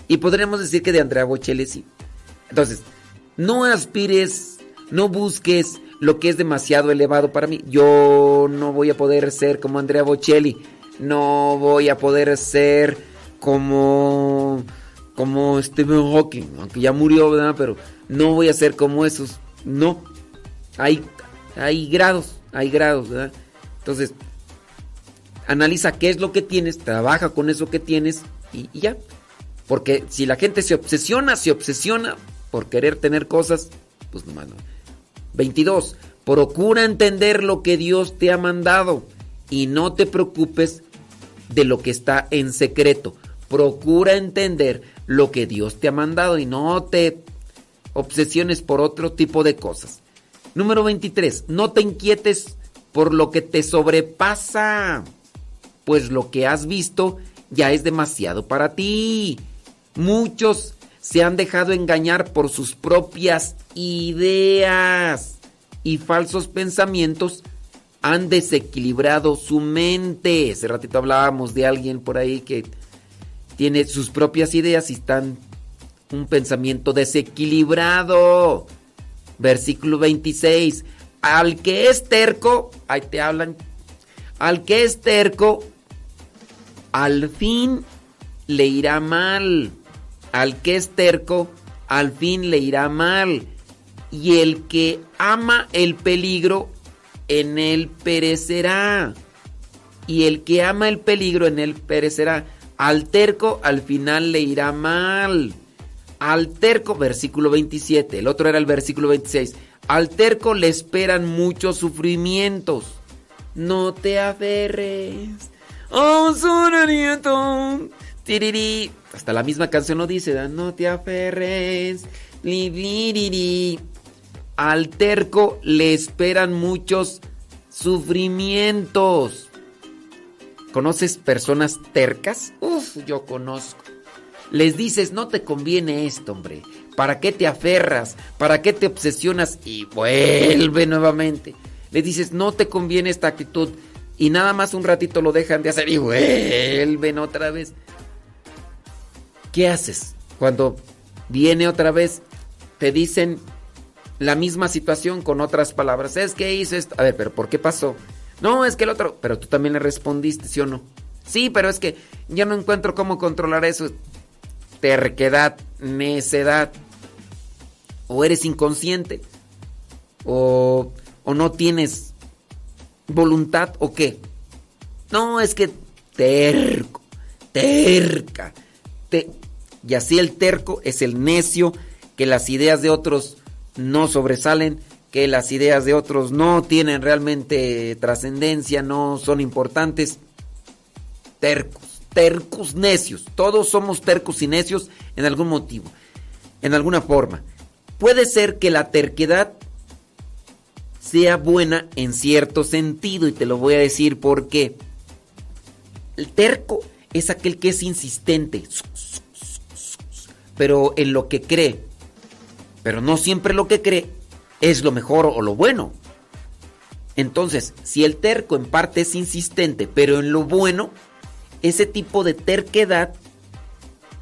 Y podríamos decir que de Andrea Bocelli sí. Entonces, no aspires no busques lo que es demasiado elevado para mí. Yo no voy a poder ser como Andrea Bocelli. No voy a poder ser como como Stephen Hawking, aunque ya murió, ¿verdad? Pero no voy a ser como esos. No. Hay hay grados, hay grados, ¿verdad? Entonces, analiza qué es lo que tienes, trabaja con eso que tienes y, y ya. Porque si la gente se obsesiona, se obsesiona por querer tener cosas, pues nomás no. 22. Procura entender lo que Dios te ha mandado y no te preocupes de lo que está en secreto. Procura entender lo que Dios te ha mandado y no te obsesiones por otro tipo de cosas. Número 23. No te inquietes por lo que te sobrepasa, pues lo que has visto ya es demasiado para ti. Muchos se han dejado engañar por sus propias ideas y falsos pensamientos han desequilibrado su mente. Hace ratito hablábamos de alguien por ahí que tiene sus propias ideas y están un pensamiento desequilibrado. Versículo 26. Al que es terco, ahí te hablan, al que es terco, al fin le irá mal. Al que es terco, al fin le irá mal. Y el que ama el peligro, en él perecerá. Y el que ama el peligro, en él perecerá. Al terco, al final le irá mal. Al terco, versículo 27. El otro era el versículo 26. Al terco le esperan muchos sufrimientos. No te aferres. Oh, nieto. Tiriri. Hasta la misma canción lo dice. No te aferres. Al terco le esperan muchos sufrimientos. ¿Conoces personas tercas? Uf, yo conozco. Les dices, no te conviene esto, hombre. ¿Para qué te aferras? ¿Para qué te obsesionas? Y vuelve nuevamente. Le dices, no te conviene esta actitud. Y nada más un ratito lo dejan de hacer y vuelven otra vez. ¿Qué haces? Cuando viene otra vez, te dicen la misma situación con otras palabras. Es que hizo esto. A ver, pero ¿por qué pasó? No, es que el otro. Pero tú también le respondiste, ¿sí o no? Sí, pero es que yo no encuentro cómo controlar eso terquedad, necedad, o eres inconsciente, o, o no tienes voluntad, o qué. No, es que terco, terca, te, y así el terco es el necio, que las ideas de otros no sobresalen, que las ideas de otros no tienen realmente trascendencia, no son importantes. Tercos tercos necios. Todos somos tercos y necios en algún motivo, en alguna forma. Puede ser que la terquedad sea buena en cierto sentido y te lo voy a decir por qué. El terco es aquel que es insistente, pero en lo que cree. Pero no siempre lo que cree es lo mejor o lo bueno. Entonces, si el terco en parte es insistente, pero en lo bueno, ese tipo de terquedad,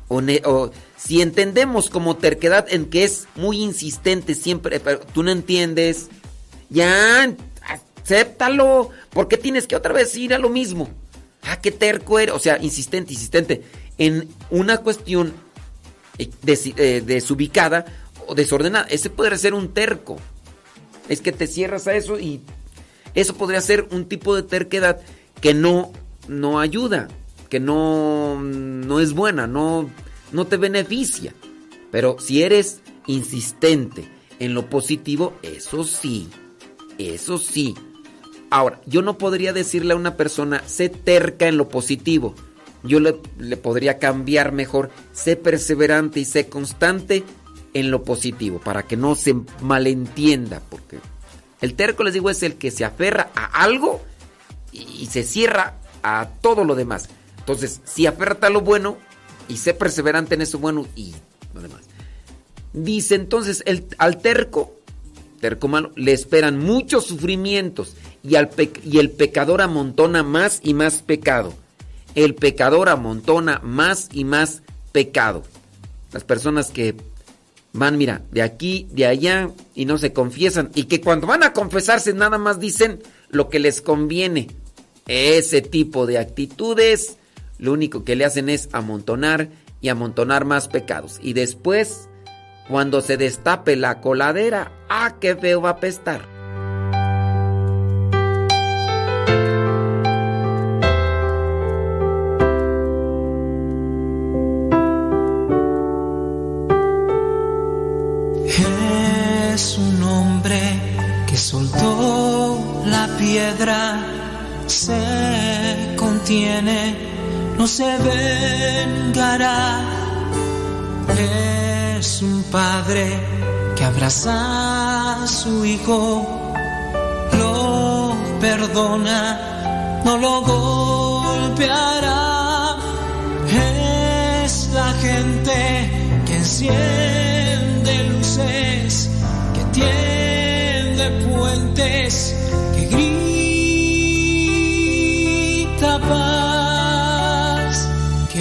o, si entendemos como terquedad en que es muy insistente siempre, pero tú no entiendes, ya, acéptalo, ¿por qué tienes que otra vez ir a lo mismo? Ah, qué terco eres, o sea, insistente, insistente, en una cuestión eh, eh, desubicada o desordenada, ese podría ser un terco, es que te cierras a eso y eso podría ser un tipo de terquedad que no, no ayuda que no, no es buena, no, no te beneficia. Pero si eres insistente en lo positivo, eso sí, eso sí. Ahora, yo no podría decirle a una persona, sé terca en lo positivo. Yo le, le, podría cambiar mejor, sé perseverante y sé constante en lo positivo, para que no se malentienda, porque el terco, les digo, es el que se aferra a algo y se cierra a todo lo demás. Entonces, si aferta a lo bueno y sé perseverante en eso bueno y lo demás. Dice entonces, el, al terco, terco malo, le esperan muchos sufrimientos y, al y el pecador amontona más y más pecado. El pecador amontona más y más pecado. Las personas que van, mira, de aquí, de allá y no se confiesan y que cuando van a confesarse nada más dicen lo que les conviene. Ese tipo de actitudes lo único que le hacen es amontonar y amontonar más pecados. Y después, cuando se destape la coladera, ¡ah, qué feo va a apestar! Se vengará. Es un padre que abraza a su hijo, lo perdona, no lo golpeará. Es la gente que enciende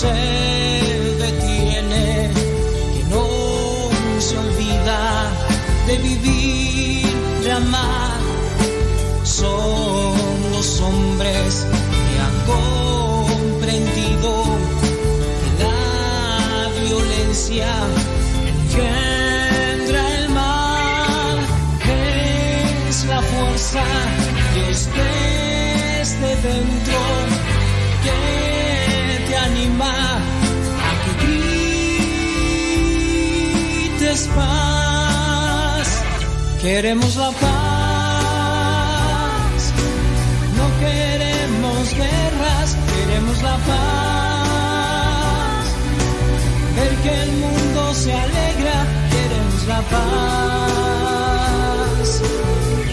Se detiene, que no se olvida de vivir, de amar. Son los hombres que han comprendido que la violencia engendra el mal. Es la fuerza Dios desde dentro paz. Queremos la paz, no queremos guerras, queremos la paz. Ver que el mundo se alegra, queremos la paz.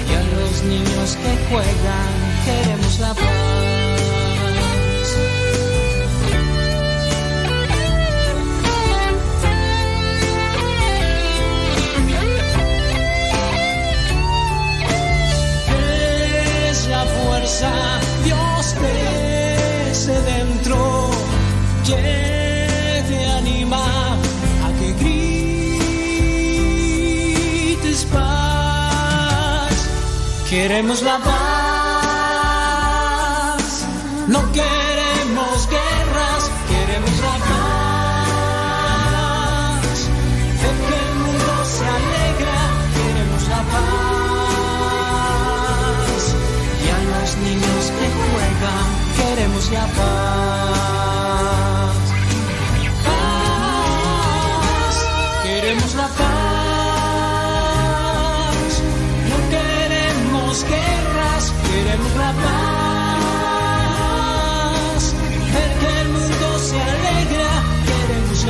Y a los niños que juegan, queremos la paz. Queremos la paz, no queremos guerras, queremos la paz. Que el mundo se alegra, queremos la paz. Y a los niños que juegan, queremos la paz.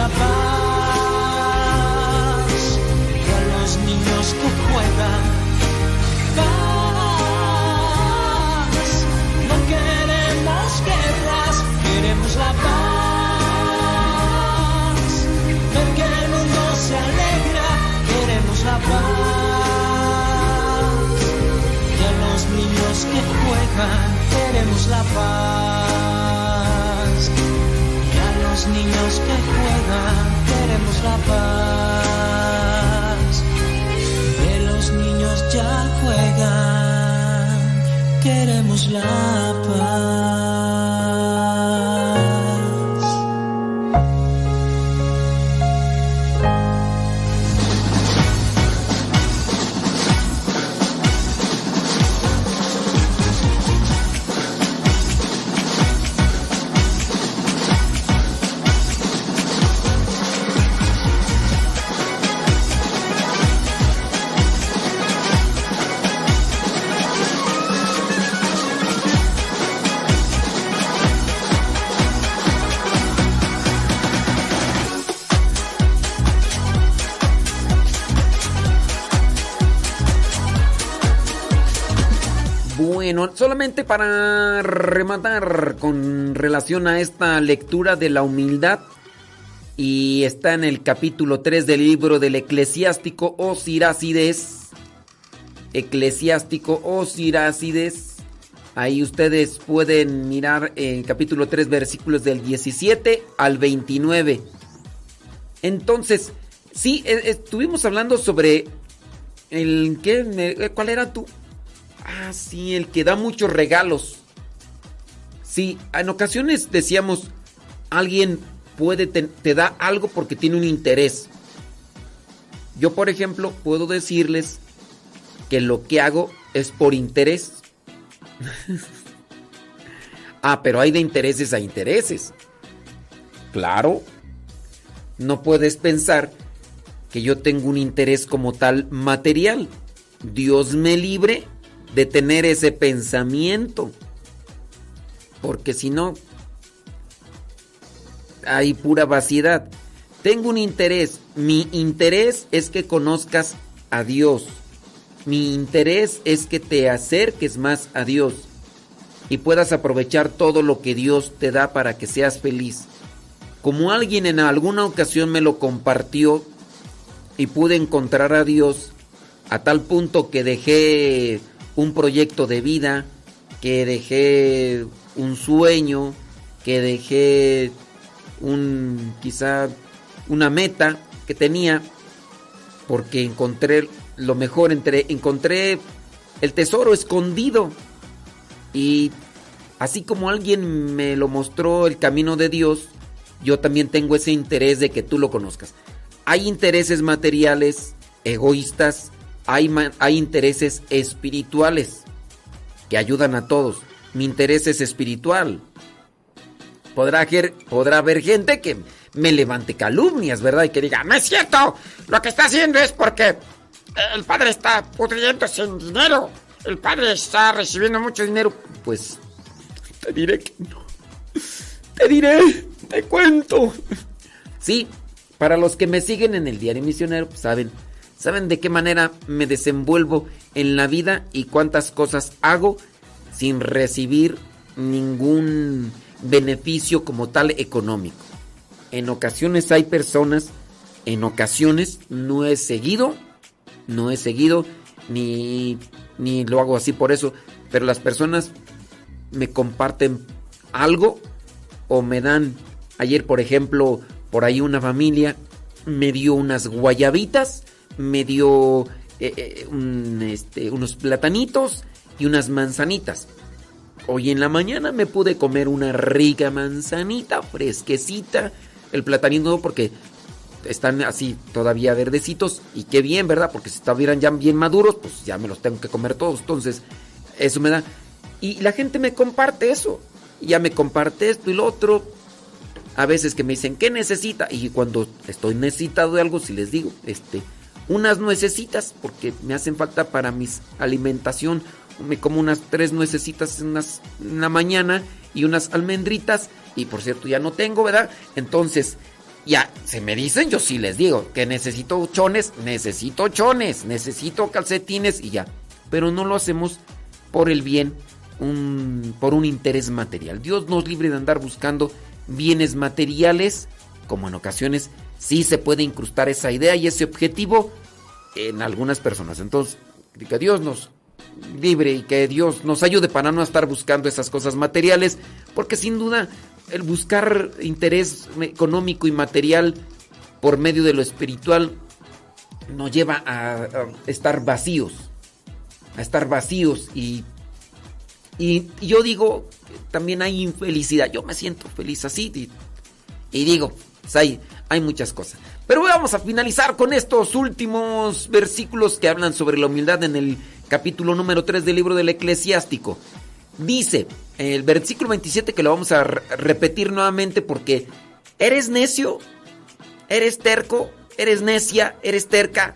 La paz. Y a los niños que juegan, paz. No queremos guerras, queremos la paz. Ver el mundo se alegra, queremos la paz. Y a los niños que juegan, queremos la paz. Y a los niños que queremos la paz. Para rematar con relación a esta lectura de la humildad, y está en el capítulo 3 del libro del eclesiástico o Sirácides. Eclesiástico o Sirácides. Ahí ustedes pueden mirar el capítulo 3 versículos del 17 al 29. Entonces, sí, eh, estuvimos hablando sobre el... ¿qué? me- ¿Cuál era tú? Ah, sí, el que da muchos regalos. Sí, en ocasiones decíamos, alguien puede te, te da algo porque tiene un interés. Yo, por ejemplo, puedo decirles que lo que hago es por interés. ah, pero hay de intereses a intereses. Claro. No puedes pensar que yo tengo un interés como tal material. Dios me libre de tener ese pensamiento. Porque si no, hay pura vaciedad. Tengo un interés. Mi interés es que conozcas a Dios. Mi interés es que te acerques más a Dios y puedas aprovechar todo lo que Dios te da para que seas feliz. Como alguien en alguna ocasión me lo compartió y pude encontrar a Dios a tal punto que dejé un proyecto de vida, que dejé un sueño, que dejé un quizá una meta que tenía porque encontré lo mejor entre encontré el tesoro escondido y así como alguien me lo mostró el camino de Dios, yo también tengo ese interés de que tú lo conozcas. Hay intereses materiales egoístas, hay, intereses espirituales que ayudan a todos. Mi interés es espiritual. Podrá, podrá haber gente que me levante calumnias, ¿verdad? Y que diga, no es cierto, lo que está haciendo es porque el padre está pudriendo sin dinero. El padre está recibiendo mucho dinero. Pues te diré que no. Te diré, te cuento. Sí, para los que me siguen en el diario misionero, pues saben, saben de qué manera me desenvuelvo en la vida y cuántas cosas hago sin recibir ningún beneficio como tal económico. En ocasiones hay personas, en ocasiones no he seguido, no he seguido, ni, ni lo hago así por eso, pero las personas me comparten algo o me dan, ayer por ejemplo, por ahí una familia me dio unas guayabitas, me dio eh, eh, este, unos platanitos y unas manzanitas. Hoy en la mañana me pude comer una rica manzanita fresquecita el platanito porque están así todavía verdecitos y qué bien, ¿verdad? Porque si estuvieran ya bien maduros, pues ya me los tengo que comer todos. Entonces, eso me da. Y la gente me comparte eso. Ya me comparte esto y lo otro. A veces que me dicen, ¿qué necesita? Y cuando estoy necesitado de algo, si les digo, este, unas nuecesitas, porque me hacen falta para mi alimentación. Me como unas tres nuecesitas en, en la mañana y unas almendritas y por cierto ya no tengo, ¿verdad? Entonces, ya, se me dicen, yo sí les digo que necesito chones, necesito chones, necesito calcetines y ya. Pero no lo hacemos por el bien, un, por un interés material. Dios nos libre de andar buscando bienes materiales, como en ocasiones sí se puede incrustar esa idea y ese objetivo en algunas personas. Entonces, que Dios nos libre y que Dios nos ayude para no estar buscando esas cosas materiales, porque sin duda el buscar interés económico y material por medio de lo espiritual nos lleva a, estar vacíos, a estar vacíos y, y, yo digo, también hay infelicidad, yo me siento feliz así y, digo, pues hay, hay muchas cosas. Pero vamos a finalizar con estos últimos versículos que hablan sobre la humildad en el capítulo número 3 del libro del eclesiástico. Dice, el versículo 27 que lo vamos a repetir nuevamente porque eres necio, eres terco, eres necia, eres terca.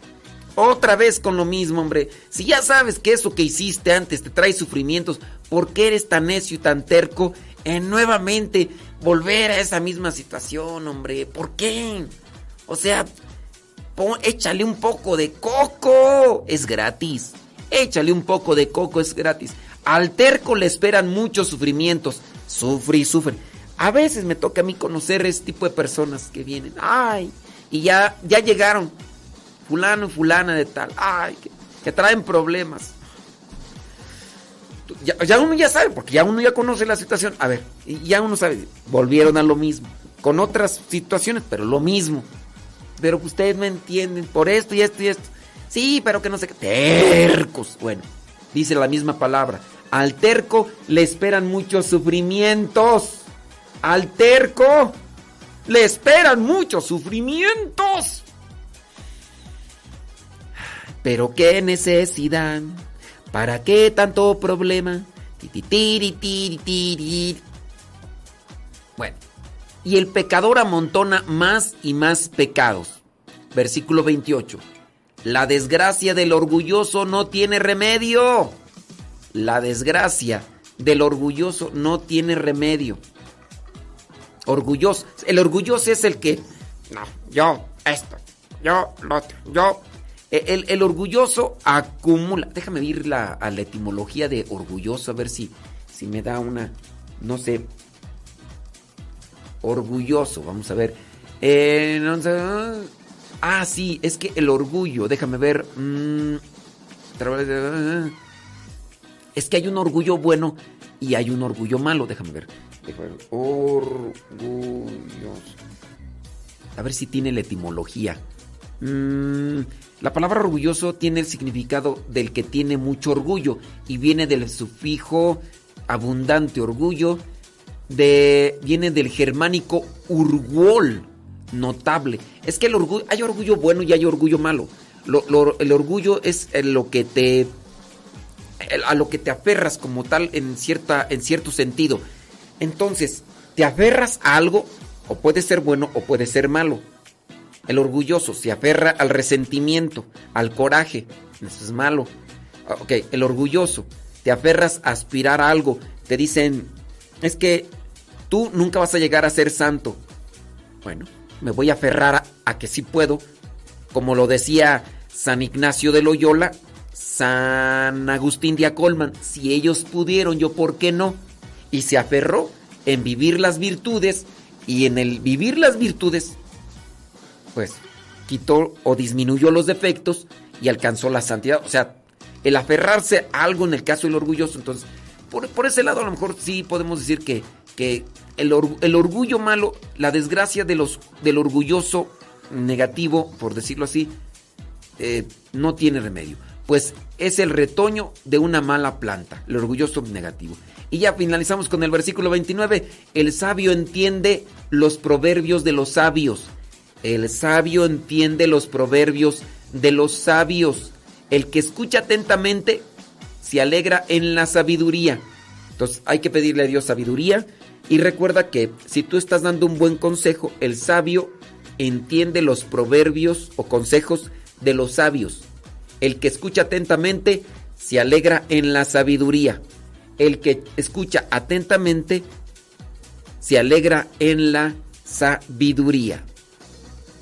Otra vez con lo mismo, hombre. Si ya sabes que eso que hiciste antes te trae sufrimientos, ¿por qué eres tan necio y tan terco en nuevamente volver a esa misma situación, hombre? ¿Por qué? O sea, échale un poco de coco, es gratis. Échale un poco de coco, es gratis. Al terco le esperan muchos sufrimientos. Sufre y sufre. A veces me toca a mí conocer ese tipo de personas que vienen. Ay, y ya, ya llegaron. Fulano fulana de tal. Ay, que, traen problemas. Ya, uno ya sabe, porque ya uno ya conoce la situación. A ver, ya uno sabe. Volvieron a lo mismo. Con otras situaciones, pero lo mismo. Pero ustedes me entienden. Por esto y esto y esto. Sí, pero que no sé qué. Tercos. Bueno. dice la misma palabra. Al terco le esperan muchos sufrimientos. Al terco le esperan muchos sufrimientos. Pero qué necesidad, ¿para qué tanto problema? Bueno, y el pecador amontona más y más pecados. Versículo 28. La desgracia del orgulloso no tiene remedio. La desgracia del orgulloso no tiene remedio. Orgulloso. El orgulloso es el que... No, yo esto, yo lo otro, yo... E, El, el orgulloso acumula. Déjame ir la, a la etimología de orgulloso, a ver si, si me da una. No sé. Orgulloso, vamos a ver. Eh, ah, sí, es que el orgullo, déjame ver. mm, es que hay un orgullo bueno y hay un orgullo malo, déjame ver. Déjame ver. Orgulloso. A ver si tiene la etimología. Mm, la palabra orgulloso tiene el significado del que tiene mucho orgullo y viene del sufijo abundante orgullo, de, viene del germánico urgol, notable. Es que el orgullo, hay orgullo bueno y hay orgullo malo. Lo- lo- el orgullo es eh, lo que te a lo que te aferras como tal en cierta en cierto sentido. Entonces, te aferras a algo o puede ser bueno o puede ser malo. El orgulloso se aferra al resentimiento, al coraje. Eso es malo. Ah, Ok, el orgulloso. Te aferras a aspirar a algo. Te dicen, es que tú nunca vas a llegar a ser santo. Bueno, me voy a aferrar a, a que sí puedo. Como lo decía San Ignacio de Loyola, San Agustín de Acolman. Si ellos pudieron, yo por qué no. Y se aferró en vivir las virtudes. Y en el vivir las virtudes pues quitó o disminuyó los defectos y alcanzó la santidad. O sea, el aferrarse a algo en el caso del orgulloso, entonces, por, por ese lado a lo mejor sí podemos decir que, que el, or- el orgullo malo, la desgracia de los, del orgulloso negativo, por decirlo así, eh, no tiene remedio. Pues es el retoño de una mala planta, el orgulloso negativo. Y ya finalizamos con el versículo 29. El sabio entiende los proverbios de los sabios. El sabio entiende los proverbios de los sabios. El que escucha atentamente se alegra en la sabiduría. Entonces hay que pedirle a Dios sabiduría. Y recuerda que si tú estás dando un buen consejo, el sabio entiende los proverbios o consejos de los sabios. El que escucha atentamente se alegra en la sabiduría. El que escucha atentamente se alegra en la sabiduría.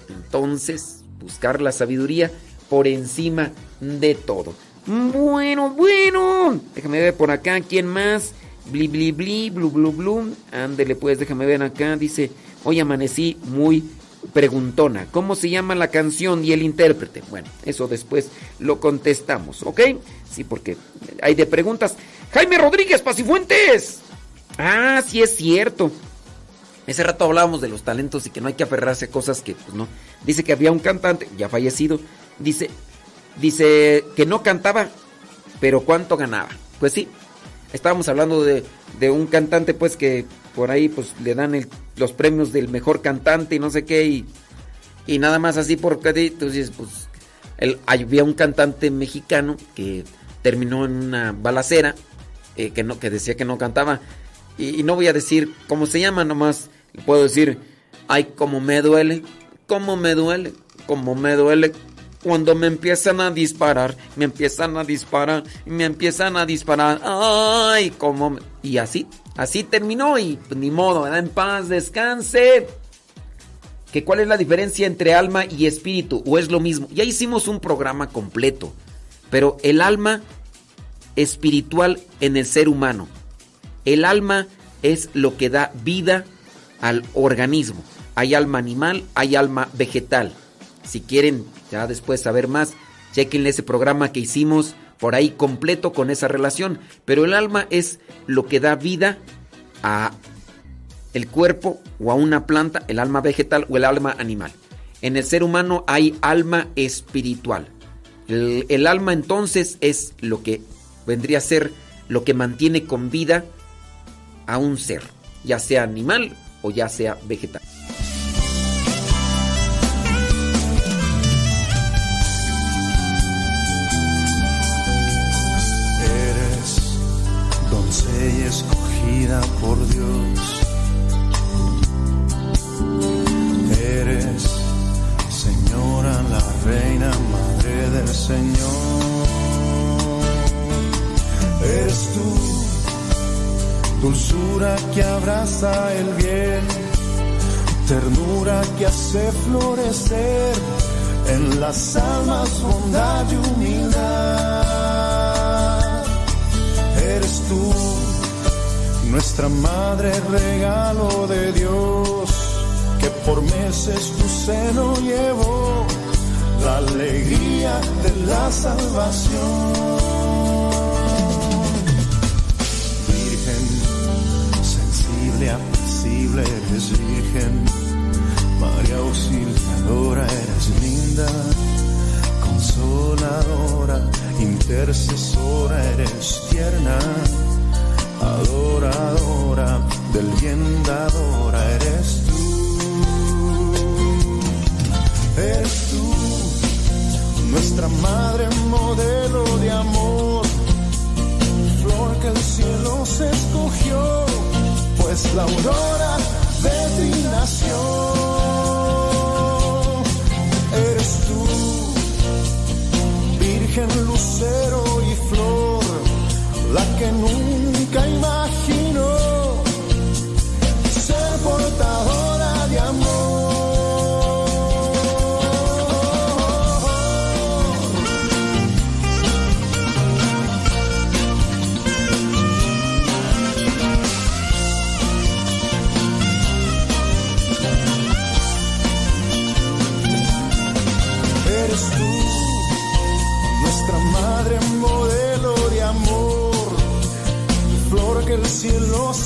Entonces, buscar la sabiduría por encima de todo. Bueno, bueno. Déjame ver por acá quién más. Bli, bli, bli, blu, blu, blu. Ándele, pues, déjame ver acá. Dice, hoy amanecí muy preguntona. ¿Cómo se llama la canción y el intérprete? Bueno, eso después lo contestamos, ¿ok? Sí, porque hay de preguntas. Jaime Rodríguez Pacifuentes. Ah, sí es cierto. Ese rato hablábamos de los talentos y que no hay que aferrarse a cosas que, pues no. Dice que había un cantante, ya fallecido, dice, dice que no cantaba, pero cuánto ganaba. Pues sí, estábamos hablando de, de un cantante, pues que por ahí, pues le dan el- los premios del mejor cantante y no sé qué, y, y nada más así porque entonces, pues, había un cantante mexicano que terminó en una balacera, eh, que, no, que decía que no cantaba. Y, y no voy a decir cómo se llama, nomás le puedo decir, ay, cómo me duele, cómo me duele, cómo me duele. Cuando me empiezan a disparar, me empiezan a disparar, me empiezan a disparar, ay, cómo... me-". Y así, así terminó y pues, ni modo, ¿verdad? En paz, descanse. ¿Que ¿Cuál es la diferencia entre alma y espíritu? ¿O es lo mismo? Ya hicimos un programa completo, pero el alma espiritual en el ser humano. El alma es lo que da vida al organismo. Hay alma animal, hay alma vegetal. Si quieren ya después saber más, chequenle ese programa que hicimos por ahí completo con esa relación. Pero el alma es lo que da vida a el cuerpo o a una planta, el alma vegetal o el alma animal. En el ser humano hay alma espiritual. El alma entonces es lo que vendría a ser lo que mantiene con vida a un ser, ya sea animal o ya sea vegetal. Eres doncella escogida por Dios. Eres señora, la reina, madre del Señor. Eres tú, dulzura que abraza el bien, ternura que hace florecer en las almas bondad y humildad. Eres tú, nuestra madre, regalo de Dios, que por meses tu seno llevó la alegría de la salvación. Eres virgen. María auxiliadora, eres linda, consoladora, intercesora, eres tierna, adoradora, del bien dadora, eres tú. Eres tú, nuestra madre modelo de amor, flor que el cielo se escogió, pues la aurora de ti nació. Eres tú, virgen lucero y flor, la que nunca imaginó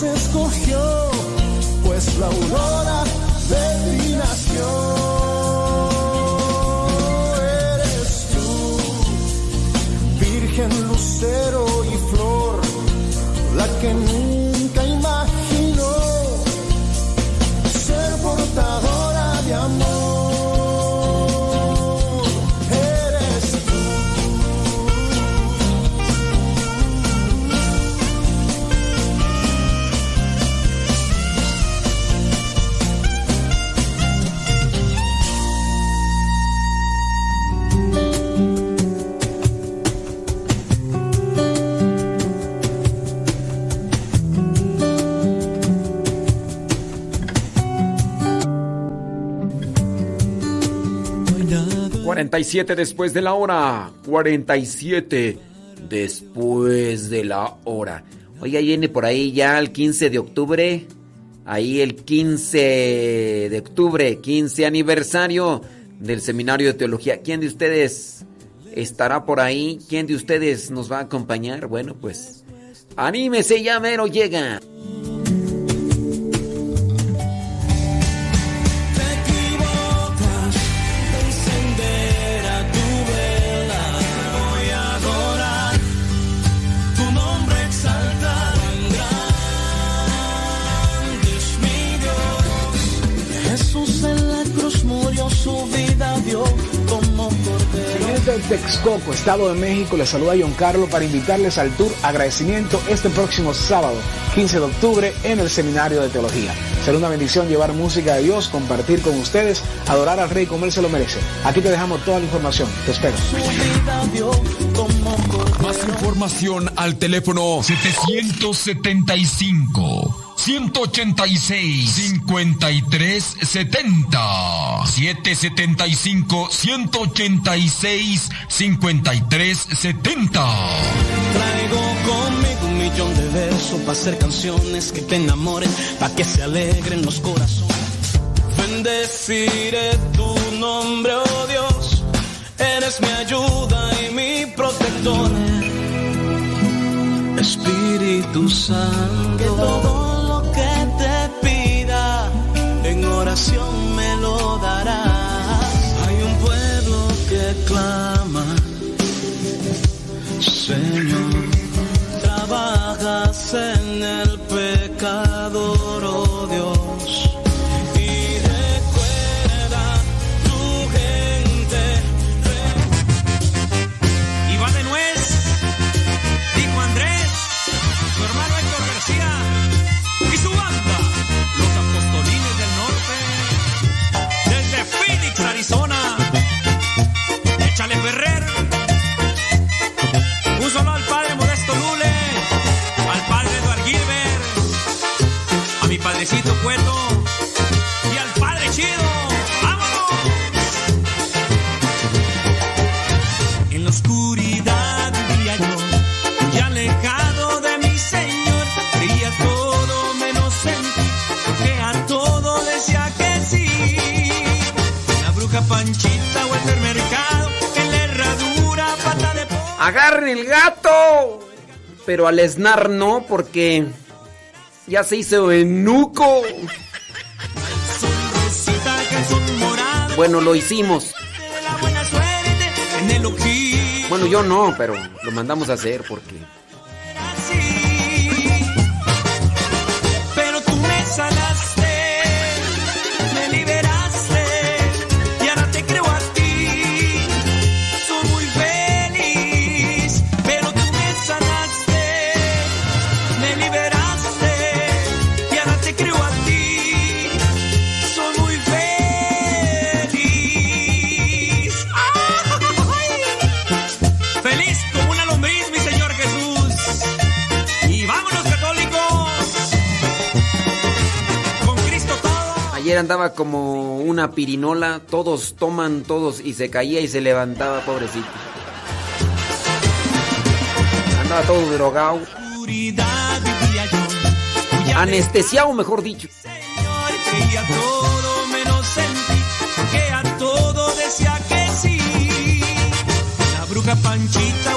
escogió, pues la aurora de ti nació. Eres tú, virgen lucero 47 después de la hora. 47 después de la hora. Oiga, viene por ahí ya el 15 de octubre. Ahí el 15 de octubre, 15 aniversario del Seminario de Teología. ¿Quién de ustedes estará por ahí? ¿Quién de ustedes nos va a acompañar? Bueno, pues anímese, ya mero llega. Texcoco, Estado de México, les saluda John Carlos para invitarles al tour agradecimiento este próximo sábado, 15 de octubre, en el Seminario de Teología. Será una bendición llevar música de Dios, compartir con ustedes, adorar al Rey como Él se lo merece. Aquí te dejamos toda la información. Te espero. Más información al teléfono 775 186 53 70 775 186 53 70 Traigo conmigo un millón de versos para hacer canciones que te enamoren, para que se alegren los corazones. Bendeciré tu nombre, oh Dios, eres mi ayuda y mi protector. Espíritu Santo, en oración me lo darás. agarren el gato. Pero al esnar no, porque ya se hizo enuco. Bueno, lo hicimos. Bueno, yo no, pero lo mandamos a hacer porque... Ayer andaba como una pirinola, todos toman, todos, y se caía y se levantaba, pobrecito. Andaba todo drogado. Anestesiado, mejor dicho. Que a todo a todo decía que sí. La bruja panchita,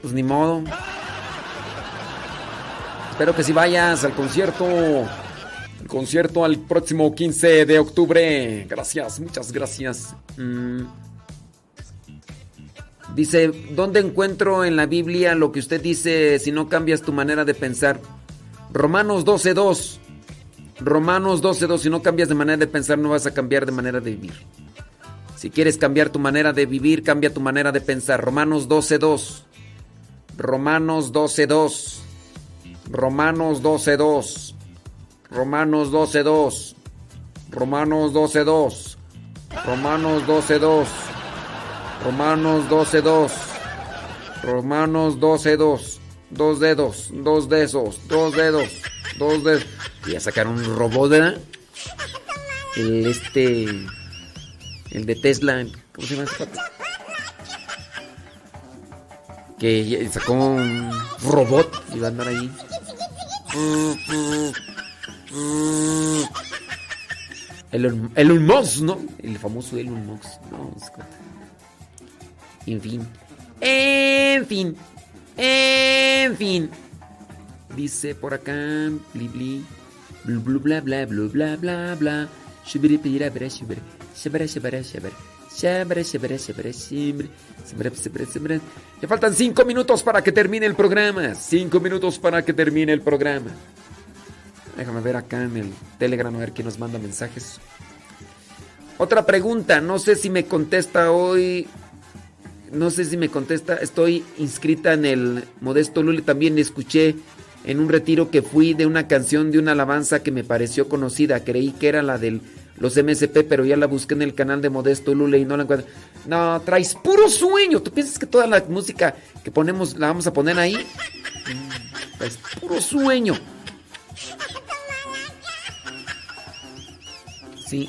pues ni modo. Espero que si vayas al concierto. El concierto al próximo 15 de octubre. Gracias, muchas gracias. Mm. Dice, ¿dónde encuentro en la Biblia lo que usted dice si no cambias tu manera de pensar? Romanos 12.2. Romanos 12.2, si no cambias de manera de pensar no vas a cambiar de manera de vivir. Si quieres cambiar tu manera de vivir, cambia tu manera de pensar. Romanos 12.2. Romanos 12.2. Romanos 12.2. Romanos 12.2. Romanos 12.2. Romanos 12.2. Romanos 12.2. Romanos 12.2. Dos dedos, dos dedos, dos dedos, dos dedos. Y a sacar un robot, ¿verdad? El este. El de Tesla. ¿Cómo se llama? Que sacó un robot y va a andar ahí. Elon, Elon Musk, ¿no? El famoso Elon Musk. No, en fin. En fin. En fin. Dice por acá. Bli bli. Blu bla bla bla bla bla. Shubiri. Shabara shabara shabara shibri. Shabara shabara shabara. Ya faltan cinco minutos para que termine el programa. Cinco minutos para que termine el programa. Déjame ver acá en el Telegram a ver quién nos manda mensajes. Otra pregunta, no sé si me contesta hoy. No sé si me contesta. Estoy inscrita en el Modesto Lule. También escuché en un retiro que fui de una canción de una alabanza que me pareció conocida. Creí que era la de los MSP, pero ya la busqué en el canal de Modesto Lule y no la encuentro. No, traes puro sueño. ¿Tú piensas que toda la música que ponemos la vamos a poner ahí? Mm, Traes puro sueño. Sí,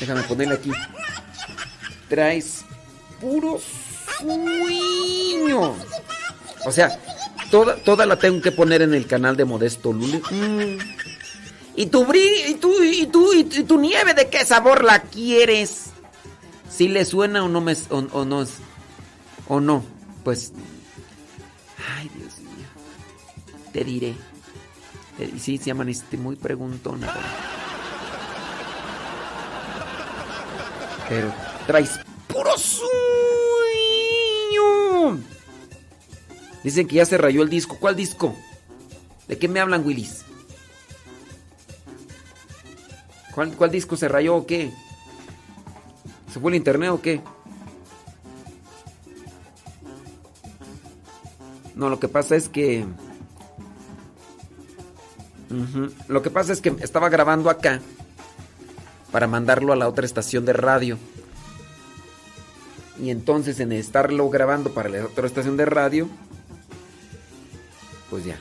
déjame ponerle aquí. Traes puro sueño. O sea, toda, toda la tengo que poner en el canal de Modesto Lule. Mm. ¿Y tu, y, y, tu, y, tu- y tu nieve de qué sabor la quieres? ¿Si le suena o no me o, o no o no? Pues ay, Dios mío. Te diré. Te- sí, se llaman este muy preguntona. Pero traes puro sueño. Dicen que ya se rayó el disco. ¿Cuál disco? ¿De qué me hablan, Willis? ¿Cuál, disco se rayó o qué? ¿Se fue el internet o qué? No, lo que pasa es que... Lo que pasa es que estaba grabando acá para mandarlo a la otra estación de radio. Y entonces en estarlo grabando para la otra estación de radio, pues ya.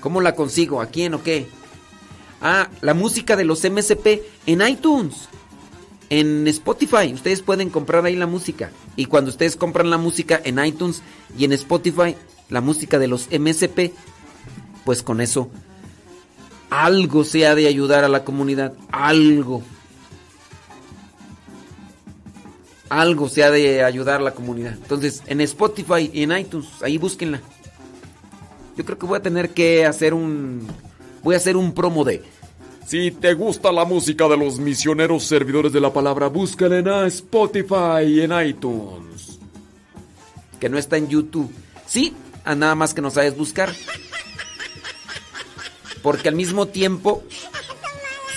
¿Cómo la consigo? ¿A quién o qué? Ah, la música de los MSP en iTunes. En Spotify. Ustedes pueden comprar ahí la música. Y cuando ustedes compran la música en iTunes y en Spotify, la música de los MSP, pues con eso algo se ha de ayudar a la comunidad. Algo. Algo se ha de ayudar a la comunidad. Entonces, en Spotify y en iTunes, ahí búsquenla. Yo creo que voy a tener que hacer un. Voy a hacer un promo de. Si te gusta la música de los misioneros servidores de la palabra, búscala en Spotify y en iTunes. Que no está en YouTube. Sí, a nada más que no sabes buscar. Porque al mismo tiempo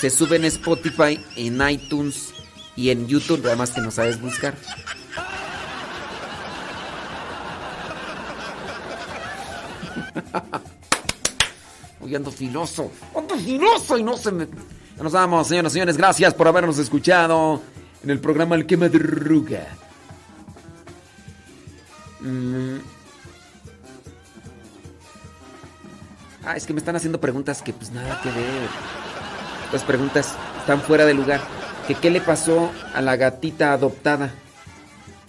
se sube en Spotify, en iTunes y en YouTube, además que no sabes buscar. Hoy ando filoso, ando filoso y no se me... Ya nos vamos, señoras y señores, gracias por habernos escuchado en el programa El que madruga. Mm. Ah, es que me están haciendo preguntas que pues nada que ver. Las preguntas están fuera de lugar. Que qué le pasó a la gatita adoptada.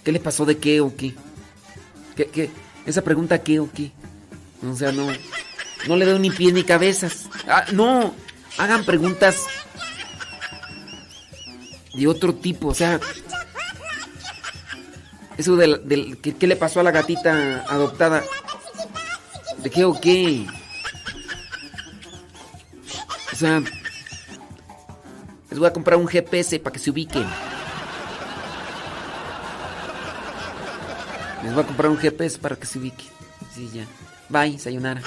¿Qué le pasó de qué o qué? ¿Qué, qué? Esa pregunta qué o qué. O sea, no. No le veo ni pies ni cabezas. Ah, no. Hagan preguntas de otro tipo. O sea. Eso del, del ¿qué, qué le pasó a la gatita adoptada. ¿De qué o qué? O sea, les voy a comprar un GPS para que se ubiquen. Les voy a comprar un GPS para que se ubiquen. Sí, ya. Bye, sayonara.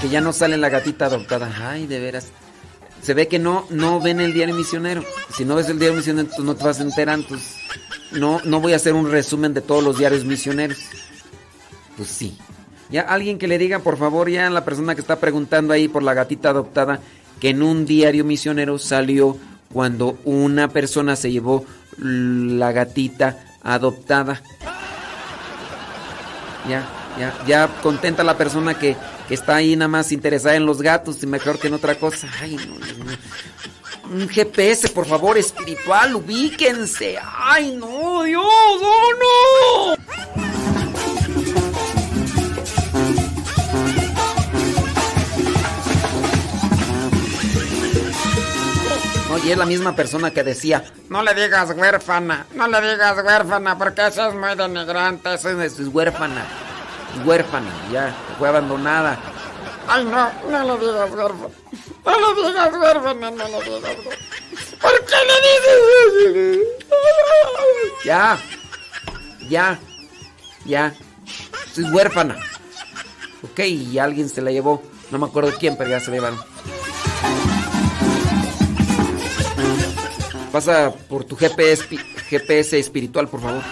Que ya no sale la gatita adoptada. Ay, de veras. Se ve que no, no ven el diario misionero. Si no ves el diario misionero, no te vas a enterar. No, no voy a hacer un resumen de todos los diarios misioneros. Pues sí. Ya alguien que le diga, por favor, ya la persona que está preguntando ahí por la gatita adoptada, que en un diario misionero salió cuando una persona se llevó la gatita adoptada. Ya, ya, ya contenta la persona que, está ahí nada más interesada en los gatos y mejor que en otra cosa. Ay, no, mío. Un GPS, por favor, espiritual, ubíquense. Ay, no, Dios, oh no. Oye, es la misma persona que decía, No le digas huérfana, no le digas huérfana, porque eso es muy denigrante. esa es huérfana, huérfana, ya, fue abandonada. Ay, no, no le digas huérfana. No le digas huérfana, no le digas huérfana. ¿Por qué le dices eso? Ya, ya, ya, es huérfana. Ok, y alguien se la llevó, no me acuerdo quién, pero ya se la llevaron. Pasa por tu GPS, GPS espiritual, por favor.